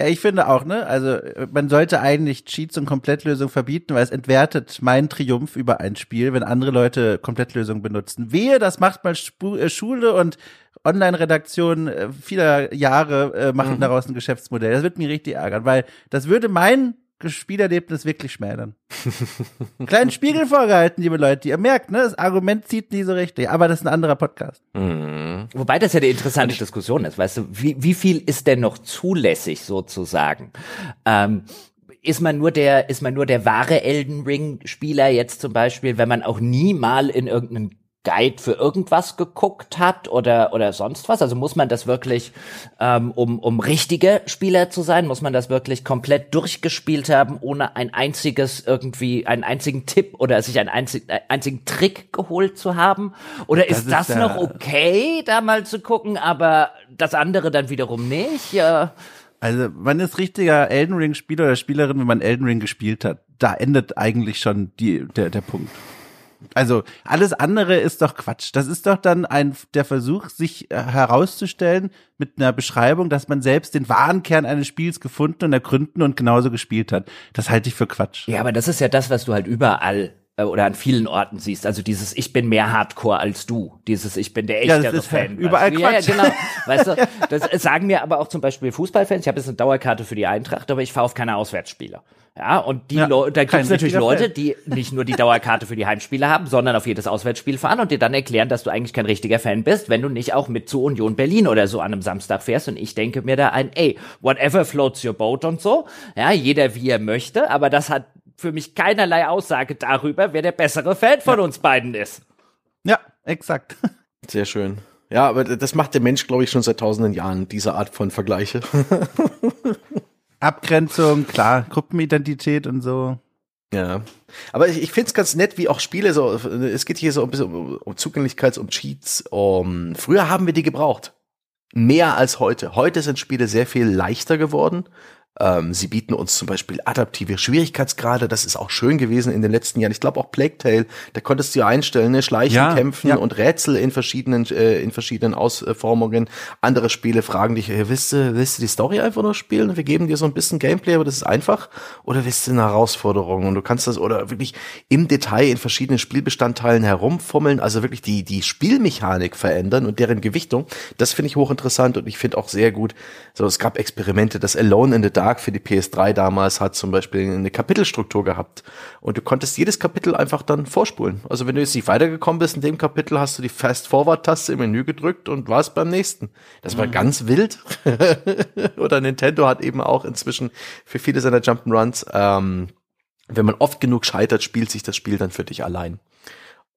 Ja, ich finde auch, ne? Also man sollte eigentlich Cheats und Komplettlösungen verbieten, weil es entwertet meinen Triumph über ein Spiel, wenn andere Leute Komplettlösungen benutzen. Wehe, das macht mal Sp äh, Schule und Online-Redaktion äh, vieler Jahre äh, machen mhm. daraus ein Geschäftsmodell. Das wird mich richtig ärgern, weil das würde mein Spielerlebnis wirklich schmälern. *laughs* Kleinen Spiegel vorgehalten, liebe Leute. Ihr merkt, ne, das Argument zieht nie so richtig, aber das ist ein anderer Podcast. Mhm. Wobei das ja eine interessante Diskussion ist, weißt du, wie, wie viel ist denn noch zulässig sozusagen? Ähm, ist man nur der, ist man nur der wahre Elden Ring Spieler jetzt zum Beispiel, wenn man auch nie mal in irgendeinen Guide für irgendwas geguckt hat oder oder sonst was? Also muss man das wirklich, ähm, um um richtige Spieler zu sein, muss man das wirklich komplett durchgespielt haben, ohne ein einziges irgendwie einen einzigen Tipp oder sich einen einzig, äh, einzigen Trick geholt zu haben? Oder das ist das ist noch okay, da mal zu gucken, aber das andere dann wiederum nicht? Ja. Also man ist richtiger Elden Ring Spieler oder Spielerin, wenn man Elden Ring gespielt hat. Da endet eigentlich schon die der der Punkt. Also alles andere ist doch Quatsch. Das ist doch dann ein der Versuch, sich äh, herauszustellen mit einer Beschreibung, dass man selbst den wahren Kern eines Spiels gefunden und ergründen und genauso gespielt hat. Das halte ich für Quatsch. Ja, aber das ist ja das, was du halt überall oder an vielen Orten siehst. Also dieses Ich bin mehr Hardcore als du. Dieses Ich bin der echtere ja, das ist Fan. Überall Quatsch. Ja, ja, genau. *laughs* Weißt du, das sagen mir aber auch zum Beispiel Fußballfans. Ich habe jetzt eine Dauerkarte für die Eintracht, aber ich fahre auf keine Auswärtsspiele. Ja, und die ja, Leute, da gibt es natürlich Leute, die nicht nur die Dauerkarte für die Heimspiele haben, sondern auf jedes Auswärtsspiel fahren und dir dann erklären, dass du eigentlich kein richtiger Fan bist, wenn du nicht auch mit zu Union Berlin oder so an einem Samstag fährst. Und ich denke mir da ein, ey, whatever floats your boat und so. Ja, jeder wie er möchte, aber das hat für mich keinerlei Aussage darüber, wer der bessere Fan von ja. uns beiden ist. Ja, exakt. *laughs* Sehr schön. Ja, aber das macht der Mensch, glaube ich, schon seit tausenden Jahren, diese Art von Vergleiche. *laughs* Abgrenzung, klar, Gruppenidentität und so. Ja, aber ich, ich finde es ganz nett, wie auch Spiele so, es geht hier so ein bisschen um, um Zugänglichkeits- und Cheats. Um, früher haben wir die gebraucht. Mehr als heute. Heute sind Spiele sehr viel leichter geworden. Ähm, sie bieten uns zum Beispiel adaptive Schwierigkeitsgrade. Das ist auch schön gewesen in den letzten Jahren. Ich glaube auch Plague Tale, da konntest du ja einstellen, ne? Schleichen, ja, Kämpfen ja. und Rätsel in verschiedenen, äh, in verschiedenen Ausformungen. Andere Spiele fragen dich, äh, willst, du, willst du die Story einfach nur spielen? Wir geben dir so ein bisschen Gameplay, aber das ist einfach. Oder willst du eine Herausforderung? Und du kannst das oder wirklich im Detail in verschiedenen Spielbestandteilen herumfummeln, also wirklich die, die Spielmechanik verändern und deren Gewichtung. Das finde ich hochinteressant und ich finde auch sehr gut, so es gab Experimente, das Alone in the Dark Dark für die PS3 damals hat zum Beispiel eine Kapitelstruktur gehabt. Und du konntest jedes Kapitel einfach dann vorspulen. Also wenn du jetzt nicht weitergekommen bist in dem Kapitel, hast du die Fast-Forward-Taste im Menü gedrückt und warst beim nächsten. Das war mhm. ganz wild. *laughs* Oder Nintendo hat eben auch inzwischen für viele seiner Jump'n'Runs ähm, wenn man oft genug scheitert, spielt sich das Spiel dann für dich allein.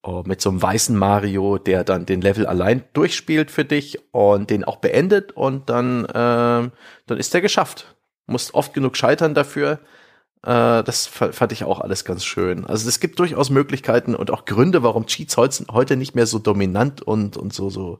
Oh, mit so einem weißen Mario, der dann den Level allein durchspielt für dich und den auch beendet und dann, äh, dann ist der geschafft. Musst oft genug scheitern dafür. Äh, das fand ich auch alles ganz schön. Also es gibt durchaus Möglichkeiten und auch Gründe, warum Cheats heute nicht mehr so dominant und, und so, so,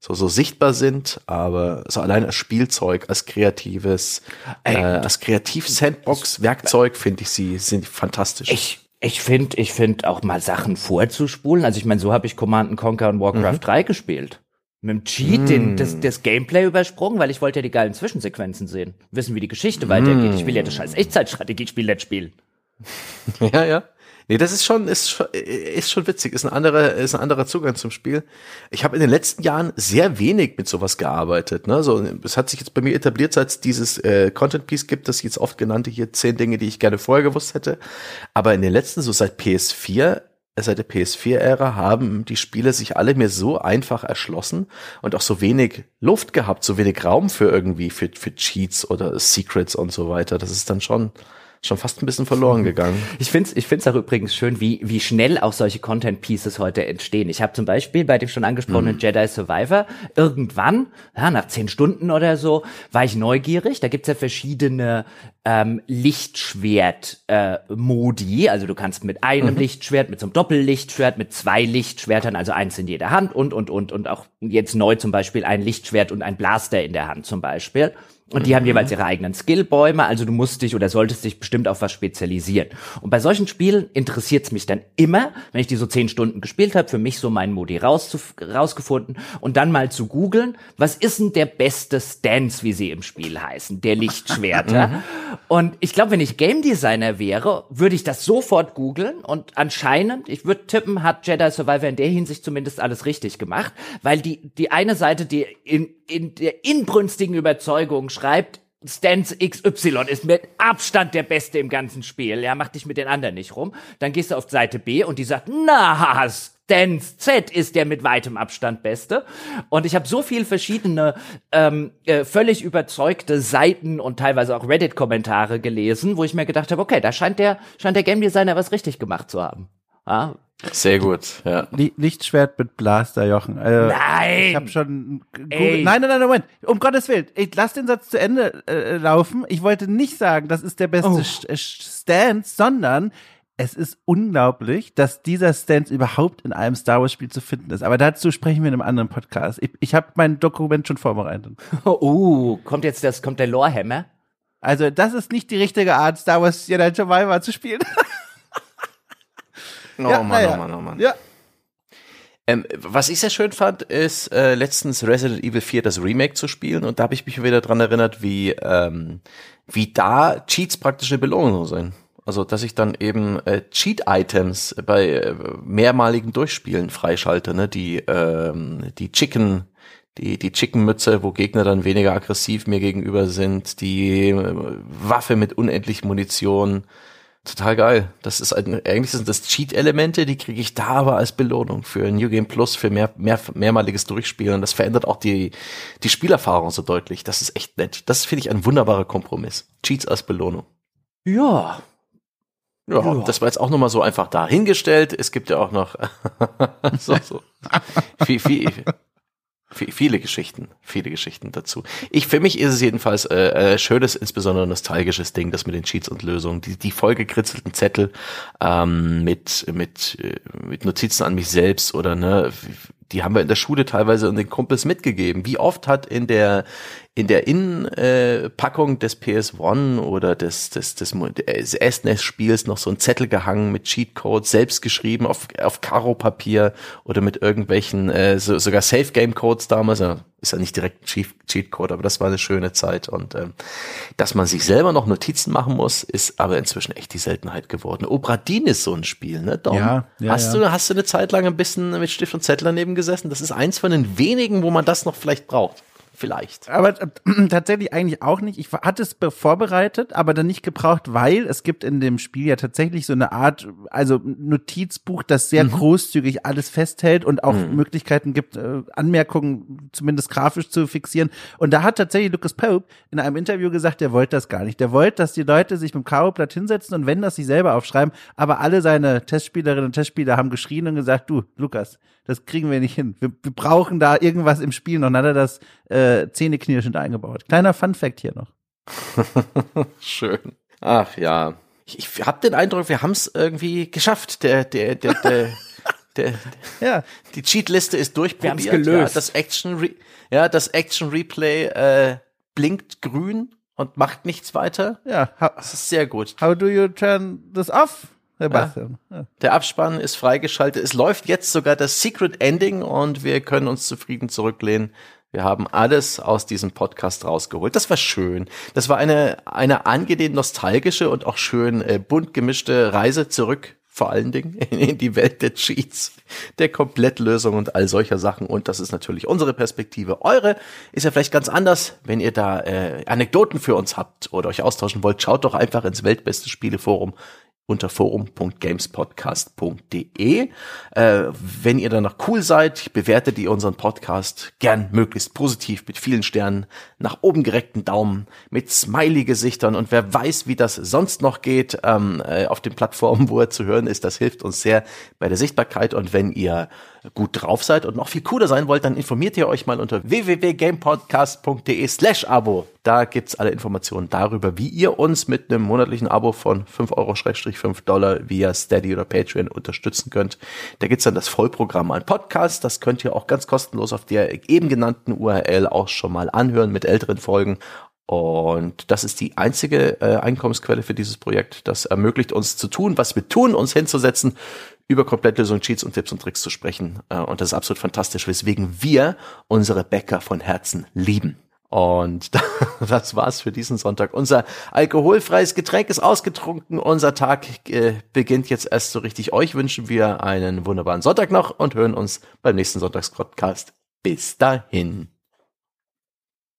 so, so sichtbar sind, aber so allein als Spielzeug, als kreatives, äh, als Kreativ-Sandbox-Werkzeug finde ich sie, sind fantastisch. Ich ich finde, ich finde auch mal Sachen vorzuspulen. Also ich meine, so habe ich Command Conquer und Warcraft mhm. 3 gespielt. Mit dem Cheat mm. den, das, das Gameplay übersprungen, weil ich wollte ja die geilen Zwischensequenzen sehen. Wissen, wie die Geschichte mm. weitergeht. Ich will ja das scheiß Echtzeitstrategiespiel nicht spielen. *laughs* Ja, ja. Nee, das ist schon, ist schon, ist schon witzig. Ist ein anderer, ist ein anderer Zugang zum Spiel. Ich habe in den letzten Jahren sehr wenig mit sowas gearbeitet. Ne? So, es hat sich jetzt bei mir etabliert, seit es dieses äh, Content Piece gibt, das jetzt oft genannte hier zehn Dinge, die ich gerne vorher gewusst hätte. Aber in den letzten, so seit PS4, seit der PS4-Ära haben die Spiele sich alle mir so einfach erschlossen und auch so wenig Luft gehabt, so wenig Raum für irgendwie, für, für Cheats oder Secrets und so weiter. Das ist dann schon, schon fast ein bisschen verloren gegangen. Ich finde es ich find's auch übrigens schön, wie, wie schnell auch solche Content-Pieces heute entstehen. Ich habe zum Beispiel bei dem schon angesprochenen mhm. Jedi Survivor irgendwann, ja, nach zehn Stunden oder so, war ich neugierig. Da gibt's ja verschiedene ähm, Lichtschwert-Modi. Äh, also du kannst mit einem mhm. Lichtschwert, mit so einem Doppellichtschwert, mit zwei Lichtschwertern, also eins in jeder Hand und, und, und, und auch jetzt neu zum Beispiel ein Lichtschwert und ein Blaster in der Hand zum Beispiel. Und die mhm. haben jeweils ihre eigenen Skillbäume, also du musst dich oder solltest dich bestimmt auf was spezialisieren. Und bei solchen Spielen interessiert es mich dann immer, wenn ich die so zehn Stunden gespielt habe, für mich so meinen Modi rausgefunden und dann mal zu googeln, was ist denn der beste Stance, wie sie im Spiel heißen, der Lichtschwerter. *laughs* Mhm. und ich glaube, wenn ich Game Designer wäre, würde ich das sofort googeln und anscheinend, ich würde tippen, hat Jedi Survivor in der Hinsicht zumindest alles richtig gemacht, weil die, die eine Seite, die in, in der inbrünstigen Überzeugung schreibt, Stance XY ist mit Abstand der Beste im ganzen Spiel. Ja, mach dich mit den anderen nicht rum. Dann gehst du auf Seite B und die sagt, na, Stance Z ist der mit weitem Abstand Beste. Und ich habe so viel verschiedene ähm, äh, völlig überzeugte Seiten und teilweise auch Reddit-Kommentare gelesen, wo ich mir gedacht habe, okay, da scheint der scheint der Game Designer was richtig gemacht zu haben. Ja, sehr gut, ja. Lichtschwert mit Blaster, Jochen. Äh, nein! Ich habe schon. Nein, nein, nein, Moment. Um Gottes Willen. Ich lass den Satz zu Ende äh, laufen. Ich wollte nicht sagen, das ist der beste oh. Äh, Stance, sondern es ist unglaublich, dass dieser Stance überhaupt in einem Star Wars Spiel zu finden ist. Aber dazu sprechen wir in einem anderen Podcast. Ich, ich habe mein Dokument schon vorbereitet. *laughs* Oh, uh, kommt jetzt das, kommt der Lorehammer? Also, das ist nicht die richtige Art, Star Wars Jedi Survivor zu spielen. *laughs* Oh ja, Mann, ja. oh Mann, oh Mann. Ja. Ähm, was ich sehr schön fand, ist äh, letztens Resident Evil 4 das Remake zu spielen und da habe ich mich wieder dran erinnert, wie, ähm, wie da Cheats praktische Belohnungen sind. Also, dass ich dann eben äh, Cheat-Items bei äh, mehrmaligen Durchspielen freischalte, ne? Die, ähm, die Chicken, die, die Chicken-Mütze, wo Gegner dann weniger aggressiv mir gegenüber sind, die äh, Waffe mit unendlich Munition, Total geil. Das ist ein, eigentlich sind das Cheat-Elemente, die kriege ich da aber als Belohnung für New Game Plus, für mehr, mehr, mehrmaliges Durchspielen. Und das verändert auch die, die Spielerfahrung so deutlich. Das ist echt nett. Das finde ich ein wunderbarer Kompromiss. Cheats als Belohnung. Ja. Ja, ja. das war jetzt auch nochmal so einfach dahingestellt. Es gibt ja auch noch *laughs* so, so. viel, viel, viele Geschichten, viele Geschichten dazu. Ich für mich ist es jedenfalls äh, äh, schönes, insbesondere nostalgisches Ding, das mit den Cheats und Lösungen, die die vollgekritzelten Zettel ähm, mit mit äh, mit Notizen an mich selbst oder ne, die haben wir in der Schule teilweise an den Kumpels mitgegeben. Wie oft hat in der in der Innenpackung äh, des PS1 oder des, des, des, des SNES-Spiels noch so ein Zettel gehangen mit Cheatcodes, selbst geschrieben auf, auf Karo-Papier oder mit irgendwelchen, äh, so, sogar Safe-Game-Codes damals. Ja, ist ja nicht direkt ein Cheatcode, aber das war eine schöne Zeit. Und ähm, dass man sich selber noch Notizen machen muss, ist aber inzwischen echt die Seltenheit geworden. Obradin ist so ein Spiel, ne? Dom? Ja, ja, hast, ja. Du, hast du eine Zeit lang ein bisschen mit Stift und Zettel daneben gesessen? Das ist eins von den wenigen, wo man das noch vielleicht braucht. Vielleicht. Aber äh, *clears throat* tatsächlich eigentlich auch nicht. Ich hatte es vorbereitet, aber dann nicht gebraucht, weil es gibt in dem Spiel ja tatsächlich so eine Art, also Notizbuch, das sehr mhm. großzügig alles festhält und auch mhm. Möglichkeiten gibt, äh, Anmerkungen zumindest grafisch zu fixieren. Und da hat tatsächlich Lucas Pope in einem Interview gesagt, der wollte das gar nicht. Der wollte, dass die Leute sich mit dem Karo-Blatt hinsetzen und wenn das sich selber aufschreiben, aber alle seine Testspielerinnen und Testspieler haben geschrien und gesagt, du, Lukas, das kriegen wir nicht hin. Wir, wir brauchen da irgendwas im Spiel noch. Dann hat er das äh, Zähneknirschend eingebaut. Kleiner Fun-Fact hier noch. *laughs* Schön. Ach ja. Ich, ich habe den Eindruck, wir haben es irgendwie geschafft. Der, der, der, der, *laughs* der, ja. Die Cheatliste ist durchprobiert. Wir gelöst. Ja, das Action, Re ja, das Action Replay äh, blinkt grün und macht nichts weiter. Ja, das ist sehr gut. How do you turn this off? Sebastian. Ja. Der Abspann ist freigeschaltet. Es läuft jetzt sogar das Secret Ending und wir können uns zufrieden zurücklehnen. Wir haben alles aus diesem Podcast rausgeholt. Das war schön. Das war eine, eine angenehm nostalgische und auch schön äh, bunt gemischte Reise zurück vor allen Dingen *laughs* in die Welt der Cheats, der Komplettlösung und all solcher Sachen. Und das ist natürlich unsere Perspektive. Eure ist ja vielleicht ganz anders. Wenn ihr da äh, Anekdoten für uns habt oder euch austauschen wollt, schaut doch einfach ins Weltbeste Spieleforum unter forum.gamespodcast.de. Äh, wenn ihr danach cool seid, bewertet ihr unseren Podcast gern möglichst positiv mit vielen Sternen, nach oben gereckten Daumen, mit Smiley-Gesichtern und wer weiß, wie das sonst noch geht ähm, äh, auf den Plattformen, wo er zu hören ist. Das hilft uns sehr bei der Sichtbarkeit und wenn ihr gut drauf seid und noch viel cooler sein wollt, dann informiert ihr euch mal unter www.gamepodcast.de slash Abo. Da gibt's alle Informationen darüber, wie ihr uns mit einem monatlichen Abo von 5 Euro 5 Dollar via Steady oder Patreon unterstützen könnt. Da gibt's dann das Vollprogramm an Podcasts. Das könnt ihr auch ganz kostenlos auf der eben genannten URL auch schon mal anhören mit älteren Folgen. Und das ist die einzige äh, Einkommensquelle für dieses Projekt. Das ermöglicht uns zu tun, was wir tun, uns hinzusetzen, über Komplettlösung, Cheats und Tipps und Tricks zu sprechen. Äh, und das ist absolut fantastisch, weswegen wir unsere Bäcker von Herzen lieben. Und *laughs* das war's für diesen Sonntag. Unser alkoholfreies Getränk ist ausgetrunken. Unser Tag äh, beginnt jetzt erst so richtig. Euch wünschen wir einen wunderbaren Sonntag noch und hören uns beim nächsten Sonntagspodcast. Bis dahin.